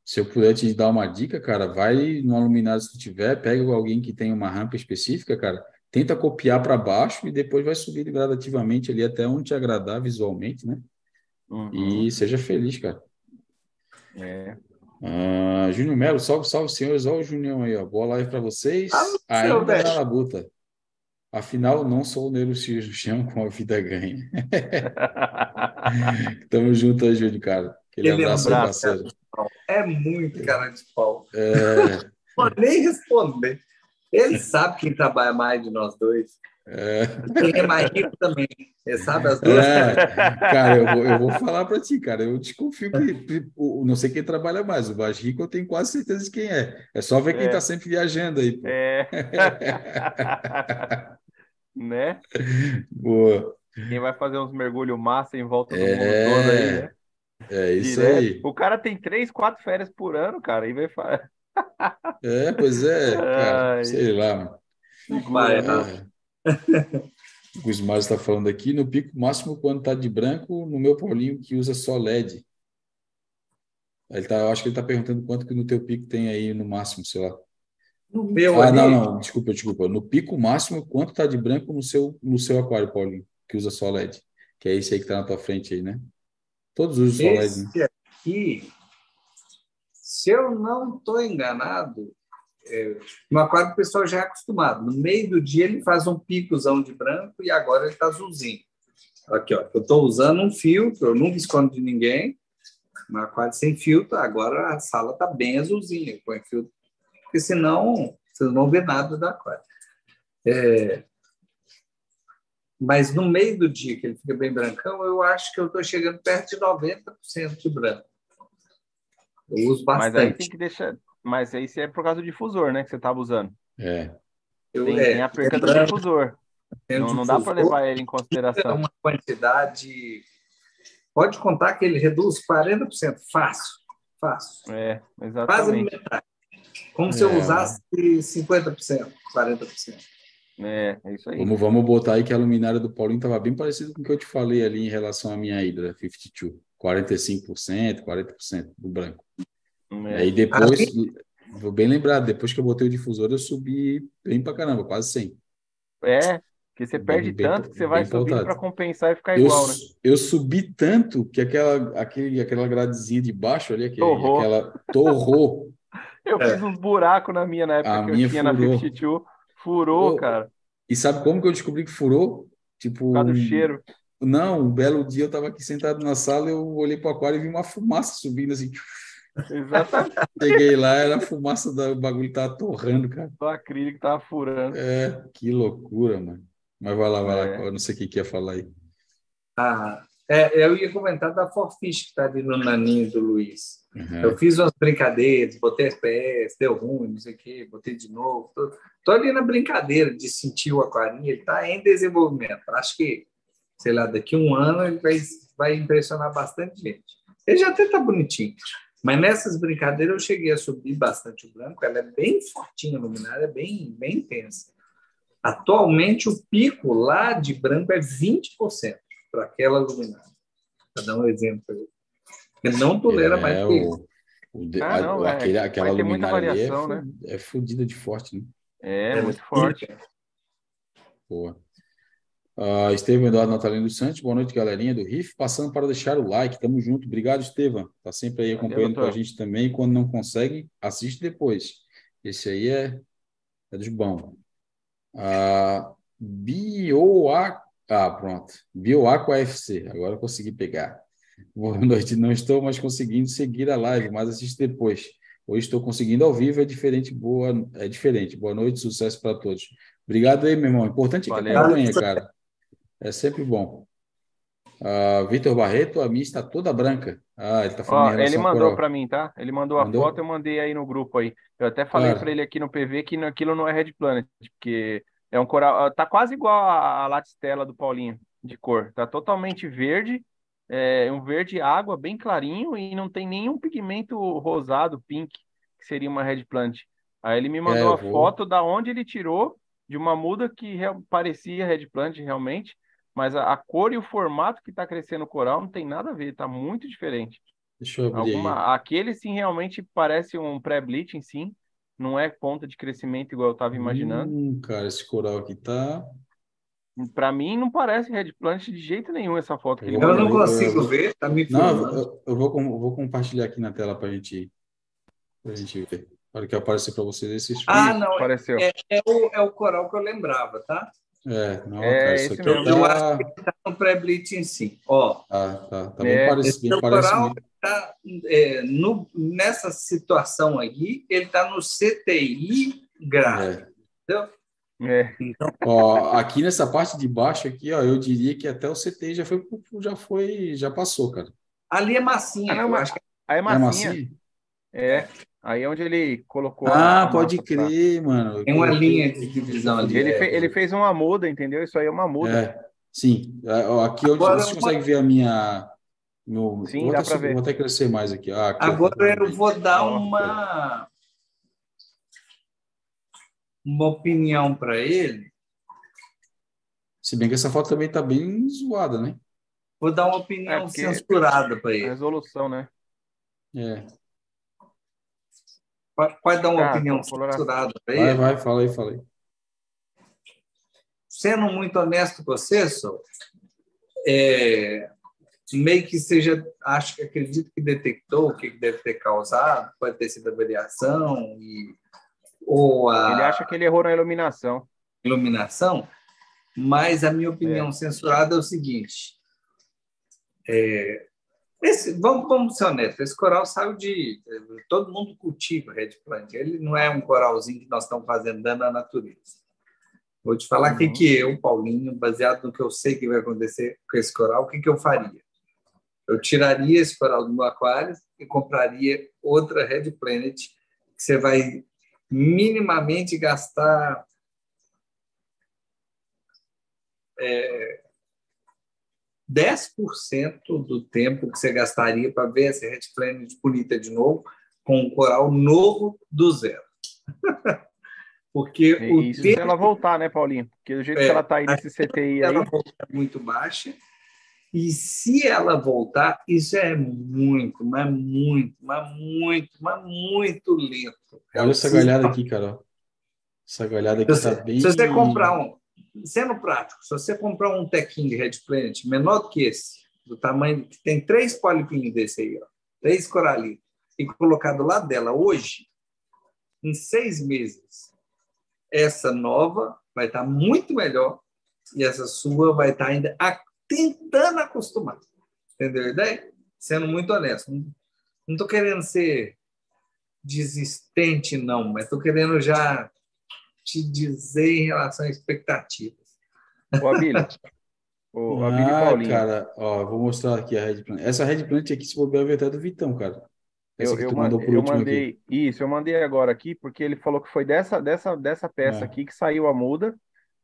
[SPEAKER 1] Se eu puder te dar uma dica, cara, vai no aluminado se tiver, pega alguém que tem uma rampa específica, cara, tenta copiar para baixo e depois vai subir gradativamente ali até onde te agradar visualmente, né? Uhum. E seja feliz, cara.
[SPEAKER 2] É.
[SPEAKER 1] Ah, Júnior Melo, salve, salve, senhores. Olha o Junião aí, ó. Boa live para vocês. Ah, Ainda na labuta. Afinal, não sou o neurocirurgião com a vida ganha. Tamo junto aí, Júnior, cara. Aquele Ele abraço, parceiro.
[SPEAKER 3] é muito cara de pau. É... Pode nem responder. Ele sabe quem trabalha mais de nós dois. É. Quem é mais rico também. Você sabe as duas? É,
[SPEAKER 1] cara, eu vou, eu vou falar para ti, cara. Eu desconfio que não sei quem trabalha mais. O mais rico eu tenho quase certeza de quem é. É só ver quem está é. sempre viajando aí.
[SPEAKER 2] Pô. É. Né?
[SPEAKER 1] Boa.
[SPEAKER 2] Quem vai fazer uns mergulhos massa em volta do é... mundo todo aí, né?
[SPEAKER 1] É isso Direto. aí.
[SPEAKER 2] O cara tem três, quatro férias por ano, cara, e vai fazer.
[SPEAKER 1] É, pois é, cara, Ai. sei lá. Vai, é. O Gusmar está falando aqui, no pico máximo quando está de branco, no meu Paulinho que usa só LED. Ele tá, eu acho que ele está perguntando quanto que no teu pico tem aí no máximo, sei lá.
[SPEAKER 3] No meu
[SPEAKER 1] Ah, ali... não, não, desculpa, desculpa. No pico máximo, quanto está de branco no seu, no seu aquário, Paulinho, que usa só LED? Que é esse aí que está na tua frente aí, né? Todos usam só LED.
[SPEAKER 3] Esse né? aqui, se eu não estou enganado, é, no aquário o pessoal já é acostumado. No meio do dia ele faz um picozão de branco e agora ele está azulzinho. Aqui, ó, eu estou usando um filtro, eu nunca escondo de ninguém. No aquário sem filtro, agora a sala está bem azulzinha. Põe filtro, porque senão vocês não vê nada do aquário. É, mas no meio do dia, que ele fica bem brancão, eu acho que eu estou chegando perto de 90% de branco. Eu uso bastante.
[SPEAKER 2] Mas aí tem que deixar, mas isso é por causa do difusor, né? Que você estava usando.
[SPEAKER 1] É.
[SPEAKER 2] Tem, é, tem a perca do difusor. Não, não dá para levar ele em consideração. É
[SPEAKER 3] uma quantidade. Pode contar que ele reduz 40%. Fácil. Fácil.
[SPEAKER 2] É, exatamente. Quase metade.
[SPEAKER 3] Como é. se eu é. usasse 50%, 40%.
[SPEAKER 2] É, é isso aí.
[SPEAKER 1] Vamos, vamos botar aí que a luminária do Paulinho estava bem parecido com o que eu te falei ali em relação à minha Hydra 52. 45%, 40% do branco. É. Aí depois, vou bem lembrado, depois que eu botei o difusor, eu subi bem pra caramba, quase 100.
[SPEAKER 2] É, porque você perde bem, tanto que você vai subir para compensar e ficar igual,
[SPEAKER 1] eu,
[SPEAKER 2] né?
[SPEAKER 1] Eu subi tanto que aquela, aquele, aquela gradezinha de baixo ali, aquele, torrou. aquela torrou.
[SPEAKER 2] eu é. fiz uns buracos na minha na época
[SPEAKER 1] a que minha eu tinha
[SPEAKER 2] furou. na 52. Furou, cara.
[SPEAKER 1] E sabe como que eu descobri que furou? Tipo. Por
[SPEAKER 2] causa do cheiro.
[SPEAKER 1] Não, um belo dia eu estava aqui sentado na sala, eu olhei para o aquário e vi uma fumaça subindo assim.
[SPEAKER 2] Exatamente.
[SPEAKER 1] Cheguei lá, era a fumaça do bagulho tava torrando, cara.
[SPEAKER 2] O acrílico tava furando.
[SPEAKER 1] É, que loucura, mano. Mas vai lá, vai é. lá, eu não sei o que, que ia falar aí.
[SPEAKER 3] Ah, é, eu ia comentar da Forfish que está ali no naninho do Luiz. Uhum. Eu fiz umas brincadeiras, botei SPS, deu ruim, não sei o quê, botei de novo. Tô, tô ali na brincadeira de sentir o aquarinho, ele está em desenvolvimento. Acho que, sei lá, daqui a um ano ele vai, vai impressionar bastante gente. Ele já até está bonitinho. Mas nessas brincadeiras eu cheguei a subir bastante o branco, ela é bem fortinha a luminária, é bem, bem intensa. Atualmente o pico lá de branco é 20% para aquela luminária. Para dar um exemplo aí. Ele não tolera é, mais
[SPEAKER 1] o, isso. O de, ah, não, a, é, aquele, aquela luminária variação, é, né? é fodida de forte, né?
[SPEAKER 2] É, é muito forte.
[SPEAKER 1] Boa. Uh, Estevam Eduardo Natalino dos Santos, boa noite, galerinha do RIF. Passando para deixar o like, tamo junto. Obrigado, Estevam. Tá sempre aí acompanhando Valeu, com a gente também. Quando não consegue, assiste depois. Esse aí é, é dos bons. Uh, Bioa... Ah, pronto. Bioaco FC. Agora consegui pegar. Boa noite. Não estou mais conseguindo seguir a live, mas assiste depois. Hoje estou conseguindo ao vivo, é diferente. Boa, é diferente. Boa noite, sucesso para todos. Obrigado aí, meu irmão. Importante que acompanhe, cara. É sempre bom. Uh, Vitor Barreto, a minha está toda branca. Ah, ele está falando
[SPEAKER 2] Ó, Ele mandou para mim, tá? Ele mandou, mandou, a foto, eu mandei aí no grupo aí. Eu até falei para ele aqui no PV que aquilo não é Red Planet, porque é um coral, tá quase igual a, a latistela do Paulinho de cor. Tá totalmente verde, é um verde água bem clarinho e não tem nenhum pigmento rosado, pink, que seria uma Red Plant. Aí ele me mandou é, a vou... foto da onde ele tirou de uma muda que parecia Red Plant realmente mas a, a cor e o formato que está crescendo o coral não tem nada a ver, está muito diferente.
[SPEAKER 1] Deixa eu abrir
[SPEAKER 2] Alguma, Aquele sim realmente parece um pré-bleaching, sim. Não é ponta de crescimento igual eu estava imaginando.
[SPEAKER 1] Hum, cara, esse coral aqui tá.
[SPEAKER 2] Para mim não parece Red Plant de jeito nenhum essa foto que
[SPEAKER 3] eu ele Eu não consigo eu... ver, tá me
[SPEAKER 1] Não, eu, eu, vou, eu vou compartilhar aqui na tela para gente, a gente ver. Para que apareça para vocês esse
[SPEAKER 3] Ah, não. Apareceu. É, é, o, é o coral que eu lembrava, tá?
[SPEAKER 1] É, não, é cara, isso aqui
[SPEAKER 3] mesmo. Eu acho que ele está no pré-blitz em si. Ó,
[SPEAKER 1] ah, tá, tá bem é, parecido. Bem parecido
[SPEAKER 3] tá, é, no, nessa situação aí, ele está no CTI grave. É. Entendeu?
[SPEAKER 1] É. Então... Ó, aqui nessa parte de baixo aqui, ó, eu diria que até o CTI já foi, já foi, já passou, cara.
[SPEAKER 3] Ali é massinha. Ah, não,
[SPEAKER 2] acho que... Aí é massinha. É massinha? É. Aí é onde ele colocou.
[SPEAKER 1] Ah, a pode crer, pra... mano.
[SPEAKER 3] Tem uma linha de divisão ali.
[SPEAKER 2] Ele, é. fe, ele fez uma muda, entendeu? Isso aí é uma muda. É,
[SPEAKER 1] sim. É, aqui onde Agora, você consegue ver a minha. Meu,
[SPEAKER 2] sim, vou dá para ver.
[SPEAKER 1] Vou até crescer mais aqui. Ah, aqui
[SPEAKER 3] Agora eu vou dar uma. Uma opinião para ele.
[SPEAKER 1] Se bem que essa foto também está bem zoada, né?
[SPEAKER 3] Vou dar uma opinião é censurada para ele.
[SPEAKER 2] Resolução, né?
[SPEAKER 1] É.
[SPEAKER 3] Pode, pode dar uma ah, opinião censurada ele?
[SPEAKER 1] Vai, vai, fala aí, fala aí.
[SPEAKER 3] Sendo muito honesto com você, só, é, meio que seja, acho que acredito que detectou o que deve ter causado, pode ter sido a variação e ou a
[SPEAKER 2] Ele acha que ele errou na iluminação.
[SPEAKER 3] Iluminação, mas a minha opinião é. censurada é o seguinte: é, esse, vamos, vamos ser honestos, esse coral saiu de. Todo mundo cultiva Red Plant. Ele não é um coralzinho que nós estamos fazendo dano à natureza. Vou te falar o uhum. que, que eu, Paulinho, baseado no que eu sei que vai acontecer com esse coral, o que, que eu faria? Eu tiraria esse coral do meu aquário e compraria outra Red Planet, que você vai minimamente gastar é, 10% do tempo que você gastaria para ver essa Red Planet bonita de novo, com um coral novo do zero. Porque
[SPEAKER 2] o isso tempo... se ela voltar, né, Paulinho? Porque do jeito é, que ela está aí nesse CTI
[SPEAKER 3] ela aí... voltar muito baixa. E se ela voltar, isso é muito, mas muito, mas muito, mas muito lento.
[SPEAKER 1] Olha essa galhada aqui, Carol. Essa galhada aqui está bem...
[SPEAKER 3] Se você comprar um, sendo prático, se você comprar um tequinho de Red Planet menor do que esse, do tamanho que tem três polipinhos desse aí, ó, três coralitos, e colocar do lado dela hoje, em seis meses, essa nova vai estar muito melhor e essa sua vai estar ainda a, tentando acostumar. Entendeu a ideia? Sendo muito honesto. Não estou querendo ser desistente, não, mas estou querendo já te dizer em relação a expectativas?
[SPEAKER 2] O Abílio.
[SPEAKER 1] O Abílio ah, Paulinho. cara, ó, vou mostrar aqui a Red Plant. Essa Red Plant aqui, se bobear, veio até do Vitão, cara.
[SPEAKER 2] Essa eu, eu, mandou por eu mandei aqui. isso, eu mandei agora aqui porque ele falou que foi dessa dessa dessa peça é. aqui que saiu a muda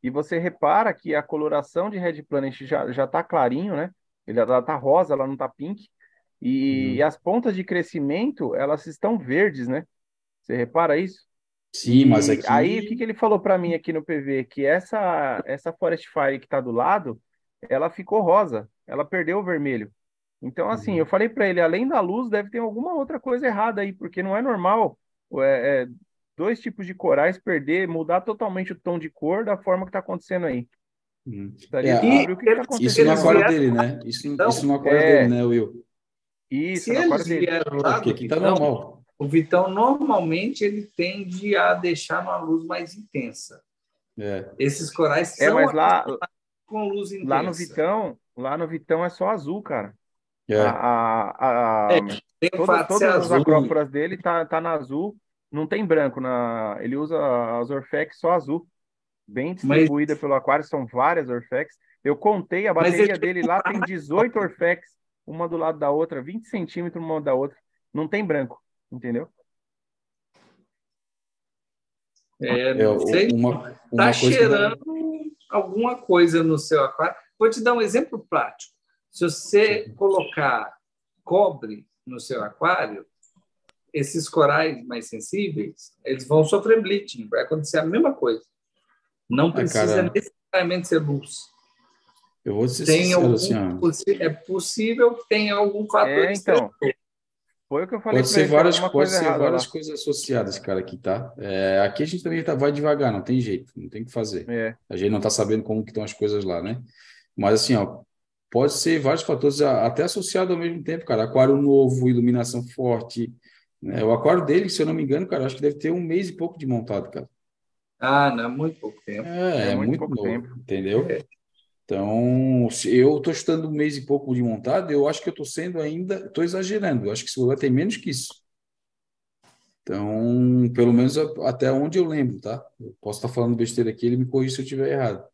[SPEAKER 2] e você repara que a coloração de Red Planet já já tá clarinho, né? Ele ela tá rosa, ela não tá pink e, uhum. e as pontas de crescimento elas estão verdes, né? Você repara isso?
[SPEAKER 1] Sim, mas aqui.
[SPEAKER 2] Aí o que, que ele falou para mim aqui no PV? Que essa, essa Forest Fire que está do lado, ela ficou rosa, ela perdeu o vermelho. Então, assim, uhum. eu falei para ele, além da luz, deve ter alguma outra coisa errada aí, porque não é normal é, é, dois tipos de corais perder, mudar totalmente o tom de cor da forma que está acontecendo aí.
[SPEAKER 1] Uhum. É, e, o que tá isso no aquário dele, né? Isso, então, isso no aquário é, dele, né, Will?
[SPEAKER 2] Isso, no aquário dele.
[SPEAKER 1] Lá, porque aqui tá normal.
[SPEAKER 3] O Vitão normalmente ele tende a deixar uma luz mais intensa.
[SPEAKER 1] É.
[SPEAKER 3] Esses corais
[SPEAKER 2] é, são mas lá, com luz intensa. Lá no Vitão, lá no Vitão é só azul, cara.
[SPEAKER 1] É.
[SPEAKER 2] A, a, a, é, toda, todas as azul. acróporas dele tá, tá na azul, não tem branco na. Ele usa as Orfex só azul, bem distribuída mas... pelo aquário, são várias Orfex. Eu contei a bateria dele lá tem 18 Orfex, uma do lado da outra, 20 centímetros uma da outra, não tem branco entendeu?
[SPEAKER 3] É, é não sei. Uma, uma tá cheirando que... alguma coisa no seu aquário. Vou te dar um exemplo prático. Se você Sim. colocar cobre no seu aquário, esses corais mais sensíveis, eles vão sofrer bleaching, vai acontecer a mesma coisa. Não ah, precisa ah, necessariamente ser luz.
[SPEAKER 1] Eu vou ser tem sincero,
[SPEAKER 3] algum, assim, É possível que tenha algum fator é,
[SPEAKER 2] então, foi o que eu falei.
[SPEAKER 1] Pode ser várias, pode ser várias coisas associadas, cara, aqui, tá? É, aqui a gente também tá, vai devagar, não tem jeito, não tem o que fazer.
[SPEAKER 2] É.
[SPEAKER 1] A gente não está sabendo como que estão as coisas lá, né? Mas assim, ó, pode ser vários fatores até associados ao mesmo tempo, cara. Aquário novo, iluminação forte. Né? O aquário dele, se eu não me engano, cara, acho que deve ter um mês e pouco de montado, cara.
[SPEAKER 3] Ah, não, é muito pouco tempo.
[SPEAKER 1] É, é, muito, muito novo, tempo. entendeu? É. Então, se eu estou estudando um mês e pouco de montada, eu acho que eu estou sendo ainda, estou exagerando. Eu acho que se vai ter menos que isso. Então, pelo menos até onde eu lembro, tá? Eu posso estar falando besteira aqui, ele me corrige se eu estiver errado.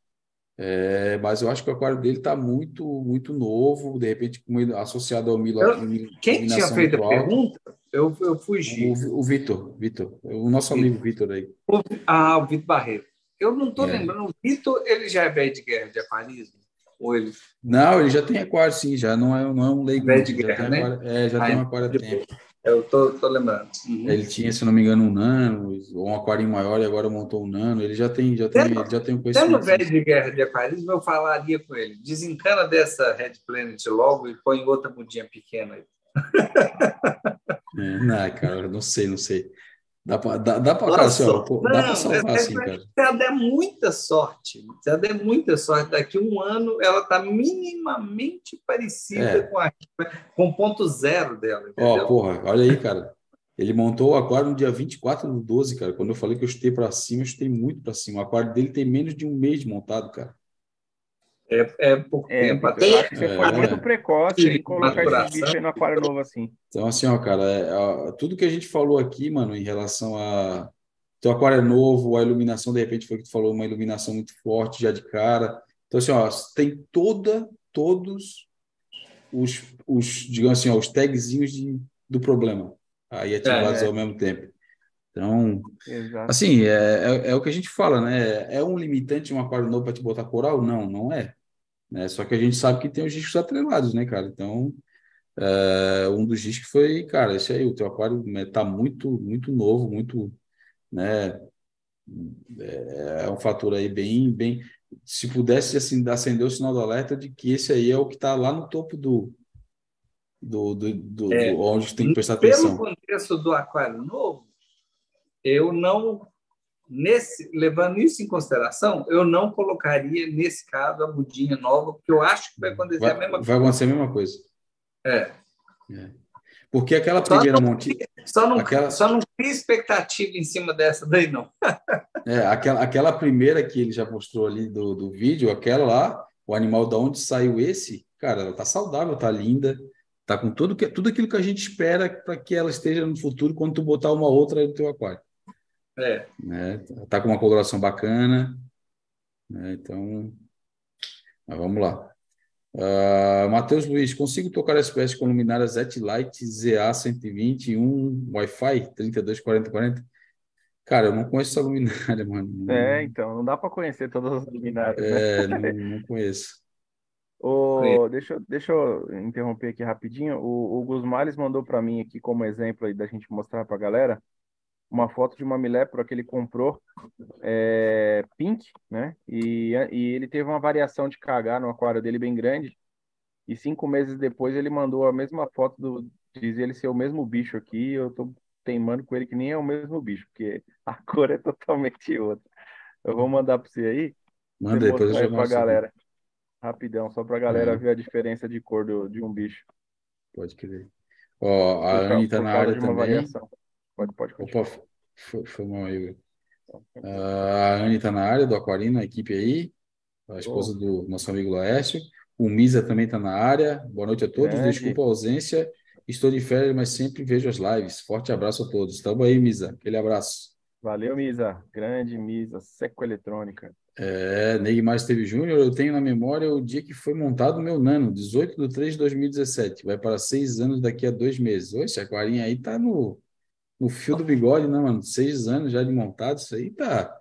[SPEAKER 1] É, mas eu acho que o aquário dele está muito, muito novo, de repente associado ao Mila.
[SPEAKER 3] Quem tinha feito a pergunta Eu, eu fugi.
[SPEAKER 1] O, o Vitor, Vitor, o nosso amigo Vitor aí.
[SPEAKER 3] O, ah, o Vitor Barreto. Eu não estou é. lembrando. O Vitor, ele já é velho de guerra de aquarismo? Ou ele...
[SPEAKER 1] Não, ele já tem aquário, sim, já não é, não é um leigo.
[SPEAKER 3] De guerra, né?
[SPEAKER 1] Aquário, é, já Aí, tem um aquário há tempo.
[SPEAKER 3] Eu tô, tô lembrando. Uhum.
[SPEAKER 1] Ele tinha, se não me engano, um nano, ou um aquário maior, e agora montou um nano. Ele já tem, já tem, ele já tem um
[SPEAKER 3] conhecimento. Tendo velho de guerra de aquarismo, eu falaria com ele: desencana dessa Red Planet logo e põe outra mudinha pequena aí.
[SPEAKER 1] É, não, cara, não sei, não sei. Dá para dá, dá pra, cara, assim, ó, pô, dá para salvar assim, cara.
[SPEAKER 3] Ela der muita sorte, se ela der muita sorte, daqui um ano ela está minimamente parecida é. com, a, com o ponto zero dela.
[SPEAKER 1] Ó, porra, olha aí, cara. Ele montou o aquário no dia 24 do 12, cara. Quando eu falei que eu chutei para cima, eu chutei muito para cima. O aquário dele tem menos de um mês montado, cara.
[SPEAKER 3] É, é pouco é, tempo.
[SPEAKER 2] Até... Eu acho que você foi é. muito precoce em colocar esse bicho aí no aquário novo assim.
[SPEAKER 1] Então, assim, ó, cara, é, tudo que a gente falou aqui, mano, em relação a. Teu aquário é novo, a iluminação, de repente, foi que tu falou, uma iluminação muito forte já de cara. Então, assim, ó, tem toda, todos os, os digamos assim, ó, os tagzinhos de, do problema aí ativados é, ao mesmo tempo. Então, Exato. assim, é, é, é, o que a gente fala, né? É um limitante um aquário novo para te botar coral? Não, não é. Né? Só que a gente sabe que tem os discos atrelados, né, cara? Então, é, um dos discos foi, cara, esse aí, o teu aquário está né, muito, muito novo, muito, né? É, é um fator aí bem, bem. Se pudesse assim acender o sinal do alerta de que esse aí é o que está lá no topo do, do, do, do, é, do onde tem que prestar atenção.
[SPEAKER 3] Pelo contexto do aquário novo, eu não nesse, levando isso em consideração, eu não colocaria nesse caso a mudinha nova, porque eu acho que vai acontecer
[SPEAKER 1] vai,
[SPEAKER 3] a mesma
[SPEAKER 1] coisa. Vai acontecer a mesma coisa.
[SPEAKER 3] É.
[SPEAKER 1] é. Porque aquela primeira monte.
[SPEAKER 3] Só não, aquela... só não cria expectativa em cima dessa daí, não.
[SPEAKER 1] é, aquela, aquela primeira que ele já mostrou ali do, do vídeo, aquela lá, o animal da onde saiu esse, cara, ela tá saudável, tá linda, tá com tudo, que, tudo aquilo que a gente espera para que ela esteja no futuro quando tu botar uma outra no teu aquário.
[SPEAKER 3] É.
[SPEAKER 1] Né? Tá com uma coloração bacana. Né? Então, vamos lá. Uh, Matheus Luiz, consigo tocar SPS com luminária Z-Lite ZA121 Wi-Fi 324040? Cara, eu não conheço essa luminária, mano.
[SPEAKER 2] É, então, não dá para conhecer todas as luminárias.
[SPEAKER 1] É, né? não, não conheço.
[SPEAKER 2] O, deixa, deixa eu interromper aqui rapidinho. O, o Gusmales mandou para mim aqui como exemplo aí da gente mostrar para a galera uma foto de uma Milepro que ele comprou é, pink, né? E, e ele teve uma variação de cagar no aquário dele bem grande. E cinco meses depois ele mandou a mesma foto do diz ele ser o mesmo bicho aqui. Eu tô teimando com ele que nem é o mesmo bicho, porque a cor é totalmente outra. Eu vou mandar para você aí.
[SPEAKER 1] Manda depois
[SPEAKER 2] eu para a galera. Rapidão, só para a galera é. ver a diferença de cor do, de um bicho.
[SPEAKER 1] Pode crer. Ó, a Anne está na área também. Variação.
[SPEAKER 2] Pode, pode
[SPEAKER 1] continuar. Opa, foi, foi mal aí. Uh, a Anne está na área do Aquarino, a equipe aí, a esposa oh. do nosso amigo Laércio. O Misa também está na área. Boa noite a todos. Grande. Desculpa a ausência. Estou de férias, mas sempre vejo as lives. Forte abraço a todos. Estamos aí, Misa. Aquele abraço.
[SPEAKER 2] Valeu, Misa. Grande Misa. Seco Eletrônica.
[SPEAKER 1] É, Neymar Esteve Júnior, eu tenho na memória o dia que foi montado o meu Nano, 18 de 3 de 2017. Vai para seis anos daqui a dois meses. Oi, esse aquarinho aí tá no, no fio do bigode, né, mano? Seis anos já de montado, isso aí tá.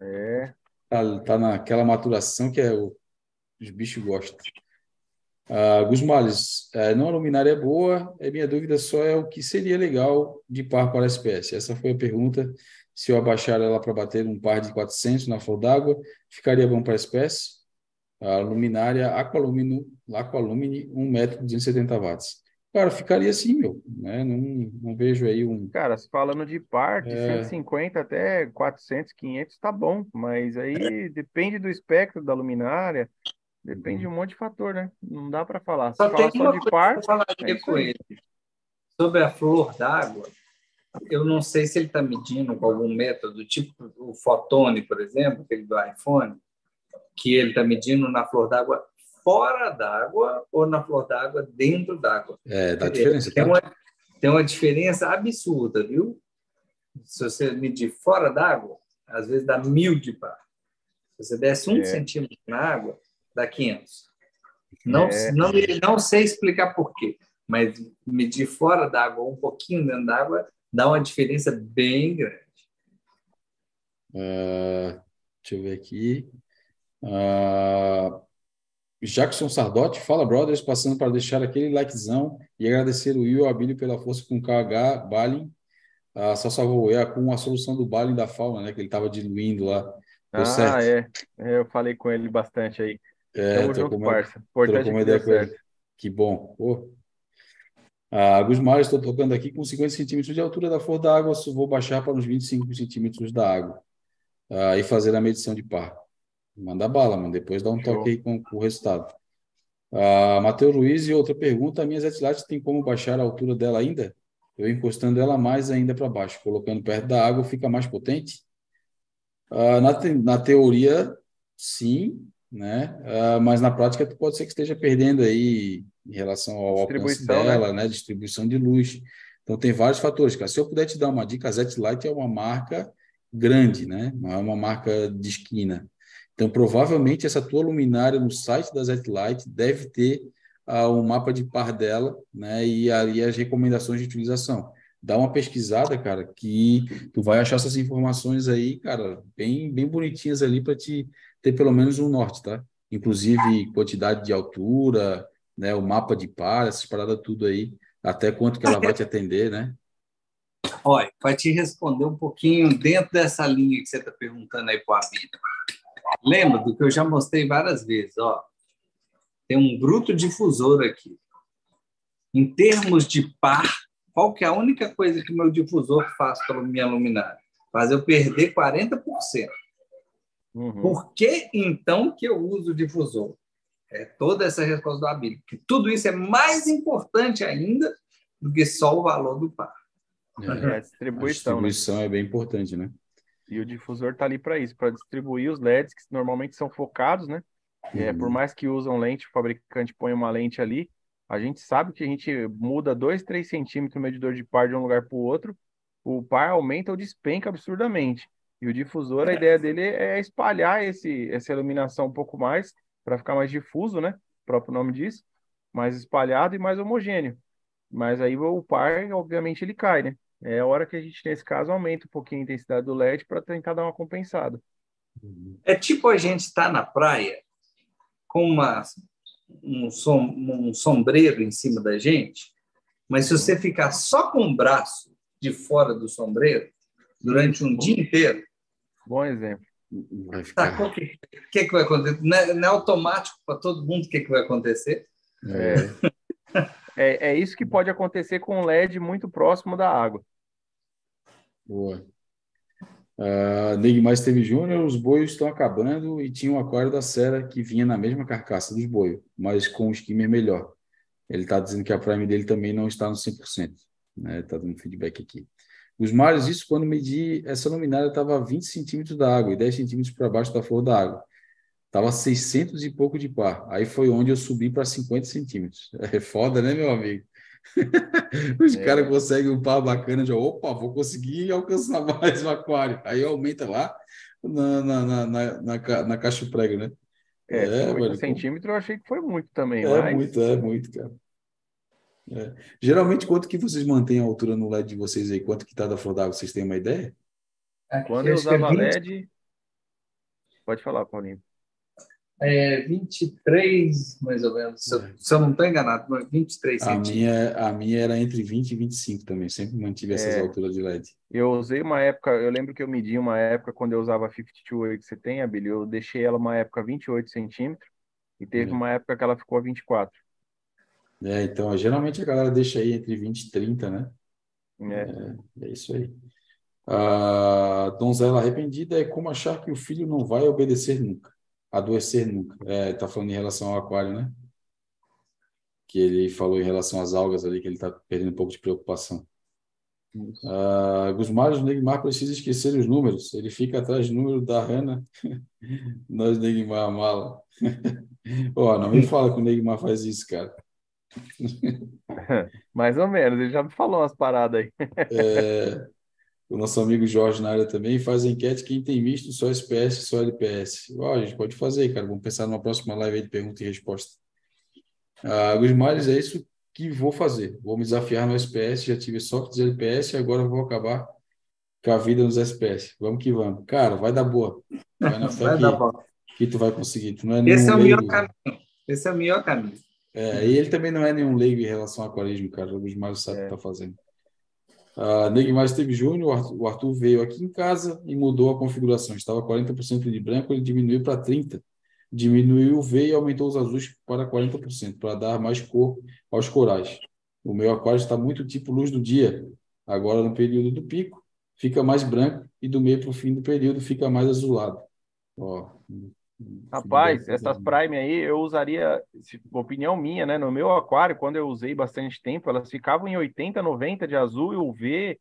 [SPEAKER 2] É.
[SPEAKER 1] Tá, tá naquela maturação que é o, os bichos gostam. Ah, Gusmales, é, não a luminária é boa, é minha dúvida só é o que seria legal de par para a espécie. Essa foi a pergunta. Se eu abaixar ela para bater um par de 400 na flor d'água, ficaria bom para a espécie? A luminária Aqualumine, Aqualumine 1 metro 270 watts. Cara, ficaria assim, meu, né? Não, não vejo aí um.
[SPEAKER 2] Cara, falando de par, de é... 150 até 400, 500, tá bom, mas aí depende do espectro da luminária, depende de um monte de fator, né? Não dá para falar. Se
[SPEAKER 3] só
[SPEAKER 2] falar
[SPEAKER 3] só de par. É com ele. Sobre a flor d'água, eu não sei se ele está medindo com algum método, tipo o fotone, por exemplo, aquele do iPhone, que ele está medindo na flor d'água fora d'água ou na flor d'água dentro d'água.
[SPEAKER 1] É, dá diferença.
[SPEAKER 3] Tem, tá? uma, tem uma diferença absurda, viu? Se você medir fora d'água, às vezes dá mil de par. Se você desce um é. centímetro na água, dá 500. Não, é. não, não sei explicar por quê. mas medir fora d'água, um pouquinho dentro d'água, dá uma diferença bem grande.
[SPEAKER 1] Uh, deixa eu ver aqui. Uh, Jackson Sardotti, fala, brothers, passando para deixar aquele likezão e agradecer o Will Abílio pela força com KH Balin. Só salvou o com a solução do Balin da fauna, né? Que ele estava diluindo lá.
[SPEAKER 2] ah, certo. é. Eu falei com ele bastante aí.
[SPEAKER 1] É, Tamo junto, uma, parça. Importante certo. ele. Que bom. Pô. Ah, Gusmar, estou tocando aqui com 50 centímetros de altura da flor da água, vou baixar para uns 25 centímetros da água ah, e fazer a medição de par. Manda bala, mano. Depois dá um Show. toque aí com, com, o resultado. Ah, Matheus Luiz, e outra pergunta: a minha Zetlite tem como baixar a altura dela ainda? Eu encostando ela mais ainda para baixo, colocando perto da água, fica mais potente? Ah, na, te, na teoria, sim, né? Uh, mas na prática pode ser que esteja perdendo aí em relação ao alcance né? dela, né? né? Distribuição de luz. Então tem vários fatores, cara. Se eu puder te dar uma dica, a Light é uma marca grande, né? Não é uma marca de esquina. Então provavelmente essa tua luminária no site da Light deve ter uh, um mapa de par dela, né? E ali as recomendações de utilização. Dá uma pesquisada, cara, que tu vai achar essas informações aí, cara, bem bem bonitinhas ali para te ter pelo menos um norte, tá? Inclusive quantidade de altura, né, o mapa de par, essas paradas tudo aí, até quanto que ela vai te atender, né?
[SPEAKER 3] Olha, vai te responder um pouquinho dentro dessa linha que você está perguntando aí para vida. Lembra do que eu já mostrei várias vezes, ó. Tem um bruto difusor aqui. Em termos de par, qual que é a única coisa que o meu difusor faz pela minha luminária? Faz eu perder 40%. Uhum. Por que, então, que eu uso o difusor? É toda essa resposta do Abílio. Que tudo isso é mais importante ainda do que só o valor do par.
[SPEAKER 1] É, a distribuição. A né? distribuição né? é bem importante, né?
[SPEAKER 2] E o difusor está ali para isso, para distribuir os LEDs que normalmente são focados, né? Uhum. É, por mais que usam lente, o fabricante põe uma lente ali, a gente sabe que a gente muda 2, 3 centímetros o medidor de par de um lugar para o outro, o par aumenta ou despenca absurdamente. E o difusor, a é. ideia dele é espalhar esse, essa iluminação um pouco mais, para ficar mais difuso, né? O próprio nome diz, mais espalhado e mais homogêneo. Mas aí o par, obviamente, ele cai, né? É a hora que a gente, nesse caso, aumenta um pouquinho a intensidade do LED para tentar dar uma compensada.
[SPEAKER 3] É tipo a gente estar tá na praia com uma, um, som, um sombreiro em cima da gente, mas se você ficar só com o braço de fora do sombreiro durante um dia inteiro,
[SPEAKER 2] Bom exemplo.
[SPEAKER 3] Tá, o que, que, que vai acontecer? Não é, não é automático para todo mundo o que, que vai acontecer?
[SPEAKER 2] É. é, é isso que pode acontecer com um LED muito próximo da água.
[SPEAKER 1] Boa. Uh, Neymar teve Júnior, os boios estão acabando e tinha um aquário da Sera que vinha na mesma carcaça dos boios, mas com o skimmer melhor. Ele está dizendo que a prime dele também não está no 100%. Né? Está dando feedback aqui. Os mares, isso quando medi, essa luminária estava a 20 centímetros da água e 10 centímetros para baixo da flor da água. Estava 600 e pouco de par. Aí foi onde eu subi para 50 centímetros. É foda, né, meu amigo? Os é. caras conseguem um par bacana de, opa, vou conseguir alcançar mais o aquário. Aí aumenta lá na, na, na, na, na caixa prego, né?
[SPEAKER 2] É, é 50 centímetros eu achei que foi muito também.
[SPEAKER 1] É mas... muito, é muito, cara. É. Geralmente, quanto que vocês mantêm a altura no LED de vocês aí? Quanto que está da flor d'água? Vocês têm uma ideia?
[SPEAKER 2] Aqui, Quando eu usava é 20... LED... Pode falar, Paulinho.
[SPEAKER 3] É 23, mais ou menos. Se eu, é. se eu não estou enganado, 23
[SPEAKER 1] a minha, a minha era entre 20 e 25 também. Sempre mantive essas é, alturas de LED.
[SPEAKER 2] Eu usei uma época, eu lembro que eu medi uma época quando eu usava a 52 que você tem, Abílio, eu deixei ela uma época 28 centímetros e teve é. uma época que ela ficou a 24.
[SPEAKER 1] É, então, geralmente a galera deixa aí entre 20 e 30, né? É, é, é isso aí. A donzela arrependida é como achar que o filho não vai obedecer nunca, adoecer nunca. É, tá falando em relação ao aquário, né? Que ele falou em relação às algas ali, que ele tá perdendo um pouco de preocupação. Uh, Gusmar, o Neymar precisa esquecer os números. Ele fica atrás do número da Hanna. Nós, Neymar, mala. Ó, não me fala que o Neymar faz isso, cara.
[SPEAKER 2] Mais ou menos, ele já me falou umas paradas aí.
[SPEAKER 1] é, o nosso amigo Jorge na área também faz a enquete quem tem visto só SPS, só LPS. Ó, a gente pode fazer, cara. Vamos pensar numa próxima live aí de pergunta e resposta. Ah, Gusmares, é isso que vou fazer. Vou me desafiar no SPS, já tive softs LPS, agora vou acabar com a vida nos SPS. Vamos que vamos. Cara, vai dar boa. Vai na vai que, que tu vai conseguir. Tu não é
[SPEAKER 3] Esse é o melhor caminho. Esse é o melhor caminho.
[SPEAKER 1] É, e ele também não é nenhum leigo em relação ao aquarismo, cara. O mais sabe o que tá fazendo. Uh, Neymar Steve Júnior, o Arthur veio aqui em casa e mudou a configuração. Estava 40% de branco, ele diminuiu para 30%. Diminuiu o V e aumentou os azuis para 40%, para dar mais cor aos corais. O meu aquário está muito tipo luz do dia. Agora, no período do pico, fica mais branco e do meio para o fim do período fica mais azulado. Ó,
[SPEAKER 2] Rapaz, essas Prime aí eu usaria, opinião minha, né? No meu aquário, quando eu usei bastante tempo, elas ficavam em 80, 90 de azul e o V,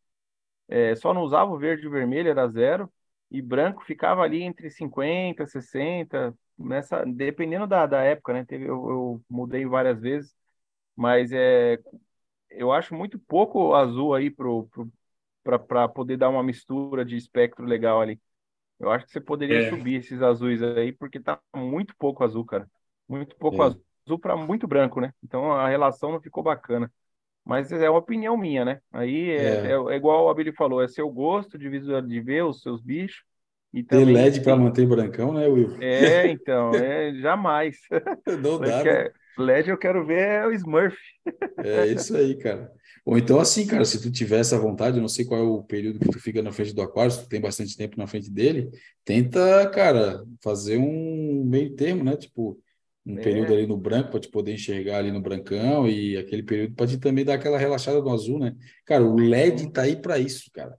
[SPEAKER 2] é, só não usava o verde e o vermelho, era zero, e branco ficava ali entre 50, 60, nessa, dependendo da, da época, né? Teve, eu, eu mudei várias vezes, mas é, eu acho muito pouco azul aí para poder dar uma mistura de espectro legal ali. Eu acho que você poderia é. subir esses azuis aí, porque tá muito pouco azul, cara. Muito pouco é. azul para muito branco, né? Então a relação não ficou bacana. Mas é uma opinião minha, né? Aí é, é. é, é igual a Billy falou, é seu gosto de visual de ver os seus bichos.
[SPEAKER 1] E também, Ter LED para manter brancão, né, Will?
[SPEAKER 2] É, então, é jamais.
[SPEAKER 1] Não dá.
[SPEAKER 2] Né? LED eu quero ver é o Smurf.
[SPEAKER 1] É isso aí, cara. Ou então, assim, cara, se tu tiver essa vontade, eu não sei qual é o período que tu fica na frente do aquário, se tu tem bastante tempo na frente dele, tenta, cara, fazer um meio termo, né? Tipo, um é. período ali no branco para te poder enxergar ali no brancão e aquele período para te também dar aquela relaxada no azul, né? Cara, o LED tá aí para isso, cara.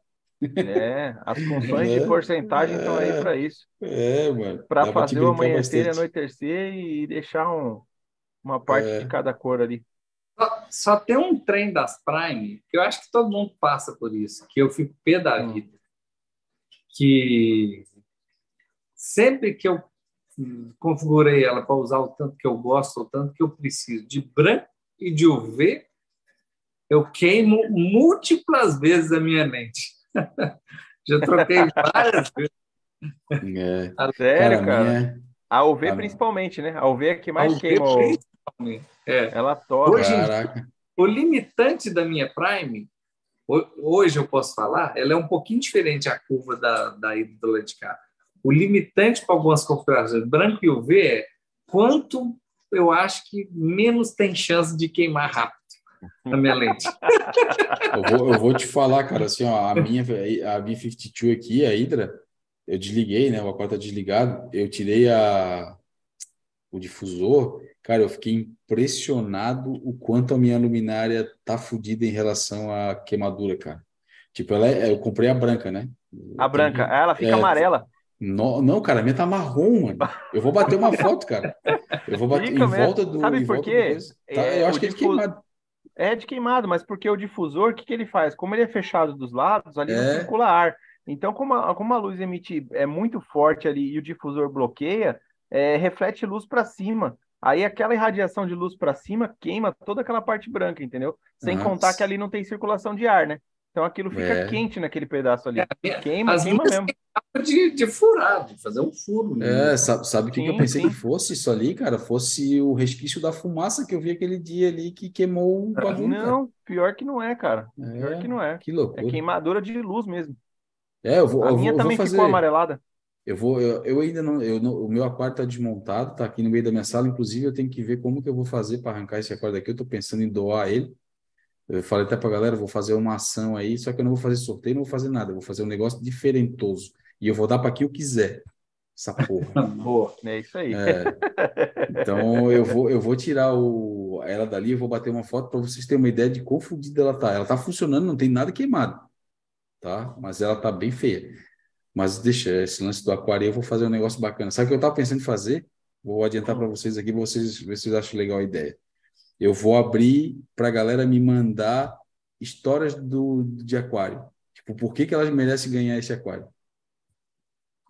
[SPEAKER 2] É, as funções é, de porcentagem estão é, aí para isso.
[SPEAKER 1] É, mano.
[SPEAKER 2] Para fazer o amanhecer e anoitecer e deixar um, uma parte é. de cada cor ali.
[SPEAKER 3] Só, só, tem um trem das Prime que eu acho que todo mundo passa por isso, que eu fico pé da hum. vida. Que sempre que eu configurei ela para usar o tanto que eu gosto, o tanto que eu preciso de branco e de UV, eu queimo múltiplas vezes a minha mente. Já troquei várias vezes.
[SPEAKER 2] É. A sério, cara? Minha... A UV a principalmente, né? A UV é que mais queima. É. Ela torna.
[SPEAKER 3] Hoje, Caraca. o limitante da minha Prime, hoje eu posso falar, ela é um pouquinho diferente a curva da, da ídola de cá. O limitante para algumas configurações branco e UV é quanto eu acho que menos tem chance de queimar rápido na minha lente.
[SPEAKER 1] eu, vou, eu vou te falar, cara, assim, ó, a minha a B52 aqui, a Hydra, eu desliguei, né? O aquário tá desligado. Eu tirei a, o difusor. Cara, eu fiquei impressionado o quanto a minha luminária tá fodida em relação à queimadura, cara. Tipo, ela é, eu comprei a branca, né?
[SPEAKER 2] A branca, ela fica é, amarela.
[SPEAKER 1] No, não, cara, a minha tá marrom, mano. Eu vou bater uma foto, cara. Eu vou bater fica em volta do.
[SPEAKER 2] Sabe por quê?
[SPEAKER 1] Tá, é, eu acho que é de queimado.
[SPEAKER 2] É de queimado, mas porque o difusor, o que, que ele faz? Como ele é fechado dos lados, ali é. não circula ar. Então, como a, como a luz emite é muito forte ali e o difusor bloqueia, é, reflete luz para cima. Aí aquela irradiação de luz para cima queima toda aquela parte branca, entendeu? Sem Nossa. contar que ali não tem circulação de ar, né? Então aquilo fica é. quente naquele pedaço ali. É, queima, As queima mesmo.
[SPEAKER 3] De, de furar, de fazer um furo.
[SPEAKER 1] Né? É, sabe, sabe o que, eu pensei sim. que fosse isso ali, cara? Fosse o resquício da fumaça que eu vi aquele dia ali que queimou o
[SPEAKER 2] bagulho. Não, cara. pior que não é, cara. Pior é, que não é.
[SPEAKER 1] Que loucura.
[SPEAKER 2] É queimadura de luz mesmo.
[SPEAKER 1] É, eu vou.
[SPEAKER 2] A
[SPEAKER 1] eu
[SPEAKER 2] minha
[SPEAKER 1] vou,
[SPEAKER 2] também
[SPEAKER 1] fazer...
[SPEAKER 2] ficou amarelada.
[SPEAKER 1] Eu vou, eu, eu ainda não, eu não, o meu aquário está desmontado, está aqui no meio da minha sala, inclusive eu tenho que ver como que eu vou fazer para arrancar esse aquário daqui. Eu estou pensando em doar ele. Eu falei até para a galera, vou fazer uma ação aí, só que eu não vou fazer sorteio, não vou fazer nada, eu vou fazer um negócio diferentoso. E eu vou dar para quem eu quiser. Essa porra.
[SPEAKER 2] Boa, é isso aí.
[SPEAKER 1] É. Então eu vou, eu vou tirar o, ela dali, eu vou bater uma foto para vocês terem uma ideia de quão fodida ela tá. Ela tá funcionando, não tem nada queimado, tá? Mas ela tá bem feia. Mas deixa, esse lance do aquário eu vou fazer um negócio bacana. Sabe o que eu estava pensando em fazer? Vou adiantar para vocês aqui, vocês vocês acham legal a ideia. Eu vou abrir para a galera me mandar histórias do, de aquário. Tipo, por que, que elas merecem ganhar esse aquário?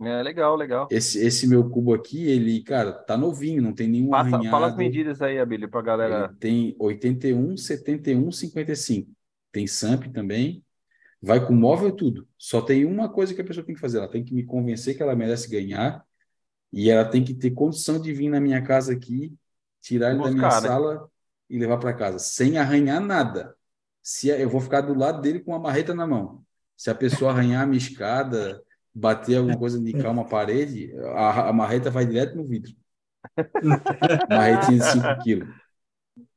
[SPEAKER 2] É, legal, legal.
[SPEAKER 1] Esse, esse meu cubo aqui, ele, cara, tá novinho, não tem nenhum Passa, arranhado.
[SPEAKER 2] Fala as medidas aí, Abílio, para a galera.
[SPEAKER 1] Ele tem 81, 71, 55. Tem SAMP também. Vai com móvel tudo. Só tem uma coisa que a pessoa tem que fazer. Ela tem que me convencer que ela merece ganhar e ela tem que ter condição de vir na minha casa aqui, tirar ele Buscar, da minha né? sala e levar para casa, sem arranhar nada. Se eu vou ficar do lado dele com uma marreta na mão. Se a pessoa arranhar a minha escada, bater alguma coisa, nicar uma parede, a, a marreta vai direto no vidro. Marretinha de 5 quilos.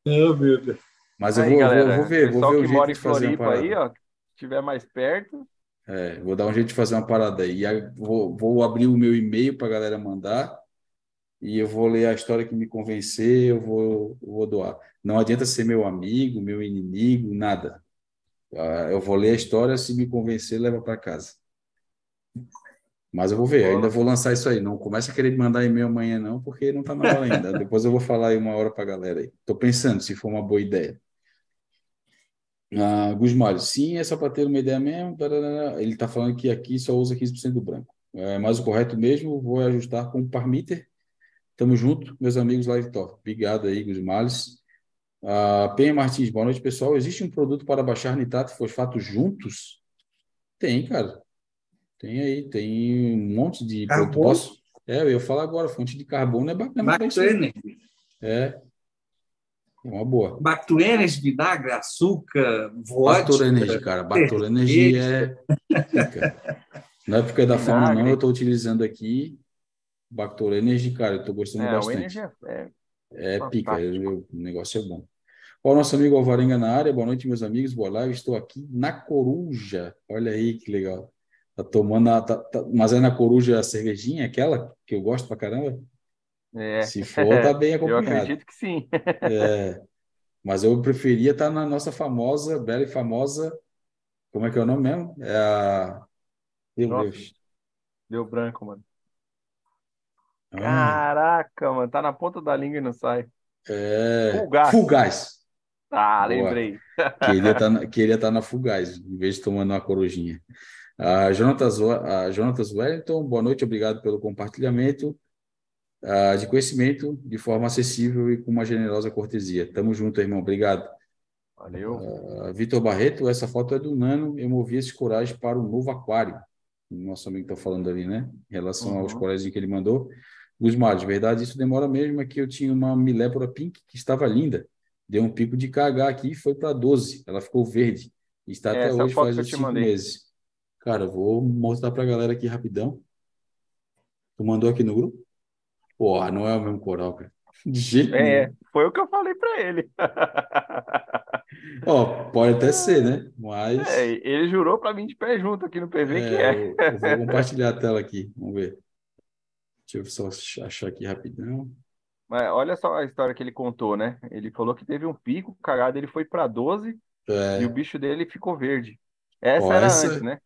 [SPEAKER 3] Meu Deus.
[SPEAKER 1] Mas eu, aí, vou, galera, vou, ver, vou ver o
[SPEAKER 2] jeito mora em de fazer Floripa aí, ó, estiver mais perto.
[SPEAKER 1] É, vou dar um jeito de fazer uma parada aí. vou, vou abrir o meu e-mail para a galera mandar e eu vou ler a história que me convencer, eu vou, eu vou doar. Não adianta ser meu amigo, meu inimigo, nada. Ah, eu vou ler a história, se me convencer, leva para casa. Mas eu vou ver, ainda vou lançar isso aí. Não começa a querer mandar e-mail amanhã, não, porque não está na hora ainda. Depois eu vou falar aí uma hora para a galera. Estou pensando se for uma boa ideia. Ah, Gusmário, sim, é só para ter uma ideia mesmo. Ele está falando que aqui só usa 15% do branco. É mais o correto mesmo, vou ajustar com o Parmeter. Tamo junto, meus amigos Live Top. Obrigado aí, Gusmales. Ah, Penha Martins, boa noite, pessoal. Existe um produto para baixar nitrato e fosfato juntos? Tem, cara. Tem aí, tem um monte de.
[SPEAKER 3] Posso...
[SPEAKER 1] É, eu ia falar agora, fonte de carbono é bacana.
[SPEAKER 3] Bactênia.
[SPEAKER 1] É, é uma boa.
[SPEAKER 3] Bactuenergy, vinagre, açúcar, vodka.
[SPEAKER 1] Bacturenergy, cara. Bacturenergy é... Na época da fauna, não, eu estou utilizando aqui. Bacturenergy, cara, eu estou gostando é, bastante. Energy é, é, é pica, o negócio é bom. O nosso amigo Alvarenga na área. Boa noite, meus amigos. Boa live. Estou aqui na Coruja. Olha aí que legal. Tá tomando, a, tá, tá, mas é na Coruja a cervejinha, aquela que eu gosto pra caramba?
[SPEAKER 2] É.
[SPEAKER 1] Se for, tá bem acompanhado.
[SPEAKER 2] Eu acredito que sim.
[SPEAKER 1] é. Mas eu preferia estar tá na nossa famosa, bela e famosa. Como é que é o nome mesmo? É a. Meu nossa, Deus.
[SPEAKER 2] Deu branco, mano. Ah. Caraca, mano, tá na ponta da língua e não sai.
[SPEAKER 1] É. Fugaz. Fugaz.
[SPEAKER 2] Ah, lembrei.
[SPEAKER 1] Queria estar tá na, queria tá na Fugaz, em vez de tomando uma corujinha. A Jonatas, a Jonatas Wellington, boa noite, obrigado pelo compartilhamento uh, de conhecimento de forma acessível e com uma generosa cortesia. Tamo junto, irmão. Obrigado.
[SPEAKER 2] Valeu.
[SPEAKER 1] Uh, Vitor Barreto, essa foto é do Nano. Eu movi esse coragem para o novo aquário. Nosso amigo está falando ali, né? Em relação uhum. aos corais que ele mandou. Gusmar, de verdade, isso demora mesmo. Aqui eu tinha uma milépora pink que estava linda. Deu um pico de KH aqui e foi para 12. Ela ficou verde. Está é, até hoje faz uns 5 meses. Cara, vou mostrar para a galera aqui rapidão. Tu mandou aqui no grupo? Porra, não é o mesmo coral, cara. De jeito
[SPEAKER 2] é, nenhum. foi o que eu falei para ele.
[SPEAKER 1] Oh, pode até ser, né? Mas.
[SPEAKER 2] É, ele jurou para mim de pé junto aqui no PV é, que é.
[SPEAKER 1] Eu, eu vou compartilhar a tela aqui, vamos ver. Deixa eu só achar aqui rapidão.
[SPEAKER 2] Mas olha só a história que ele contou, né? Ele falou que teve um pico, cagado, ele foi para 12 é. e o bicho dele ficou verde. Essa Ó, era essa... antes, né?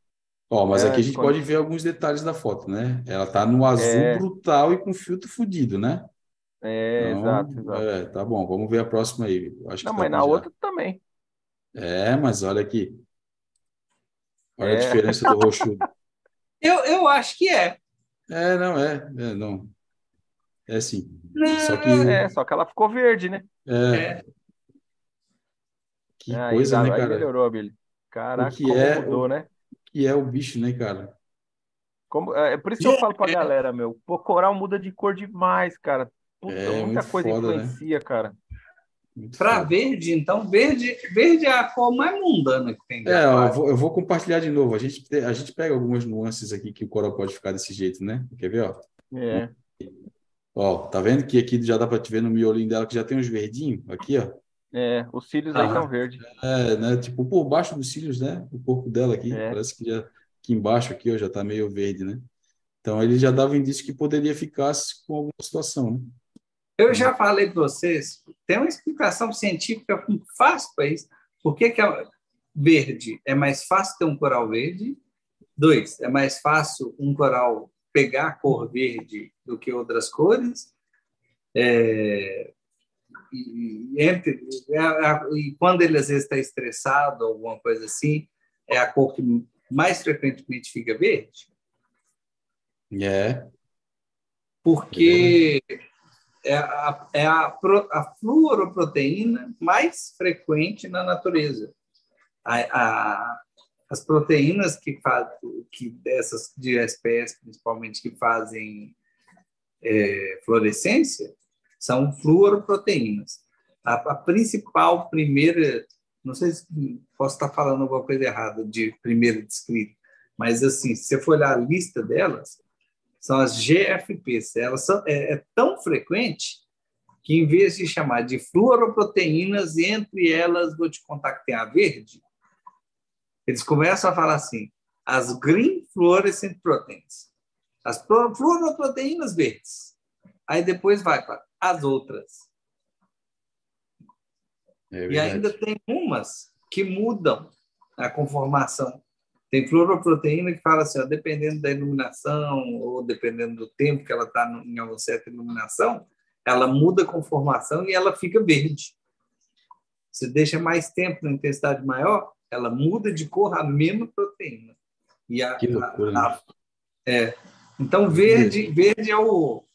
[SPEAKER 1] Ó, mas é, aqui a gente quando... pode ver alguns detalhes da foto, né? Ela tá no azul é... brutal e com filtro fudido, né?
[SPEAKER 2] É, então, exato, exato. É,
[SPEAKER 1] tá bom, vamos ver a próxima aí.
[SPEAKER 2] Acho Não, mas na já. outra também.
[SPEAKER 1] É, mas olha aqui. Olha é. a diferença do roxo.
[SPEAKER 3] eu, eu acho que é.
[SPEAKER 1] É, não, é. É, não. É sim.
[SPEAKER 2] Só que... É, só que ela ficou verde, né?
[SPEAKER 1] É. é. Que coisa,
[SPEAKER 2] aí,
[SPEAKER 1] né, cara?
[SPEAKER 2] melhorou, Billy. Caraca, o que é, mudou, né?
[SPEAKER 1] Que é o bicho, né, cara?
[SPEAKER 2] Como, é, é por isso que eu falo pra galera, meu. Pô, coral muda de cor demais, cara. Puta, é, muita coisa foda, né? influencia, né? cara.
[SPEAKER 3] Para verde, então, verde, verde é a cor mais mundana que tem.
[SPEAKER 1] É, eu vou, eu vou, compartilhar de novo. A gente, a gente pega algumas nuances aqui que o coral pode ficar desse jeito, né? Quer ver, ó?
[SPEAKER 2] É.
[SPEAKER 1] Ó, tá vendo que aqui já dá para te ver no miolinho dela que já tem uns verdinhos aqui, ó.
[SPEAKER 2] É, os cílios ah, aí estão verdes.
[SPEAKER 1] É, né? Tipo, por baixo dos cílios, né? O corpo dela aqui, é. parece que já aqui embaixo aqui, ó, já tá meio verde, né? Então ele já dava indício que poderia ficar com alguma situação, né?
[SPEAKER 3] Eu já falei para vocês, tem uma explicação científica fácil para isso. Por que, que é verde? É mais fácil ter um coral verde. Dois, é mais fácil um coral pegar a cor verde do que outras cores. É, e, entre, é e quando ele às vezes está estressado, alguma coisa assim, é a cor que mais frequentemente fica verde.
[SPEAKER 1] É.
[SPEAKER 3] Porque é a, é a, a fluoroproteína mais frequente na natureza. A, a, as proteínas que fazem, que dessas de espécies, principalmente, que fazem é, fluorescência, são fluoroproteínas. A, a, principal primeira, não sei se posso estar falando alguma coisa errada de primeira descrita, mas assim, se você for olhar a lista delas, são as GFPs. Elas são, é, é tão frequente que, em vez de chamar de fluoroproteínas, entre elas, vou te contar que tem a verde, eles começam a falar assim, as green fluorescent proteins, as fluoroproteínas verdes. Aí depois vai para as outras. É e ainda tem umas que mudam a conformação. Tem fluoroproteína que fala assim, ó, dependendo da iluminação ou dependendo do tempo que ela está em uma certa iluminação, ela muda a conformação e ela fica verde. Se deixa mais tempo na intensidade maior, ela muda de cor a mesma proteína. E a,
[SPEAKER 1] que loucura, a, a,
[SPEAKER 3] é. Então, verde, verde é o,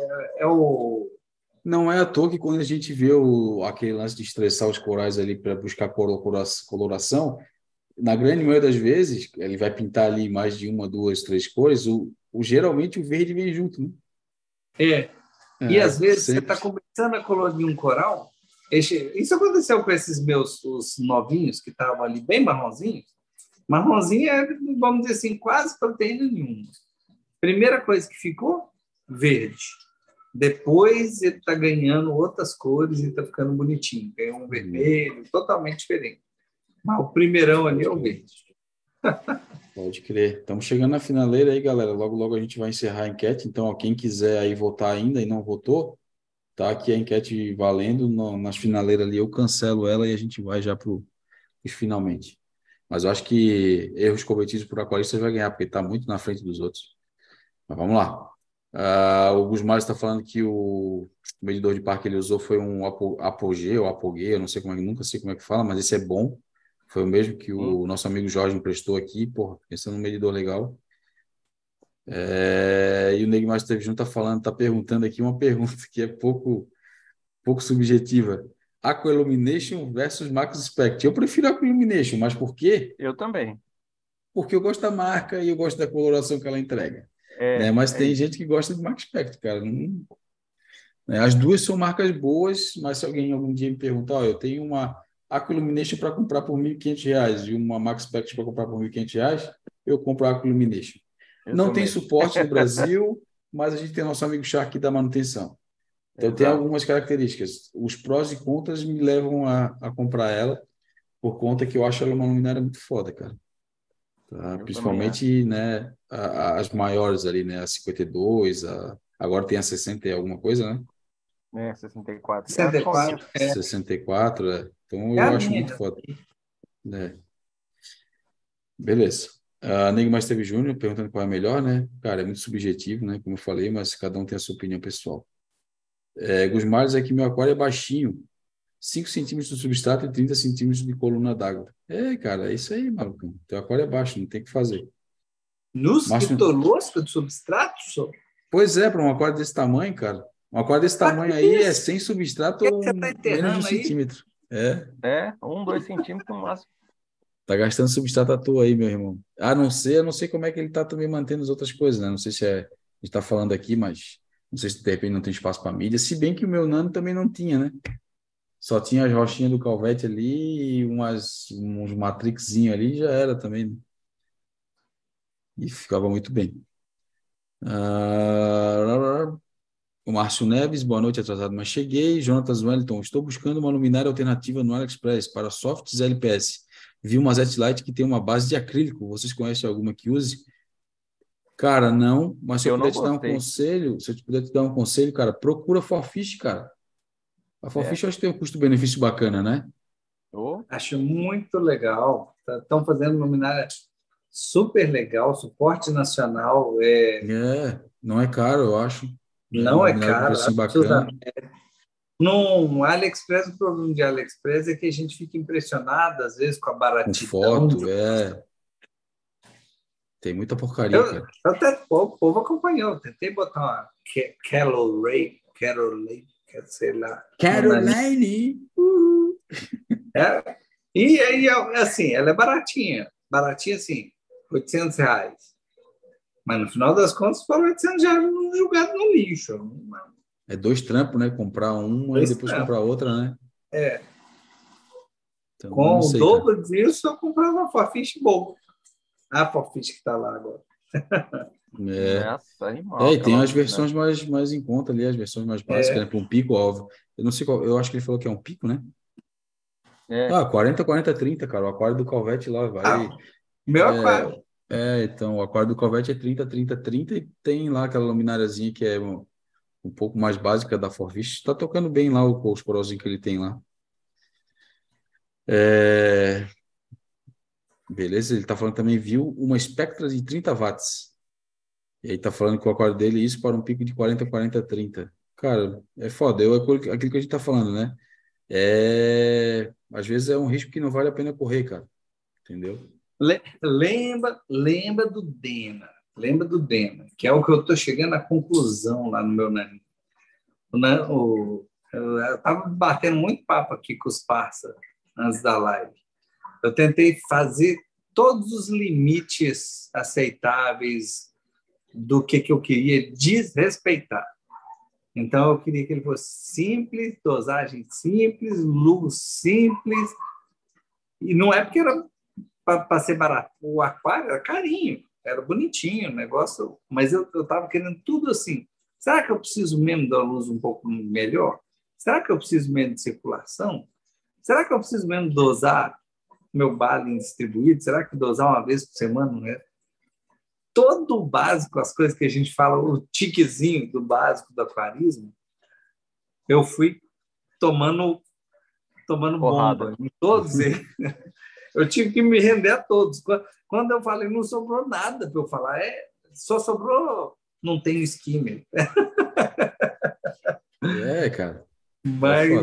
[SPEAKER 3] é, é o
[SPEAKER 1] não é à toa que quando a gente vê o, aquele lance de estressar os corais ali para buscar coloração, na grande maioria das vezes, ele vai pintar ali mais de uma, duas, três cores, o, o geralmente o verde vem junto, né?
[SPEAKER 3] É. é e às vezes sempre. você está começando a colorir um coral. isso aconteceu com esses meus os novinhos que estavam ali bem marronzinhos. Marronzinho é, vamos dizer assim, quase proteína nenhuma. Primeira coisa que ficou, verde. Depois ele está ganhando outras cores e está ficando bonitinho. Ganhou um vermelho, totalmente diferente. Mas o primeirão ali é o verde.
[SPEAKER 1] Pode crer. Estamos chegando na finaleira aí, galera. Logo, logo a gente vai encerrar a enquete. Então, ó, quem quiser aí votar ainda e não votou, tá aqui a enquete valendo. No, nas finaleiras ali eu cancelo ela e a gente vai já para os finalmente. Mas eu acho que erros cometidos por aquaristas vai ganhar, porque está muito na frente dos outros. Mas vamos lá. Uh, o Gusmar está falando que o medidor de par que ele usou foi um apogê ou apogê, eu não sei como é, nunca sei como é que fala, mas esse é bom. Foi o mesmo que o hum. nosso amigo Jorge emprestou aqui, porra, pensando no medidor legal. É, e o Neymar esteve junto, está falando, está perguntando aqui uma pergunta que é pouco, pouco subjetiva. Aqua Illumination versus Max Spect. Eu prefiro Aqua Illumination, mas por quê?
[SPEAKER 2] Eu também.
[SPEAKER 1] Porque eu gosto da marca e eu gosto da coloração que ela entrega. É, né? Mas é... tem gente que gosta de Max Spect, cara. Não... Né? As duas são marcas boas, mas se alguém algum dia me perguntar, oh, eu tenho uma Aqua Illumination para comprar por R$ 1.500 e uma Max Spect para comprar por R$ 1.500, eu compro a Aqua Illumination. Eu não também. tem suporte no Brasil, mas a gente tem nosso amigo Shark da manutenção. Então, Exato. tem algumas características. Os prós e contras me levam a, a comprar ela, por conta que eu acho ela uma luminária muito foda, cara. Tá? Principalmente né, as maiores ali, né? A 52, a, agora tem a 60 e alguma coisa, né?
[SPEAKER 2] É, 64.
[SPEAKER 3] 64,
[SPEAKER 1] é. 64, é. Então eu acho muito foda. É. Beleza. A Nego Mais Teve Júnior perguntando qual é melhor, né? Cara, é muito subjetivo, né? Como eu falei, mas cada um tem a sua opinião pessoal. É, Gusmares é que meu aquário é baixinho. 5 centímetros de substrato e 30 centímetros de coluna d'água. É, cara, é isso aí, maluco. Teu aquário é baixo, não tem o que fazer.
[SPEAKER 3] Nos Máximo... de substrato, só?
[SPEAKER 1] Pois é, para um aquário desse tamanho, cara. Um aquário desse tamanho aí é sem substrato ou tá menos de um centímetro. É.
[SPEAKER 2] É, um, dois centímetros no máximo.
[SPEAKER 1] Tá gastando substrato à toa aí, meu irmão. A não ser, eu não sei como é que ele tá também mantendo as outras coisas, né? Não sei se é, a gente está falando aqui, mas não sei se de repente não tem espaço para mídia. Se bem que o meu nano também não tinha, né? Só tinha as rochinhas do Calvete ali e umas, uns matrixzinhos ali já era também. E ficava muito bem. Uh... O Márcio Neves, boa noite, atrasado, mas cheguei. Jonatas Wellington, estou buscando uma luminária alternativa no AliExpress para softs LPS. Vi uma Z-Light que tem uma base de acrílico. Vocês conhecem alguma que use? Cara, não. Mas se eu, eu puder te dar um conselho, se eu puder te dar um conselho, cara, procura Forfish, cara. A Forfish é. acho que tem um custo-benefício bacana, né?
[SPEAKER 3] Oh. Acho muito legal. Estão tá, fazendo luminária super legal, suporte nacional. É...
[SPEAKER 1] é, não é caro, eu acho.
[SPEAKER 3] Não é caro. No AliExpress, o problema de AliExpress é que a gente fica impressionado, às vezes, com a baratidão.
[SPEAKER 1] Com foto, é. Tem muita porcaria, eu, cara.
[SPEAKER 3] Até, o povo acompanhou. Tentei botar uma Carol Ray, Carol Ray, sei lá.
[SPEAKER 1] Caroline!
[SPEAKER 3] É, e aí, assim, ela é baratinha. Baratinha, assim, 800 reais. Mas no final das contas foram 800 reais julgado no lixo.
[SPEAKER 1] É dois trampos, né? Comprar uma dois e depois trampos. comprar outra, né?
[SPEAKER 3] É. Então, Com o dobro disso, eu comprava uma Forfish boa. A Forfish que está lá agora.
[SPEAKER 1] É, Nossa, animal, é e tem as versões né? mais, mais em conta ali, as versões mais básicas, é. né? Para um pico, óbvio. Eu não sei qual, eu acho que ele falou que é um pico, né? É. Ah, 40, 40, 30, cara. O aquário do Calvete lá vai. Ah,
[SPEAKER 3] meu é, aquário.
[SPEAKER 1] É, então, o aquário do Calvete é 30, 30, 30 e tem lá aquela lumináriazinha que é um, um pouco mais básica da Forfish. Está tocando bem lá o, os corozinhos que ele tem lá. É... Beleza, ele está falando também, viu uma Spectra de 30 watts. E aí tá falando que o aquário dele, isso para um pico de 40, 40, 30. Cara, é foda. Eu, aquilo que a gente tá falando, né? É... Às vezes é um risco que não vale a pena correr, cara. Entendeu?
[SPEAKER 3] Lembra, lembra do Dena. Lembra do Dena, que é o que eu tô chegando à conclusão lá no meu nani. O, eu estava batendo muito papo aqui com os parceiros antes da live. Eu tentei fazer todos os limites aceitáveis do que, que eu queria desrespeitar. Então, eu queria que ele fosse simples, dosagem simples, luz simples. E não é porque era para ser barato. O aquário era carinho, era bonitinho o negócio, mas eu estava querendo tudo assim. Será que eu preciso mesmo da luz um pouco melhor? Será que eu preciso mesmo de circulação? Será que eu preciso mesmo dosar meu bale distribuído? Será que dosar uma vez por semana não é? Todo o básico, as coisas que a gente fala, o tiquezinho do básico do aquarismo, eu fui tomando tomando bomba em todos eles. Eu tive que me render a todos. Quando eu falei, não sobrou nada para eu falar, é, só sobrou, não tem skimmer.
[SPEAKER 1] É, cara.
[SPEAKER 3] Mas é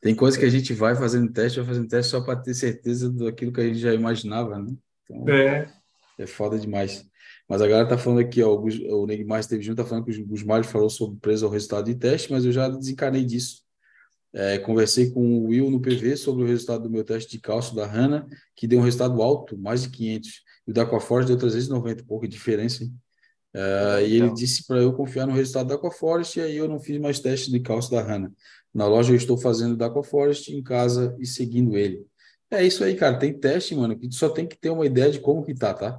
[SPEAKER 1] tem coisa que a gente vai fazendo teste, vai fazendo teste só para ter certeza daquilo que a gente já imaginava, né?
[SPEAKER 3] Então, é.
[SPEAKER 1] É foda demais. Mas a galera tá falando aqui, ó, o, Neymar esteve junto, tá falando que o Gusmar falou sobre preso ao resultado de teste, mas eu já desencanei disso. É, conversei com o Will no PV sobre o resultado do meu teste de cálcio da Hanna, que deu um resultado alto, mais de 500. E o da Aquaforest deu 390, pouca diferença, hein? É, e ele disse para eu confiar no resultado da Aquaforest, e aí eu não fiz mais teste de cálcio da Hanna. Na loja eu estou fazendo da Aquaforest, em casa e seguindo ele. É isso aí, cara. Tem teste, mano, que tu só tem que ter uma ideia de como que tá, tá?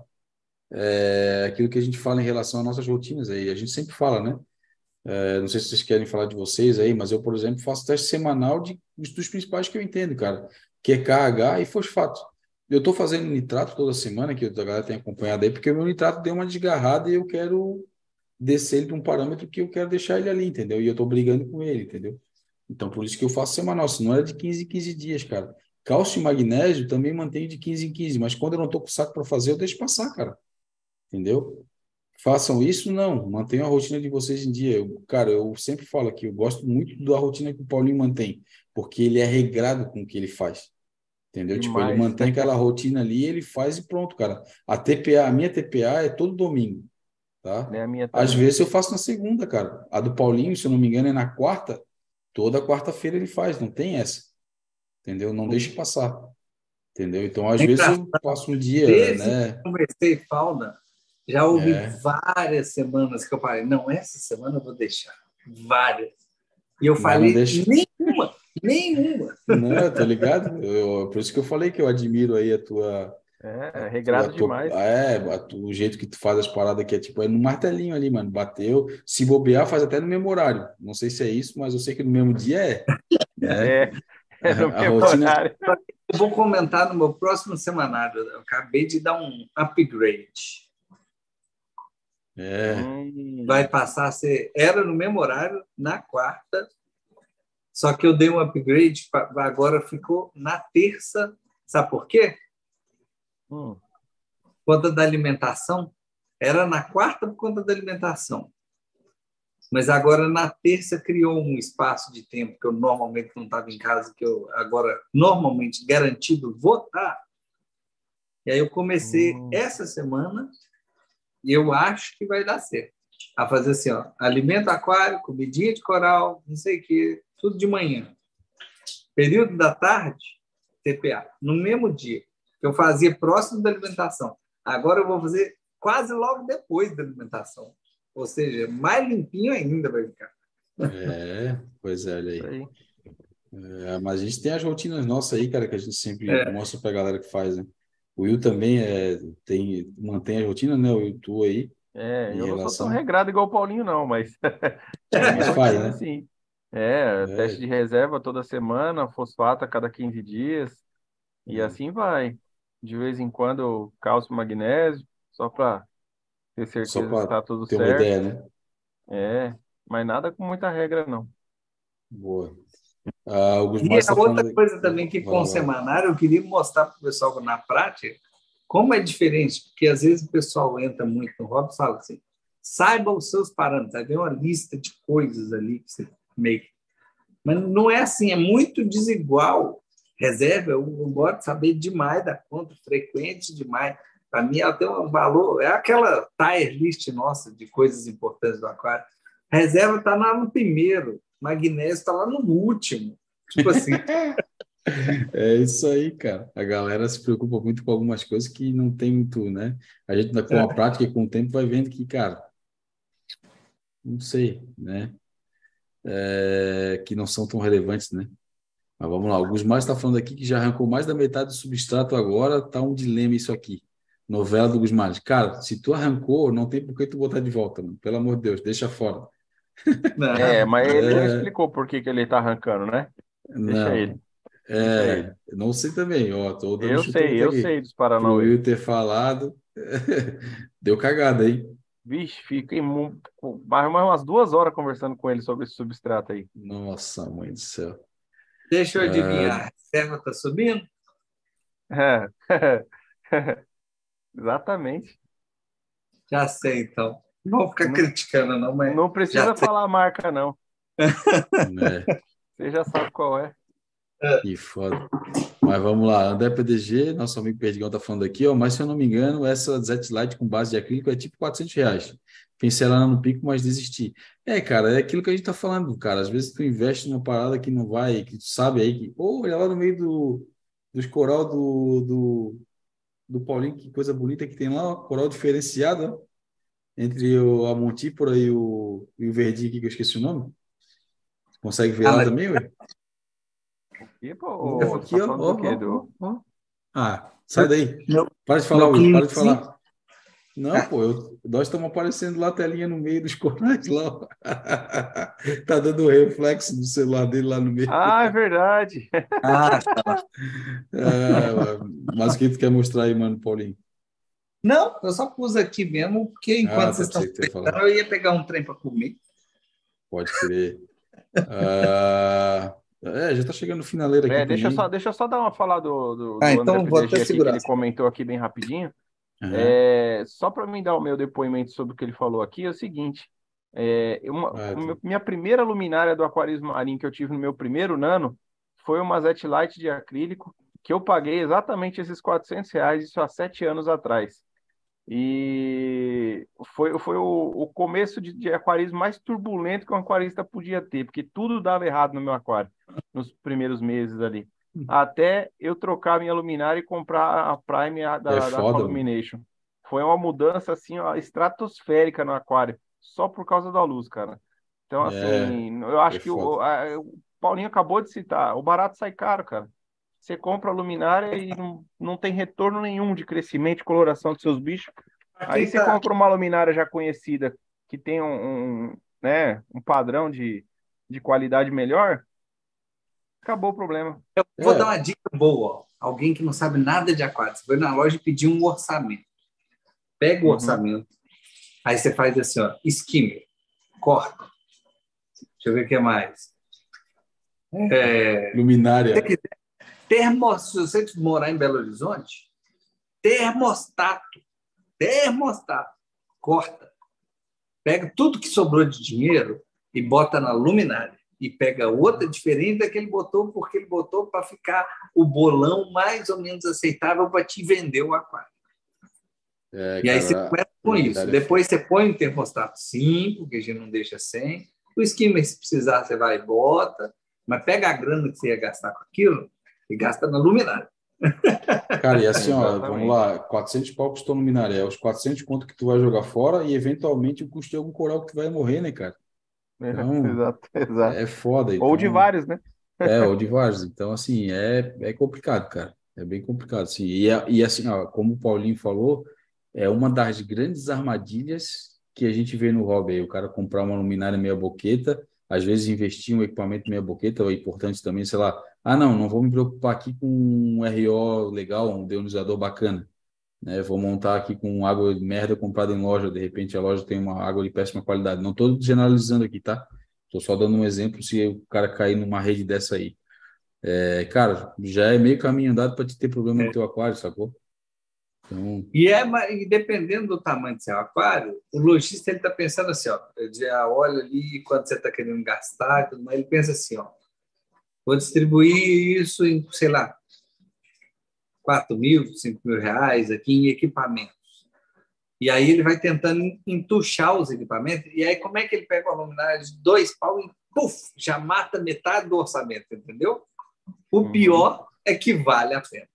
[SPEAKER 1] É aquilo que a gente fala em relação às nossas rotinas aí. A gente sempre fala, né? É, não sei se vocês querem falar de vocês aí, mas eu, por exemplo, faço teste semanal de, dos principais que eu entendo, cara, que é KH e fosfato. Eu estou fazendo nitrato toda semana, que a galera tem acompanhado aí, porque o meu nitrato deu uma desgarrada e eu quero descer ele para um parâmetro que eu quero deixar ele ali, entendeu? E eu estou brigando com ele, entendeu? Então, por isso que eu faço semanal, se não é de 15 em 15 dias, cara. Cálcio e magnésio também mantenho de 15 em 15, mas quando eu não estou com saco para fazer, eu deixo passar, cara. Entendeu? Façam isso, não. Mantenham a rotina de vocês em dia. Eu, cara, eu sempre falo aqui, eu gosto muito da rotina que o Paulinho mantém, porque ele é regrado com o que ele faz. Entendeu? Demais, tipo, ele mantém aquela rotina ali, ele faz e pronto, cara. A TPA, a minha TPA é todo domingo. Tá? É a minha Às vezes eu faço na segunda, cara. A do Paulinho, se eu não me engano, é na quarta. Toda quarta-feira ele faz, não tem essa. Entendeu? Não deixe passar. Entendeu? Então, às é vezes eu passo um dia, Desde né?
[SPEAKER 3] Que comecei fauna, já houve é. várias semanas que eu falei, não, essa semana eu vou deixar. Várias. E eu falei, nenhuma, nenhuma.
[SPEAKER 1] Não, tô ligado. Eu, por isso que eu falei que eu admiro aí a tua
[SPEAKER 2] é, é regrado tua, demais.
[SPEAKER 1] É, o jeito que tu faz as paradas que é tipo, é no martelinho ali, mano. Bateu. Se bobear, faz até no mesmo horário. Não sei se é isso, mas eu sei que no mesmo dia é.
[SPEAKER 2] É, é, é no a, mesmo rotina... horário.
[SPEAKER 3] Eu vou comentar no meu próximo semanário. Eu acabei de dar um upgrade.
[SPEAKER 1] É.
[SPEAKER 3] Vai passar a ser. Era no mesmo horário, na quarta. Só que eu dei um upgrade, agora ficou na terça. Sabe por quê? Hum. Conta da alimentação. Era na quarta por conta da alimentação. Mas agora, na terça, criou um espaço de tempo que eu normalmente não estava em casa, que eu agora, normalmente, garantido, vou estar. E aí eu comecei hum. essa semana e eu acho que vai dar certo. A fazer assim, ó, alimento aquário, comidinha de coral, não sei o quê, tudo de manhã. Período da tarde, TPA. No mesmo dia que eu fazia próximo da alimentação. Agora eu vou fazer quase logo depois da alimentação. Ou seja, mais limpinho ainda vai ficar.
[SPEAKER 1] É, pois é, olha aí. É, mas a gente tem as rotinas nossas aí, cara, que a gente sempre é. mostra pra galera que faz, né? O Will também é, tem, mantém a rotina, né? O Will, tu aí.
[SPEAKER 2] É, eu relação... não sou tão regrado igual o Paulinho, não, mas.
[SPEAKER 1] é, mas faz, né?
[SPEAKER 2] Sim. É, é, teste de reserva toda semana, fosfato a cada 15 dias, e uhum. assim vai. De vez em quando, cálcio magnésio, só para ter certeza que está tudo
[SPEAKER 1] ter
[SPEAKER 2] certo.
[SPEAKER 1] uma ideia, né?
[SPEAKER 2] É, mas nada com muita regra, não.
[SPEAKER 1] Boa. Ah,
[SPEAKER 3] e a outra coisa também que com o semanário eu queria mostrar para o pessoal na prática como é diferente, porque às vezes o pessoal entra muito no hobby e fala assim, saiba os seus parâmetros, aí vem uma lista de coisas ali que você meio Mas não é assim, é muito desigual. Reserva, eu, eu gosto de saber demais da conta, frequente demais. Para mim, ela tem um valor, é aquela tier list nossa de coisas importantes do aquário. Reserva está no primeiro, magnésio está lá no último. Tipo assim.
[SPEAKER 1] É isso aí, cara. A galera se preocupa muito com algumas coisas que não tem muito, né? A gente, com a é. prática e com o tempo, vai vendo que, cara, não sei, né? É, que não são tão relevantes, né? Mas vamos lá. Alguns mais está falando aqui que já arrancou mais da metade do substrato agora. Tá um dilema isso aqui. Novela do Guzmán. Cara, se tu arrancou, não tem por que tu botar de volta, mano. Pelo amor de Deus, deixa fora.
[SPEAKER 2] É, mas ele não é. explicou por que, que ele tá arrancando, né? Deixa
[SPEAKER 1] não. ele. É, não sei também, ó, tô
[SPEAKER 2] dando Eu sei, eu aqui. sei dos Paranauê.
[SPEAKER 1] Will ter falado, deu cagada, hein?
[SPEAKER 2] Vixe, fiquei mais umas duas horas conversando com ele sobre esse substrato aí.
[SPEAKER 1] Nossa, mãe do céu.
[SPEAKER 3] Deixa eu adivinhar, a reserva tá subindo?
[SPEAKER 2] É. Exatamente.
[SPEAKER 3] Já sei, então. Não vou ficar não, criticando, não, mas.
[SPEAKER 2] Não precisa falar a marca, não. É. Você já sabe qual é.
[SPEAKER 1] É. Que foda. Mas vamos lá, André PDG, nosso amigo Perdigão tá falando aqui, ó, mas se eu não me engano, essa Zet Light com base de acrílico é tipo 400 reais. Pensei lá no pico, mas desisti. É, cara, é aquilo que a gente tá falando, cara. Às vezes tu investe numa parada que não vai, que tu sabe aí que, pô, olha lá no meio do, dos coral do, do, do Paulinho, que coisa bonita que tem lá, ó, coral diferenciado, ó, entre o, a Montípora e o, e o Verdi aqui, que eu esqueci o nome. Consegue ver ah, lá mas... também, ué?
[SPEAKER 2] Aqui, pô, é aqui, tá ó, ó, ó, do...
[SPEAKER 1] ó, Ah, sai daí. Meu, para de falar, Will, para de falar. Não, pô, eu, nós estamos aparecendo lá a telinha no meio dos corais lá. tá dando reflexo do celular dele lá no meio.
[SPEAKER 2] Ah, é verdade.
[SPEAKER 3] ah, tá.
[SPEAKER 1] É, mas o que tu quer mostrar aí, mano, Paulinho?
[SPEAKER 3] Não, eu só pus aqui mesmo, porque enquanto ah, vocês estão esperando, eu ia pegar um trem para comer.
[SPEAKER 1] Pode crer. uh... É, já está chegando no finaleiro aqui.
[SPEAKER 2] É, deixa, só, deixa eu só dar uma falar do, do, ah, do
[SPEAKER 3] então vou até
[SPEAKER 2] aqui, que ele comentou aqui bem rapidinho. Uhum. É, só para mim dar o meu depoimento sobre o que ele falou aqui, é o seguinte: é, uma, ah, minha primeira luminária do aquarismo marinho que eu tive no meu primeiro nano foi uma Zet Light de acrílico, que eu paguei exatamente esses 400 reais, isso há sete anos atrás. E foi, foi o, o começo de, de, aquarismo mais turbulento que um aquarista podia ter, porque tudo dava errado no meu aquário nos primeiros meses ali. Hum. Até eu trocar minha luminária e comprar a Prime da, é da Illumination. Foi uma mudança assim, ó, estratosférica no aquário, só por causa da luz, cara. Então, é, assim, é, eu acho é que o, a, o Paulinho acabou de citar, o barato sai caro, cara. Você compra a luminária e não, não tem retorno nenhum de crescimento e coloração dos seus bichos. Aí você tá... compra uma luminária já conhecida, que tem um, um, né, um padrão de, de qualidade melhor, acabou o problema.
[SPEAKER 3] Eu vou é. dar uma dica boa. Alguém que não sabe nada de aquário, você vai na loja e pedir um orçamento. Pega o uhum. orçamento, aí você faz assim, ó, skimmer, corta. Deixa eu ver o que mais.
[SPEAKER 1] É... Luminária. Se quiser,
[SPEAKER 3] Termos, se você morar em Belo Horizonte, termostato, termostato, corta. Pega tudo que sobrou de dinheiro e bota na luminária. E pega outra diferente da que ele botou, porque ele botou para ficar o bolão mais ou menos aceitável para te vender o aquário. É, e aí você começa com isso. É Depois você põe o termostato 5, que a gente não deixa sem. O esquema, se precisar, você vai e bota. Mas pega a grana que você ia gastar com aquilo e gasta na luminária.
[SPEAKER 1] Cara, e assim, ó, vamos lá, 400 pau custou no Minaré, os 400 conto que tu vai jogar fora e eventualmente o custo de algum coral que tu vai morrer, né, cara?
[SPEAKER 2] Então, exato, exato.
[SPEAKER 1] É foda.
[SPEAKER 2] Então, ou de então. vários, né?
[SPEAKER 1] É, ou de vários. Então, assim, é, é complicado, cara. É bem complicado, assim. E, é, e assim, ó, como o Paulinho falou, é uma das grandes armadilhas que a gente vê no hobby. O cara comprar uma luminária meia boqueta, às vezes investir um equipamento meia boqueta, é importante também, sei lá, ah, não, não vou me preocupar aqui com um RO legal, um deionizador bacana. Né? Vou montar aqui com água de merda comprada em loja, de repente a loja tem uma água de péssima qualidade. Não estou generalizando aqui, tá? Estou só dando um exemplo se o cara cair numa rede dessa aí. É, cara, já é meio caminho andado para te ter problema no teu aquário, sacou?
[SPEAKER 3] Então... E, é, e dependendo do tamanho do seu aquário, o lojista ele está pensando assim, ó, já olho ali quanto você está querendo gastar, mas ele pensa assim, ó, vou distribuir isso em, sei lá, 4 mil, 5 mil reais aqui em equipamentos. E aí ele vai tentando entuchar os equipamentos, e aí como é que ele pega uma luminária de dois pau e puf, já mata metade do orçamento, entendeu? O uhum. pior é que vale a pena.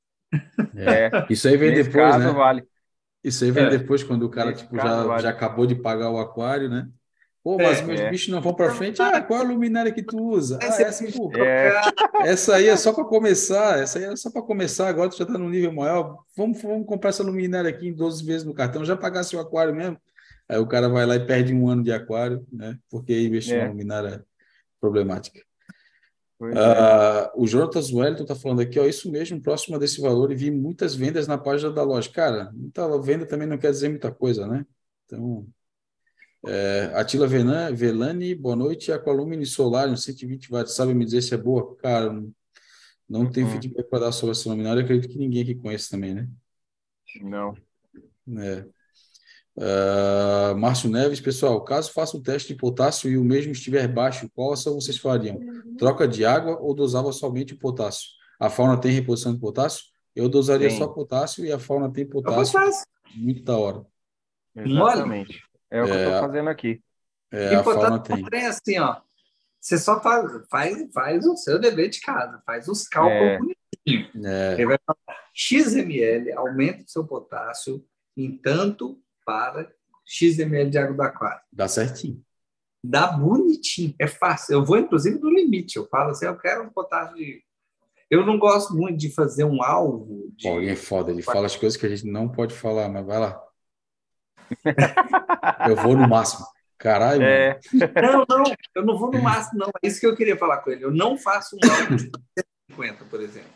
[SPEAKER 1] É, isso aí vem depois, caso, né? Vale. Isso aí vem é. depois, quando o cara tipo, já, vale. já acabou de pagar o aquário, né? Pô, mas é, meus é. bichos não vão para frente. Ah, qual é a luminária que tu usa? Ah, essa, pô, é. essa aí é só para começar. Essa aí é só para começar. Agora tu já está no nível maior. Vamos, vamos comprar essa luminária aqui em 12 vezes no cartão. Já pagasse o aquário mesmo. Aí o cara vai lá e perde um ano de aquário, né? Porque investiu é. uma luminária problemática. Uh, o Jonatas Wellington está falando aqui, ó, isso mesmo, próximo desse valor, e vi muitas vendas na página da loja. Cara, muita venda também não quer dizer muita coisa, né? Então, é, Atila Venan, Velani, boa noite. Aqualumine Solar, um 120 watts, sabe me dizer se é boa? Cara, não, tenho uhum. feedback para dar sobre essa luminária, acredito que ninguém aqui conhece também, né?
[SPEAKER 2] Não.
[SPEAKER 1] É. Uh, Márcio Neves, pessoal, caso faça o teste de potássio e o mesmo estiver baixo, qual ação vocês fariam? Troca de água ou dosava somente o potássio? A fauna tem reposição de potássio? Eu dosaria Sim. só potássio e a fauna tem potássio. Muito da hora.
[SPEAKER 2] Exatamente. É o que é, eu estou fazendo aqui.
[SPEAKER 1] É, a fauna tem.
[SPEAKER 3] É assim, ó. Você só faz, faz, faz o seu dever de casa, faz os cálculos é. bonitinhos. É. Ele vai falar, XML aumenta o seu potássio em tanto para X ml de água do aquário.
[SPEAKER 1] Dá certinho.
[SPEAKER 3] Dá bonitinho, é fácil. Eu vou, inclusive, no limite. Eu falo assim, eu quero um potássio de... Eu não gosto muito de fazer um alvo. De...
[SPEAKER 1] Paulinho é foda, ele fala as coisas que a gente não pode falar, mas vai lá. eu vou no máximo. Caralho. É.
[SPEAKER 3] Não, não, eu não vou no máximo, não. É isso que eu queria falar com ele. Eu não faço um alvo de 450, por exemplo.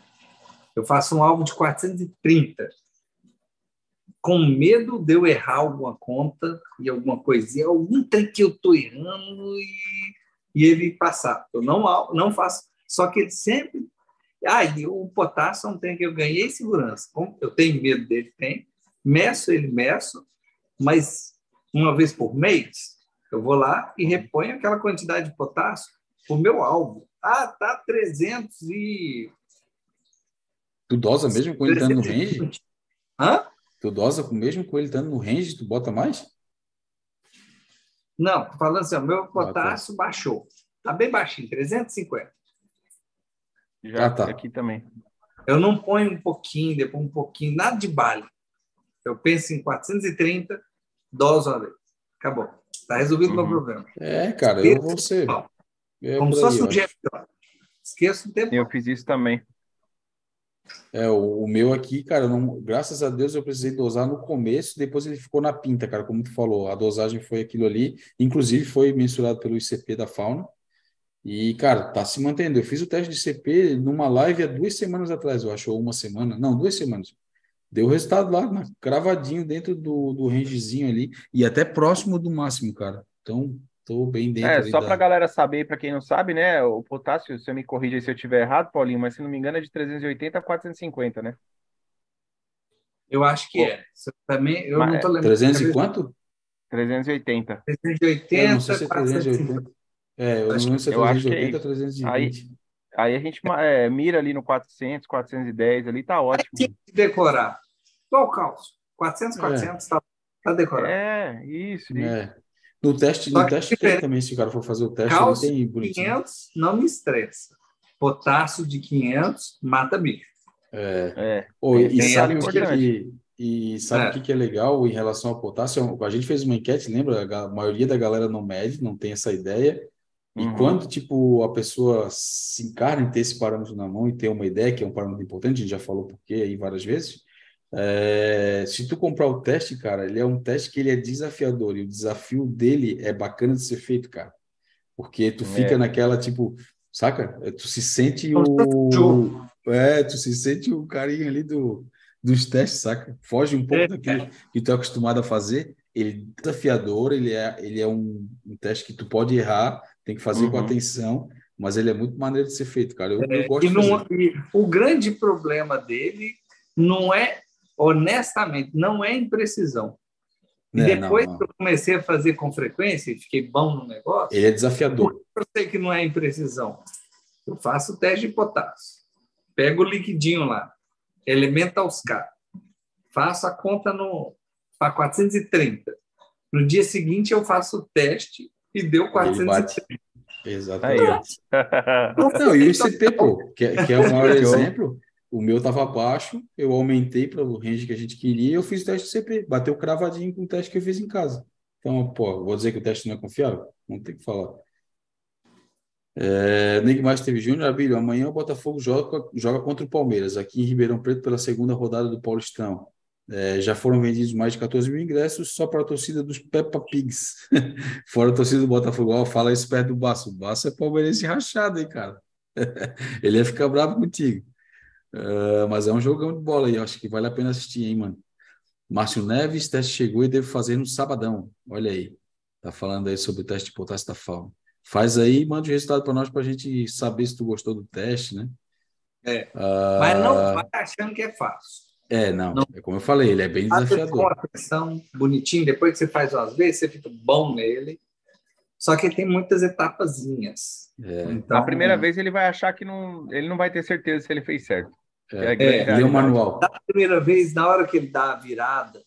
[SPEAKER 3] Eu faço um alvo de 430 com medo de eu errar alguma conta e alguma coisinha, algum trem que eu estou errando e, e ele passar. Eu não, não faço. Só que ele sempre. Ah, e o potássio é um trem que eu ganhei segurança. Eu tenho medo dele, tem. Meço ele, meço, mas uma vez por mês, eu vou lá e reponho aquela quantidade de potássio o meu alvo. Ah, tá 300 e.
[SPEAKER 1] Tu dosa mesmo com ele no range?
[SPEAKER 3] Hã?
[SPEAKER 1] Tu dosa mesmo com ele estando no range, tu bota mais?
[SPEAKER 3] Não, falando assim, o meu potássio ah, tá. baixou. Tá bem baixinho, 350.
[SPEAKER 2] Já ah, tá. aqui também.
[SPEAKER 3] Eu não ponho um pouquinho, depois um pouquinho, nada de bala. Eu penso em 430, dose uma vez. Acabou. Tá resolvido o uhum. meu problema.
[SPEAKER 1] É, cara, eu vou ser.
[SPEAKER 3] É Como se fosse um Esqueço o tempo.
[SPEAKER 2] Eu fiz isso também.
[SPEAKER 1] É, o, o, meu aqui, cara, não, graças a Deus eu precisei dosar no começo, depois ele ficou na pinta, cara, como tu falou, a dosagem foi aquilo ali, inclusive foi mensurado pelo ICP da fauna, e, cara, tá se mantendo. Eu fiz o teste de CP numa live há duas semanas atrás, eu acho, ou uma semana, não, duas semanas. Deu resultado lá, cravadinho dentro do, do rangezinho ali, e até próximo do máximo, cara. Então, Estou bem dentro.
[SPEAKER 2] É, só da... para a galera saber, para quem não sabe, né? O potássio, você me corrija se eu estiver errado, Paulinho, mas se não me engano é de 380 a 450, né?
[SPEAKER 3] Eu acho que Pô. é. também, eu mas, não estou
[SPEAKER 1] lembrando. 300 e quanto?
[SPEAKER 2] 380.
[SPEAKER 3] 380, eu não sei
[SPEAKER 1] se é 380. É, eu não lembro se é 380 ou 320. Aí,
[SPEAKER 2] aí a gente é, mira ali no 400, 410, ali tá ótimo. Tem
[SPEAKER 3] que decorar. Qual o cálcio? 400, 400 é. tá, tá decorado.
[SPEAKER 2] É, isso,
[SPEAKER 1] é. isso. No teste, no teste tem também, se o cara for fazer o teste,
[SPEAKER 3] Cálcio ele tem bonitinho. 500 não me estressa. Potássio de 500 mata bicho.
[SPEAKER 1] É. é. Oh, e, sabe o que, que, e sabe o é. que, que é legal em relação ao potássio? A gente fez uma enquete, lembra? A maioria da galera não mede, não tem essa ideia. E uhum. quando, tipo, a pessoa se encarna em ter esse parâmetro na mão e ter uma ideia, que é um parâmetro importante, a gente já falou por quê aí várias vezes, é, se tu comprar o teste, cara, ele é um teste que ele é desafiador e o desafio dele é bacana de ser feito, cara. Porque tu fica é. naquela, tipo, saca? É, tu se sente o... É, tu se sente o carinho ali do, dos testes, saca? Foge um pouco é. daquilo que tu é acostumado a fazer. Ele é desafiador, ele é, ele é um, um teste que tu pode errar, tem que fazer uhum. com atenção, mas ele é muito maneiro de ser feito, cara. Eu, é, eu gosto
[SPEAKER 3] e não, e o grande problema dele não é, honestamente, não é imprecisão. E é, depois não, não. que eu comecei a fazer com frequência e fiquei bom no negócio.
[SPEAKER 1] Ele é desafiador.
[SPEAKER 3] Eu sei que não é imprecisão. Eu faço o teste de potássio, pego o liquidinho lá, Elemental K, faço a conta no para 430. No dia seguinte eu faço o teste e deu 430.
[SPEAKER 1] Exatamente. Não, e o ICP, pô, que, é, que é o maior exemplo, o meu estava baixo, eu aumentei para o range que a gente queria e eu fiz o teste do CP, bateu cravadinho com o teste que eu fiz em casa. Então, pô, vou dizer que o teste não é confiável? Não tem que falar. É, Neymar teve Júnior, Abílio, amanhã o Botafogo joga, joga contra o Palmeiras, aqui em Ribeirão Preto, pela segunda rodada do Paulistão. É, já foram vendidos mais de 14 mil ingressos só para a torcida dos Peppa Pigs. Fora a torcida do Botafogo. Ó, fala isso perto do Baço. O Baço é palmeirense rachado, hein, cara? Ele ia ficar bravo contigo. Uh, mas é um jogão de bola aí. Acho que vale a pena assistir, hein, mano? Márcio Neves, teste chegou e deve fazer no sabadão. Olha aí. Tá falando aí sobre o teste de potássio da fauna. Faz aí e manda o resultado para nós para a gente saber se tu gostou do teste, né?
[SPEAKER 3] É. Uh... Mas não vai achando que é fácil.
[SPEAKER 1] É, não, não. É como eu falei, ele é bem desafiador.
[SPEAKER 3] Com atenção, bonitinho, depois que você faz umas vezes, você fica bom nele. Só que tem muitas etapazinhas.
[SPEAKER 2] É. Então, a primeira vez ele vai achar que não, ele não vai ter certeza se ele fez certo.
[SPEAKER 1] É, é, é o manual.
[SPEAKER 3] Da primeira vez, na hora que ele dá a virada,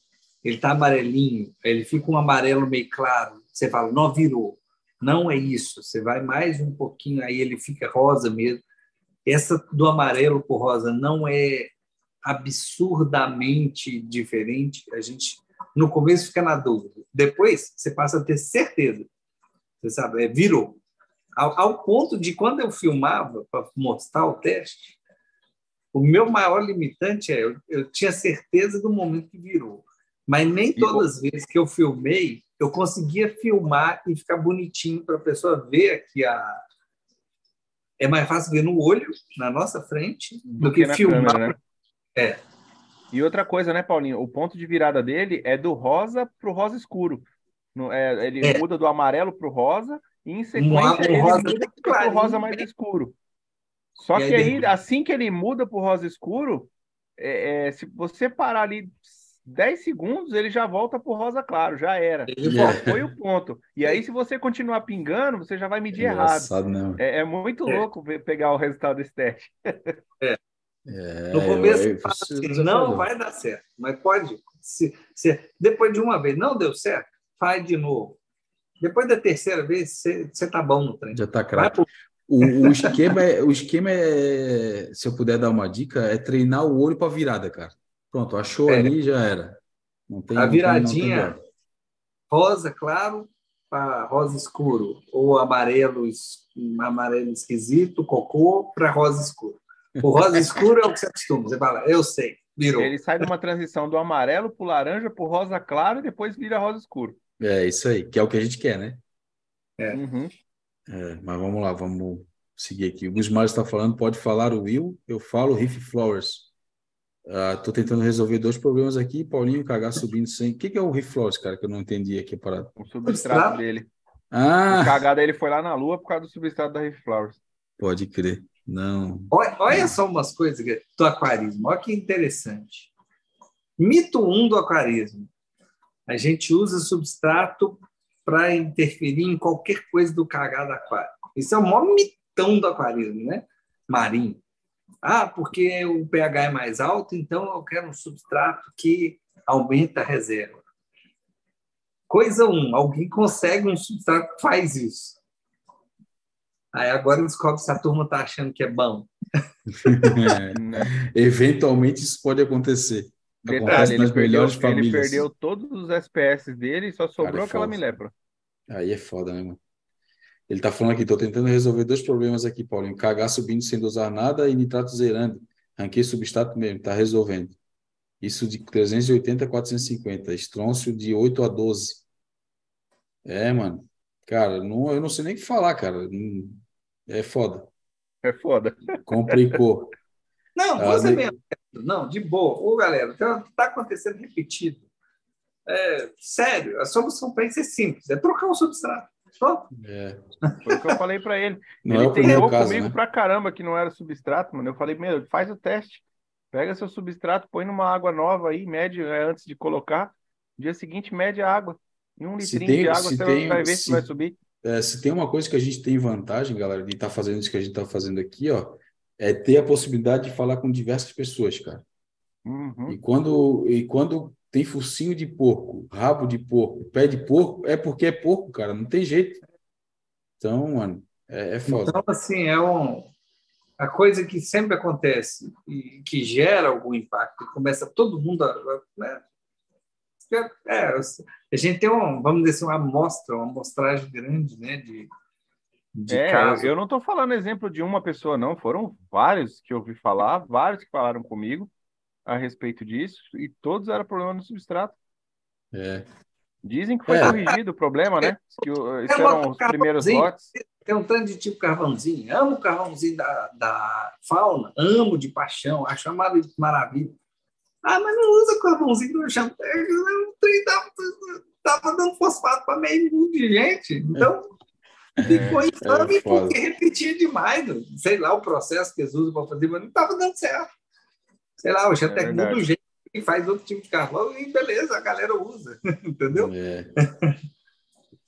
[SPEAKER 3] ele tá amarelinho, ele fica um amarelo meio claro. Você fala, não virou. Não é isso. Você vai mais um pouquinho, aí ele fica rosa mesmo. Essa do amarelo por rosa não é absurdamente diferente, a gente no começo fica na dúvida. Depois você passa a ter certeza. Você sabe, é, virou. Ao, ao ponto de quando eu filmava para mostrar o teste, o meu maior limitante é eu, eu tinha certeza do momento que virou. Mas nem todas as vezes que eu filmei, eu conseguia filmar e ficar bonitinho para a pessoa ver aqui a. É mais fácil ver no olho, na nossa frente, do, do que, que filmar câmera, né? É.
[SPEAKER 2] E outra coisa, né, Paulinho? O ponto de virada dele é do rosa para o rosa escuro. No, é, ele é. muda do amarelo para o rosa e em sequência ele rosa muda para o rosa mais escuro. Só e que aí, aí, assim que ele muda para o rosa escuro, é, é, se você parar ali 10 segundos, ele já volta para o rosa claro, já era. Foi o ponto. E aí, se você continuar pingando, você já vai medir errado. É, é, muito é. louco pegar o resultado desse teste.
[SPEAKER 3] É. É, no começo, eu, eu, assim, não vai dar certo, mas pode. Se, se, depois de uma vez não deu certo, faz de novo. Depois da terceira vez, você está bom no trem.
[SPEAKER 1] Já está craque. O, o, esquema, é, o esquema é, se eu puder dar uma dica, é treinar o olho para virada, cara. Pronto, achou é. ali já era.
[SPEAKER 3] Não tem, a viradinha rosa claro para rosa escuro, ou amarelo, amarelo esquisito, cocô para rosa escuro. O rosa escuro é o que você acostuma. Você fala, eu sei, virou.
[SPEAKER 2] Ele sai de uma transição do amarelo para o laranja para o rosa claro e depois vira rosa escuro.
[SPEAKER 1] É isso aí, que é o que a gente quer, né?
[SPEAKER 3] É. Uhum.
[SPEAKER 1] é mas vamos lá, vamos seguir aqui. O Gusmar está falando, pode falar o Will, eu falo Riff Flowers. Estou uh, tentando resolver dois problemas aqui. Paulinho cagar subindo sem. O que, que é o Riff Flowers, cara? Que eu não entendi aqui a parada.
[SPEAKER 2] O substrato dele.
[SPEAKER 1] Ah!
[SPEAKER 2] A cagada dele foi lá na lua por causa do substrato da Riff Flowers.
[SPEAKER 1] Pode crer. Não.
[SPEAKER 3] Olha, olha só umas coisas do aquarismo. Olha que interessante. Mito 1 um do aquarismo. A gente usa substrato para interferir em qualquer coisa do cagado aquário. Isso é o maior mitão do aquarismo, né? Marinho. Ah, porque o pH é mais alto, então eu quero um substrato que aumenta a reserva. Coisa 1, um, alguém consegue um substrato que faz isso. Aí agora descobre se a turma está achando que é bom.
[SPEAKER 1] é. Eventualmente isso pode acontecer.
[SPEAKER 2] Detalhe, ele perdeu, ele perdeu todos os SPS dele e só sobrou Cara, é aquela milepra.
[SPEAKER 1] Aí é foda, né, mano? Ele tá falando aqui, tô tentando resolver dois problemas aqui, Paulinho. KH subindo sem dosar nada e nitrato zerando. Ranquei substrato mesmo, tá resolvendo. Isso de 380 a 450. Estrôncio de 8 a 12. É, mano. Cara, não, eu não sei nem o que falar, cara. É foda.
[SPEAKER 2] É foda.
[SPEAKER 1] Complicou.
[SPEAKER 3] Não, ah, você mesmo. Não, de boa. Ô, galera, tá, tá acontecendo repetido. É, sério, a solução para isso é simples, é trocar o substrato. Só.
[SPEAKER 2] É. Foi o que eu falei para ele. Não ele é treinou comigo né? pra caramba que não era substrato, mano. Eu falei, meu, faz o teste. Pega seu substrato, põe numa água nova aí, mede é, antes de colocar. No dia seguinte, mede a água. Em um litrinho tem, de água, você tem, vai ver se, se vai subir.
[SPEAKER 1] É, se tem uma coisa que a gente tem vantagem, galera, de estar tá fazendo isso que a gente está fazendo aqui, ó, é ter a possibilidade de falar com diversas pessoas, cara. Uhum. E, quando, e quando tem focinho de porco, rabo de porco, pé de porco, é porque é porco, cara, não tem jeito. Então, mano, é, é foda.
[SPEAKER 3] Então, assim, é um, a coisa que sempre acontece e que gera algum impacto, começa todo mundo a. Né? É, a gente tem, um, vamos dizer assim, uma amostra, uma amostragem grande né, de,
[SPEAKER 2] de é, casos. Eu não estou falando exemplo de uma pessoa, não. Foram vários que eu ouvi falar, vários que falaram comigo a respeito disso, e todos eram problema no substrato.
[SPEAKER 1] É.
[SPEAKER 2] Dizem que foi é. corrigido o problema, né? Que esses eram os primeiros lotes.
[SPEAKER 3] Tem um tanto de tipo carvãozinho. Amo o carvãozinho da, da fauna, amo de paixão, acho amado de maravilha. Ah, mas não usa carvãozinho do chão. O trem tava, dando fosfato para meio mundo de gente. Então, é, ficou infame é porque repetia demais. Sei lá o processo que eles usam para fazer, mas não estava dando certo. Sei lá, o até é muda o jeito e faz outro tipo de carvão e beleza, a galera usa. Entendeu? É.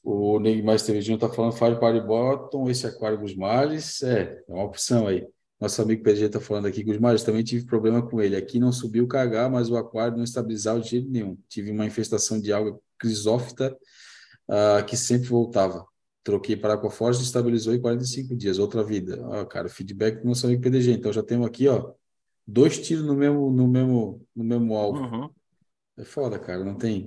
[SPEAKER 1] O Neg Mais Cervejinho está falando Fire Party Bottom, esse aquário dos males. É, é uma opção aí. Nosso amigo PG está falando aqui, Gusmares, também tive problema com ele. Aqui não subiu KH, mas o aquário não estabilizava de jeito nenhum. Tive uma infestação de alga crisófita uh, que sempre voltava. Troquei para Aquaforce e estabilizou em 45 dias. Outra vida. Ah, cara, feedback do nosso amigo PDG. Então já temos aqui, ó, dois tiros no mesmo, no mesmo, no mesmo alvo. Uhum. É foda, cara. Não tem.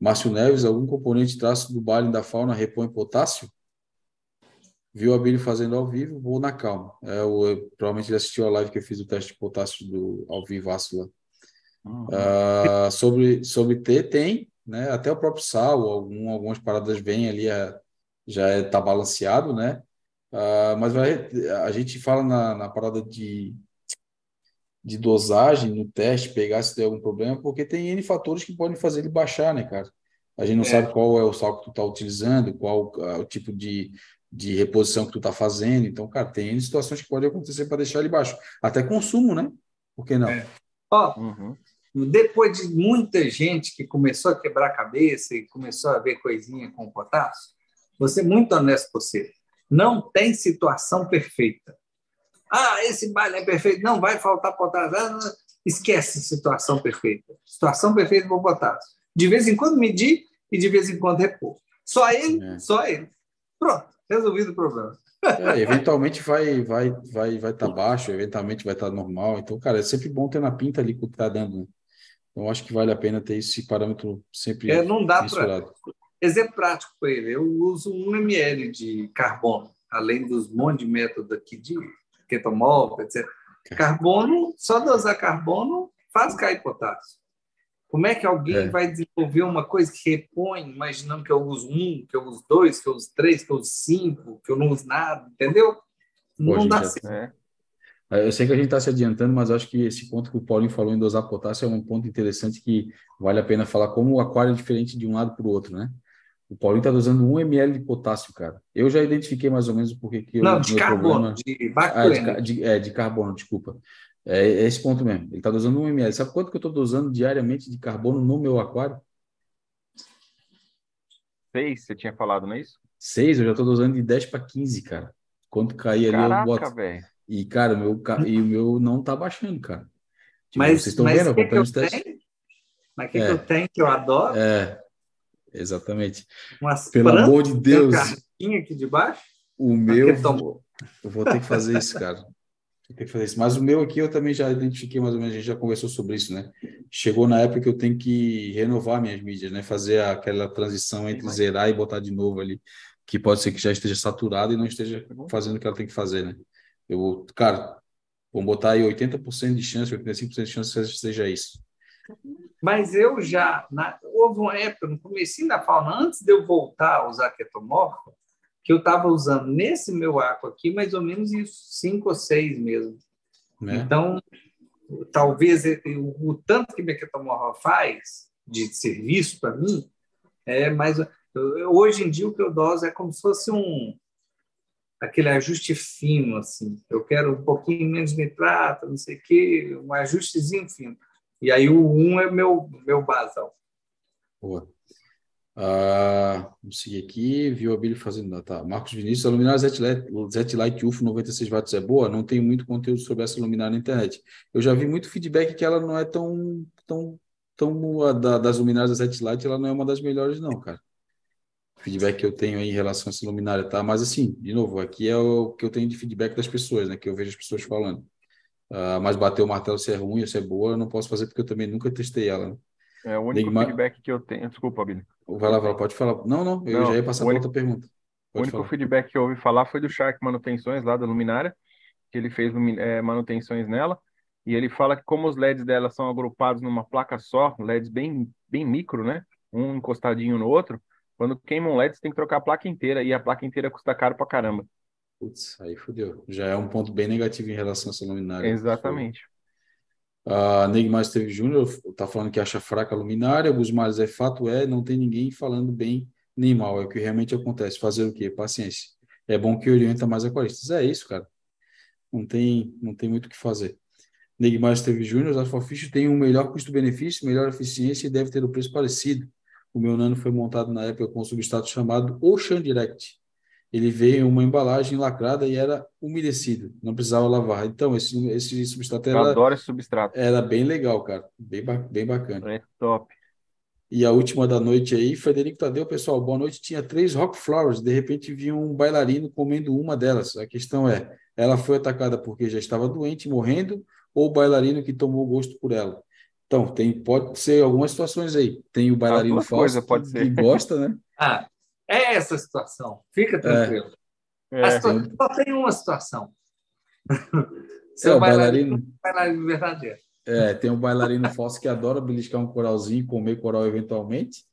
[SPEAKER 1] Márcio Neves, algum componente traço do baile da fauna repõe potássio? Viu a Billy fazendo ao vivo, vou na calma. É, o, provavelmente ele assistiu a live que eu fiz o teste de potássio do, ao vivaço lá. Uhum. Uh, sobre, sobre T, tem, né? Até o próprio sal, algum, algumas paradas vêm ali, é, já está é, tá balanceado, né? Uh, mas vai, a gente fala na, na parada de, de dosagem no teste, pegar se tem algum problema, porque tem N fatores que podem fazer ele baixar, né, cara? A gente não é. sabe qual é o sal que tu está utilizando, qual uh, o tipo de, de reposição que tu está fazendo. Então, cara, tem situações que podem acontecer para deixar ele baixo. Até consumo, né? Por que não? É.
[SPEAKER 3] Ó, uhum. depois de muita gente que começou a quebrar a cabeça e começou a ver coisinha com potássio, vou ser muito honesto com você. Não tem situação perfeita. Ah, esse baile é perfeito. Não vai faltar potássio. Ah, esquece situação perfeita. Situação perfeita para potássio. De vez em quando medir e de vez em quando repor. Só ele, é. só ele. Pronto resolvido o problema.
[SPEAKER 1] É, eventualmente vai vai vai vai estar tá baixo, eventualmente vai estar tá normal. Então, cara, é sempre bom ter na pinta ali o que está dando. Né? Então, acho que vale a pena ter esse parâmetro sempre
[SPEAKER 3] é, não dá para Exemplo prático para ele, eu uso 1 ml de carbono, além dos monte de métodos aqui de ketomol, etc. Carbono, só dosar carbono faz cair potássio. Como é que alguém é. vai desenvolver uma coisa que repõe, imaginando que eu uso um, que eu uso dois, que eu uso três, que eu uso cinco, que eu não uso nada, entendeu? Não dá certo. É.
[SPEAKER 1] é. Eu sei que a gente está se adiantando, mas acho que esse ponto que o Paulinho falou em dosar potássio é um ponto interessante que vale a pena falar como o aquário é diferente de um lado para o outro, né? O Paulinho está dosando 1 ml de potássio, cara. Eu já identifiquei mais ou menos porque que
[SPEAKER 3] Não, de carbono, problema...
[SPEAKER 1] de Ah, de, de, é, de carbono, desculpa. É, é esse ponto mesmo. Ele está dosando 1 ml. Sabe quanto que eu estou dosando diariamente de carbono no meu aquário?
[SPEAKER 2] Seis, você tinha falado, não é isso?
[SPEAKER 1] Seis, eu já estou dosando de 10 para 15, cara. Quando cair ali,
[SPEAKER 2] Caraca,
[SPEAKER 1] eu boto.
[SPEAKER 2] Véio.
[SPEAKER 1] E, cara, o meu, e o meu não está baixando, cara.
[SPEAKER 3] Tipo, mas, vocês estão vendo? Acompanhando os testes. Mas o que, é. que eu tenho que eu adoro?
[SPEAKER 1] É, exatamente. Umas Pelo amor de Deus.
[SPEAKER 3] aqui debaixo?
[SPEAKER 1] O meu. Eu vou ter que fazer isso, cara. Tem que fazer isso. Mas o meu aqui eu também já identifiquei mais ou menos, a gente já conversou sobre isso, né? Chegou na época que eu tenho que renovar minhas mídias, né? Fazer aquela transição entre zerar e botar de novo ali, que pode ser que já esteja saturado e não esteja fazendo o que ela tem que fazer, né? Eu, cara, vamos botar aí 80% de chance, 85% de chance que seja isso.
[SPEAKER 3] Mas eu já, na, houve uma época, no começo da fauna, antes de eu voltar a usar ketomorfo, que eu estava usando nesse meu arco aqui, mais ou menos isso, cinco ou seis mesmo. Né? Então, talvez o, o, tanto que minha ketomorfa faz de serviço para mim é mais hoje em dia o que eu doso é como se fosse um aquele ajuste fino assim eu quero um pouquinho menos nitrato não sei o quê um ajustezinho fino e aí o 1 é meu, meu basal.
[SPEAKER 1] Boa. Ah, vamos seguir aqui. Viu a Billy fazendo. Tá. Marcos Vinícius, a luminária Z-Light UFO 96 watts é boa? Não tem muito conteúdo sobre essa luminária na internet. Eu já vi muito feedback que ela não é tão. tão, tão da, das luminárias da Z-Light, ela não é uma das melhores, não, cara. Feedback que eu tenho aí em relação a essa luminária, tá? Mas assim, de novo, aqui é o que eu tenho de feedback das pessoas, né? Que eu vejo as pessoas falando. Uh, mas bater o martelo se é ruim se é boa, eu não posso fazer porque eu também nunca testei ela. Né?
[SPEAKER 2] É o único Neymar... feedback que eu tenho. Desculpa, Billy.
[SPEAKER 1] Vai lá, vai lá, pode falar. Não, não, eu não, já ia passar para outra pergunta.
[SPEAKER 2] Pode o único falar. feedback que eu ouvi falar foi do Shark Manutenções, lá da Luminária, que ele fez é, manutenções nela. E ele fala que como os LEDs dela são agrupados numa placa só, LEDs bem, bem micro, né? Um encostadinho no outro, quando queima um LED, você tem que trocar a placa inteira, e a placa inteira custa caro pra caramba.
[SPEAKER 1] Putz, aí fodeu. Já é um ponto bem negativo em relação a essa luminária.
[SPEAKER 2] Exatamente.
[SPEAKER 1] A Neymar Esteve Júnior está falando que acha fraca a luminária. Alguns mais é fato é, não tem ninguém falando bem nem mal. É o que realmente acontece. Fazer o quê? Paciência. É bom que orienta mais aquaristas. É isso, cara. Não tem, não tem muito o que fazer. Neymar Esteve Júnior, a Alfafish tem um melhor custo-benefício, melhor eficiência e deve ter o um preço parecido. O meu nano foi montado na época com um substrato chamado Ocean Direct ele veio em uma embalagem lacrada e era umedecido, não precisava lavar. Então, esse, esse substrato era,
[SPEAKER 2] Eu adoro esse substrato.
[SPEAKER 1] Era bem legal, cara. Bem, bem bacana.
[SPEAKER 2] É top.
[SPEAKER 1] E a última da noite aí, Frederico Tadeu, pessoal, boa noite. Tinha três rock flowers, de repente vinha um bailarino comendo uma delas. A questão é, ela foi atacada porque já estava doente, morrendo, ou o bailarino que tomou gosto por ela? Então, tem, pode ser algumas situações aí. Tem o bailarino falso que, que gosta, né?
[SPEAKER 3] Ah, é essa a situação. Fica tranquilo. É. Situação, só tem uma situação.
[SPEAKER 1] Seu é, bailarino,
[SPEAKER 3] bailarino verdadeiro.
[SPEAKER 1] É, tem um bailarino falso que adora beliscar um coralzinho, comer coral eventualmente,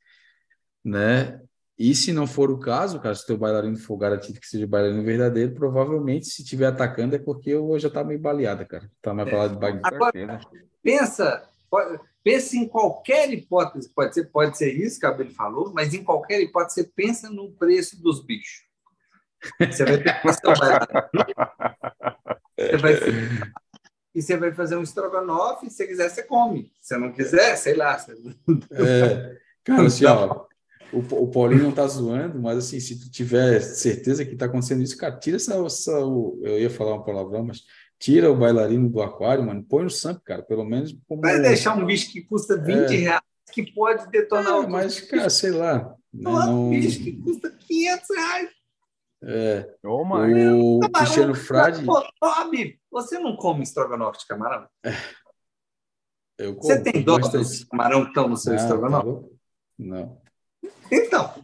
[SPEAKER 1] né? E se não for o caso, cara, se o teu bailarino for garantido que seja bailarino verdadeiro, provavelmente se estiver atacando é porque eu já tá meio baleada, cara. Tá mais é. de bagulho.
[SPEAKER 3] Agora, pensa, Pense em qualquer hipótese, pode ser, pode ser isso que a Abel falou, mas em qualquer hipótese, você pensa no preço dos bichos. Você vai ter que você vai, E você vai fazer um estrogonofe, se você quiser, você come. Se não quiser, sei lá. Você...
[SPEAKER 1] É, cara, assim, ó, o, o Paulinho não tá zoando, mas assim, se tu tiver certeza que tá acontecendo isso, cara, tira essa, essa eu ia falar uma palavrão, mas Tira o bailarino do aquário, mano. Põe no SAMP, cara. Pelo menos.
[SPEAKER 3] Como... Vai deixar um bicho que custa 20 é... reais que pode detonar
[SPEAKER 1] é, o. Mas, cara, sei lá.
[SPEAKER 3] Né, não... Um bicho que custa 500 reais.
[SPEAKER 1] É. Ô, o camarão, Cristiano Frade.
[SPEAKER 3] Bob, você não come estrogonofe de camarão?
[SPEAKER 1] É. Eu
[SPEAKER 3] como, você tem dó dos camarão que estão no seu ah, estrogonofe?
[SPEAKER 1] Tá não.
[SPEAKER 3] Então.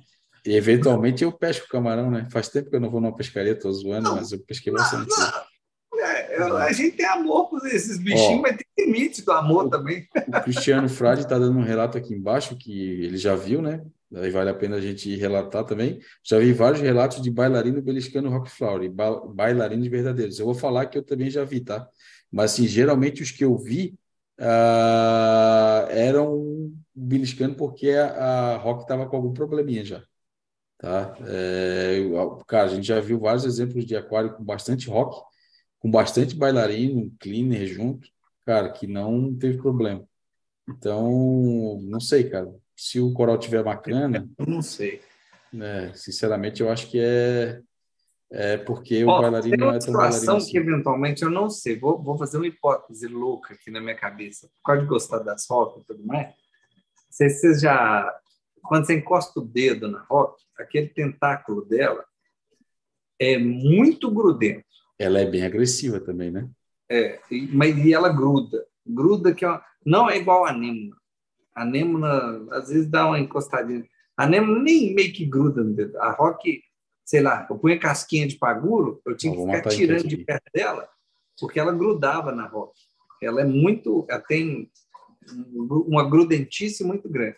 [SPEAKER 1] E, eventualmente eu pesco camarão, né? Faz tempo que eu não vou numa pescaria, tô zoando, não, mas eu pesquei bastante. Não,
[SPEAKER 3] É, a gente tem amor por esses bichinhos, Ó, mas tem limite do amor
[SPEAKER 1] o,
[SPEAKER 3] também.
[SPEAKER 1] O Cristiano Frade está dando um relato aqui embaixo que ele já viu, né? Aí vale a pena a gente relatar também. Já vi vários relatos de bailarino beliscando rock flower, ba bailarinos verdadeiros. Eu vou falar que eu também já vi, tá? Mas, assim, geralmente os que eu vi uh, eram beliscando porque a, a rock estava com algum probleminha já. Tá? É, cara, a gente já viu vários exemplos de aquário com bastante rock com bastante bailarino, cleaner junto, cara, que não teve problema. Então, não sei, cara. Se o coral tiver bacana.
[SPEAKER 3] Eu não sei.
[SPEAKER 1] Né, sinceramente, eu acho que é, é porque o bailarino não é tão bailarino. situação
[SPEAKER 3] assim. que eventualmente eu não sei. Vou, vou fazer uma hipótese louca aqui na minha cabeça. Pode gostar das rocas e tudo mais. Você, você já. Quando você encosta o dedo na roca, aquele tentáculo dela é muito grudento
[SPEAKER 1] ela é bem agressiva também, né?
[SPEAKER 3] É, mas e ela gruda. Gruda que é não é igual a anêmona. A anêmona, às vezes, dá uma encostadinha. A anêmona nem meio que gruda no dedo. A rock, sei lá, eu punha casquinha de paguro, eu tinha que ficar tirando de perto dela, porque ela grudava na rock. Ela é muito, ela tem uma grudentice muito grande.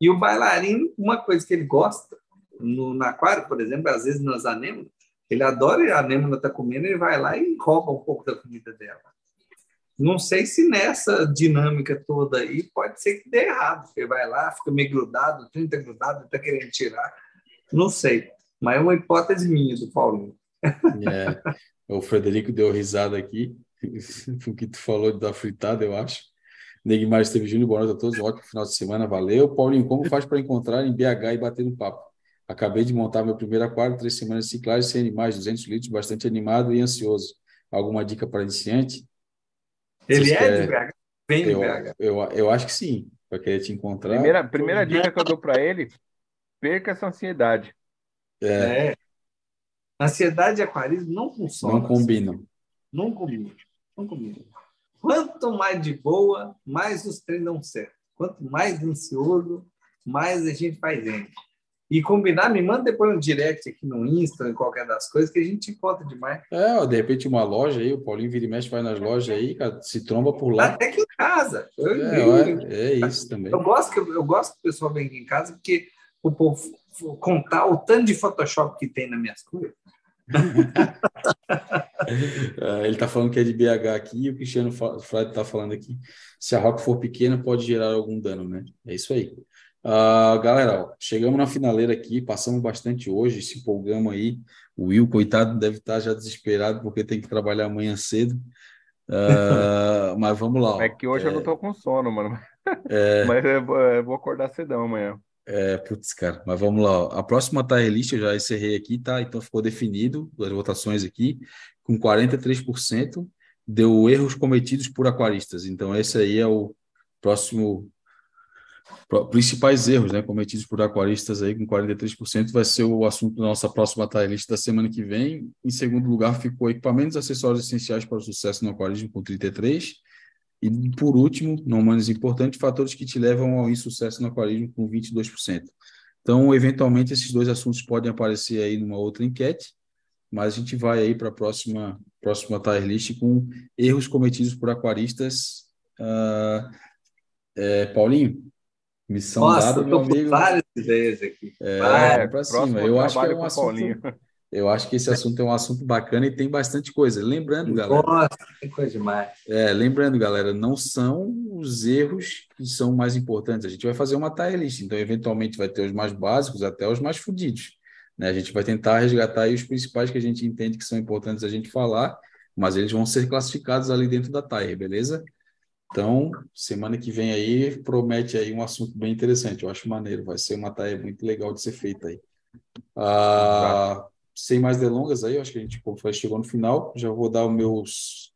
[SPEAKER 3] E o bailarino, uma coisa que ele gosta, no, na aquário, por exemplo, às vezes nas anêmonas, ele adora a anêmona tá comendo, ele vai lá e rouba um pouco da comida dela. Não sei se nessa dinâmica toda aí pode ser que dê errado. Você vai lá, fica meio grudado, 30 grudado, está querendo tirar. Não sei. Mas é uma hipótese minha do Paulinho.
[SPEAKER 1] É. O Frederico deu risada aqui, o que tu falou da fritada, eu acho. Neguimar esteve Júnior, boa noite a todos, ótimo final de semana, valeu. Paulinho, como faz para encontrar em BH e bater no papo? Acabei de montar meu primeiro aquário, três semanas de ciclagem, sem animais, 200 litros, bastante animado e ansioso. Alguma dica para iniciante?
[SPEAKER 3] Ele Vocês é de BH? Vem de
[SPEAKER 1] eu,
[SPEAKER 3] BH.
[SPEAKER 1] Eu, eu acho que sim, para querer te encontrar.
[SPEAKER 2] Primeira, primeira dica que eu dou para ele, perca essa ansiedade.
[SPEAKER 3] É. é. Ansiedade e aquarismo não funcionam.
[SPEAKER 1] Não combinam.
[SPEAKER 3] Não combinam. Não combinam. Quanto mais de boa, mais os treinos dão certo. Quanto mais ansioso, mais a gente faz gente e combinar, me manda depois um direct aqui no Insta, em qualquer das coisas, que a gente encontra demais.
[SPEAKER 1] É, ó, de repente uma loja aí, o Paulinho vira e mexe, vai nas lojas aí, cara, se tromba por lá.
[SPEAKER 3] Até que em casa.
[SPEAKER 1] Eu, é, é, é, isso também.
[SPEAKER 3] Eu gosto, que, eu gosto que o pessoal venha aqui em casa, porque o povo contar o tanto de Photoshop que tem nas minhas coisas.
[SPEAKER 1] É, ele está falando que é de BH aqui e o Cristiano Frade está falando aqui. Se a rock for pequena, pode gerar algum dano, né? É isso aí. Uh, galera, ó, chegamos na finaleira aqui, passamos bastante hoje, se empolgamos aí. O Will, coitado, deve estar já desesperado porque tem que trabalhar amanhã cedo. Uh, mas vamos lá. Ó.
[SPEAKER 2] É que hoje é... eu não estou com sono, mano. É... mas eu vou acordar cedão amanhã.
[SPEAKER 1] É, putz, cara, mas vamos lá. Ó. A próxima tier list eu já encerrei aqui, tá? Então ficou definido as votações aqui, com 43% deu erros cometidos por aquaristas. Então, esse aí é o próximo principais erros né, cometidos por aquaristas aí com 43% vai ser o assunto da nossa próxima list da semana que vem. Em segundo lugar ficou equipamentos acessórios essenciais para o sucesso no aquarismo com 33 e por último, não menos importante, fatores que te levam ao insucesso no aquarismo com 22%. Então, eventualmente esses dois assuntos podem aparecer aí numa outra enquete, mas a gente vai aí para a próxima próxima tier com erros cometidos por aquaristas. Uh, é, Paulinho, Missão Nossa, dada, meu amigo.
[SPEAKER 3] várias ideias aqui.
[SPEAKER 1] É, para cima. Eu acho que é um assunto. Eu acho que esse assunto é um assunto bacana e tem bastante coisa. Lembrando, galera.
[SPEAKER 3] Nossa, tem coisa demais.
[SPEAKER 1] É, lembrando, galera, não são os erros que são mais importantes. A gente vai fazer uma tier list, então eventualmente vai ter os mais básicos até os mais fodidos. Né? A gente vai tentar resgatar os principais que a gente entende que são importantes a gente falar, mas eles vão ser classificados ali dentro da tier, beleza? Então, semana que vem aí promete aí um assunto bem interessante. Eu acho maneiro, vai ser uma tarefa muito legal de ser feita aí. Ah, sem mais delongas aí, acho que a gente chegou no final. Já vou dar os meus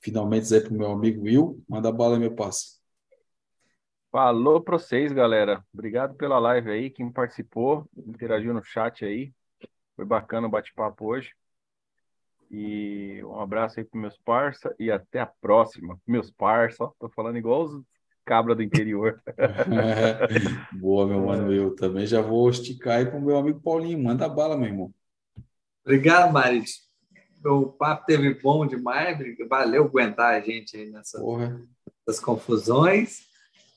[SPEAKER 1] finalmente aí para o meu amigo Will. Manda bala, meu passe.
[SPEAKER 2] Falou para vocês, galera. Obrigado pela live aí, quem participou, interagiu no chat aí. Foi bacana o bate-papo hoje. E um abraço aí para meus parça e até a próxima. Meus parça, tô falando igual os cabra do interior.
[SPEAKER 1] Boa, meu mano, eu também já vou esticar aí pro meu amigo Paulinho. Manda bala, meu irmão.
[SPEAKER 3] Obrigado, Maris. O papo teve bom demais. Valeu aguentar a gente aí nessa, nessas confusões.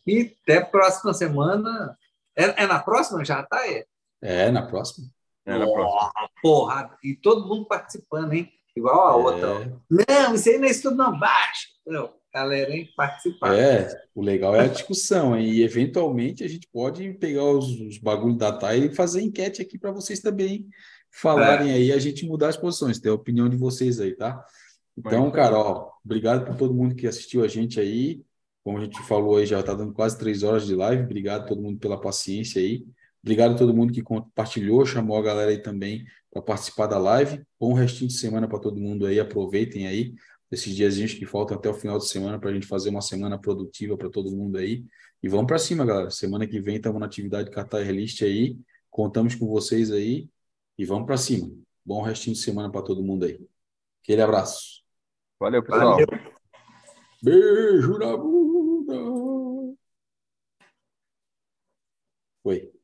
[SPEAKER 3] E até a próxima semana. É, é na próxima já, tá aí?
[SPEAKER 1] É, na próxima.
[SPEAKER 3] É na próxima. Porra, e todo mundo participando, hein? Igual a é. outra. Não, isso aí não é estudo não, baixa. Não, galera, hein, participar.
[SPEAKER 1] É, o legal é a discussão, hein? e eventualmente a gente pode pegar os, os bagulhos da TAI e fazer enquete aqui para vocês também falarem é. aí, a gente mudar as posições, ter a opinião de vocês aí, tá? Então, cara, ó, obrigado por todo mundo que assistiu a gente aí. Como a gente falou aí, já está dando quase três horas de live. Obrigado a todo mundo pela paciência aí. Obrigado a todo mundo que compartilhou, chamou a galera aí também para participar da live. Bom restinho de semana para todo mundo aí. Aproveitem aí esses diazinhos que faltam até o final de semana para a gente fazer uma semana produtiva para todo mundo aí. E vamos para cima, galera. Semana que vem estamos na atividade Catar List aí. Contamos com vocês aí e vamos para cima. Bom restinho de semana para todo mundo aí. Aquele abraço.
[SPEAKER 2] Valeu, pessoal. Valeu.
[SPEAKER 1] Beijo na bunda. Foi.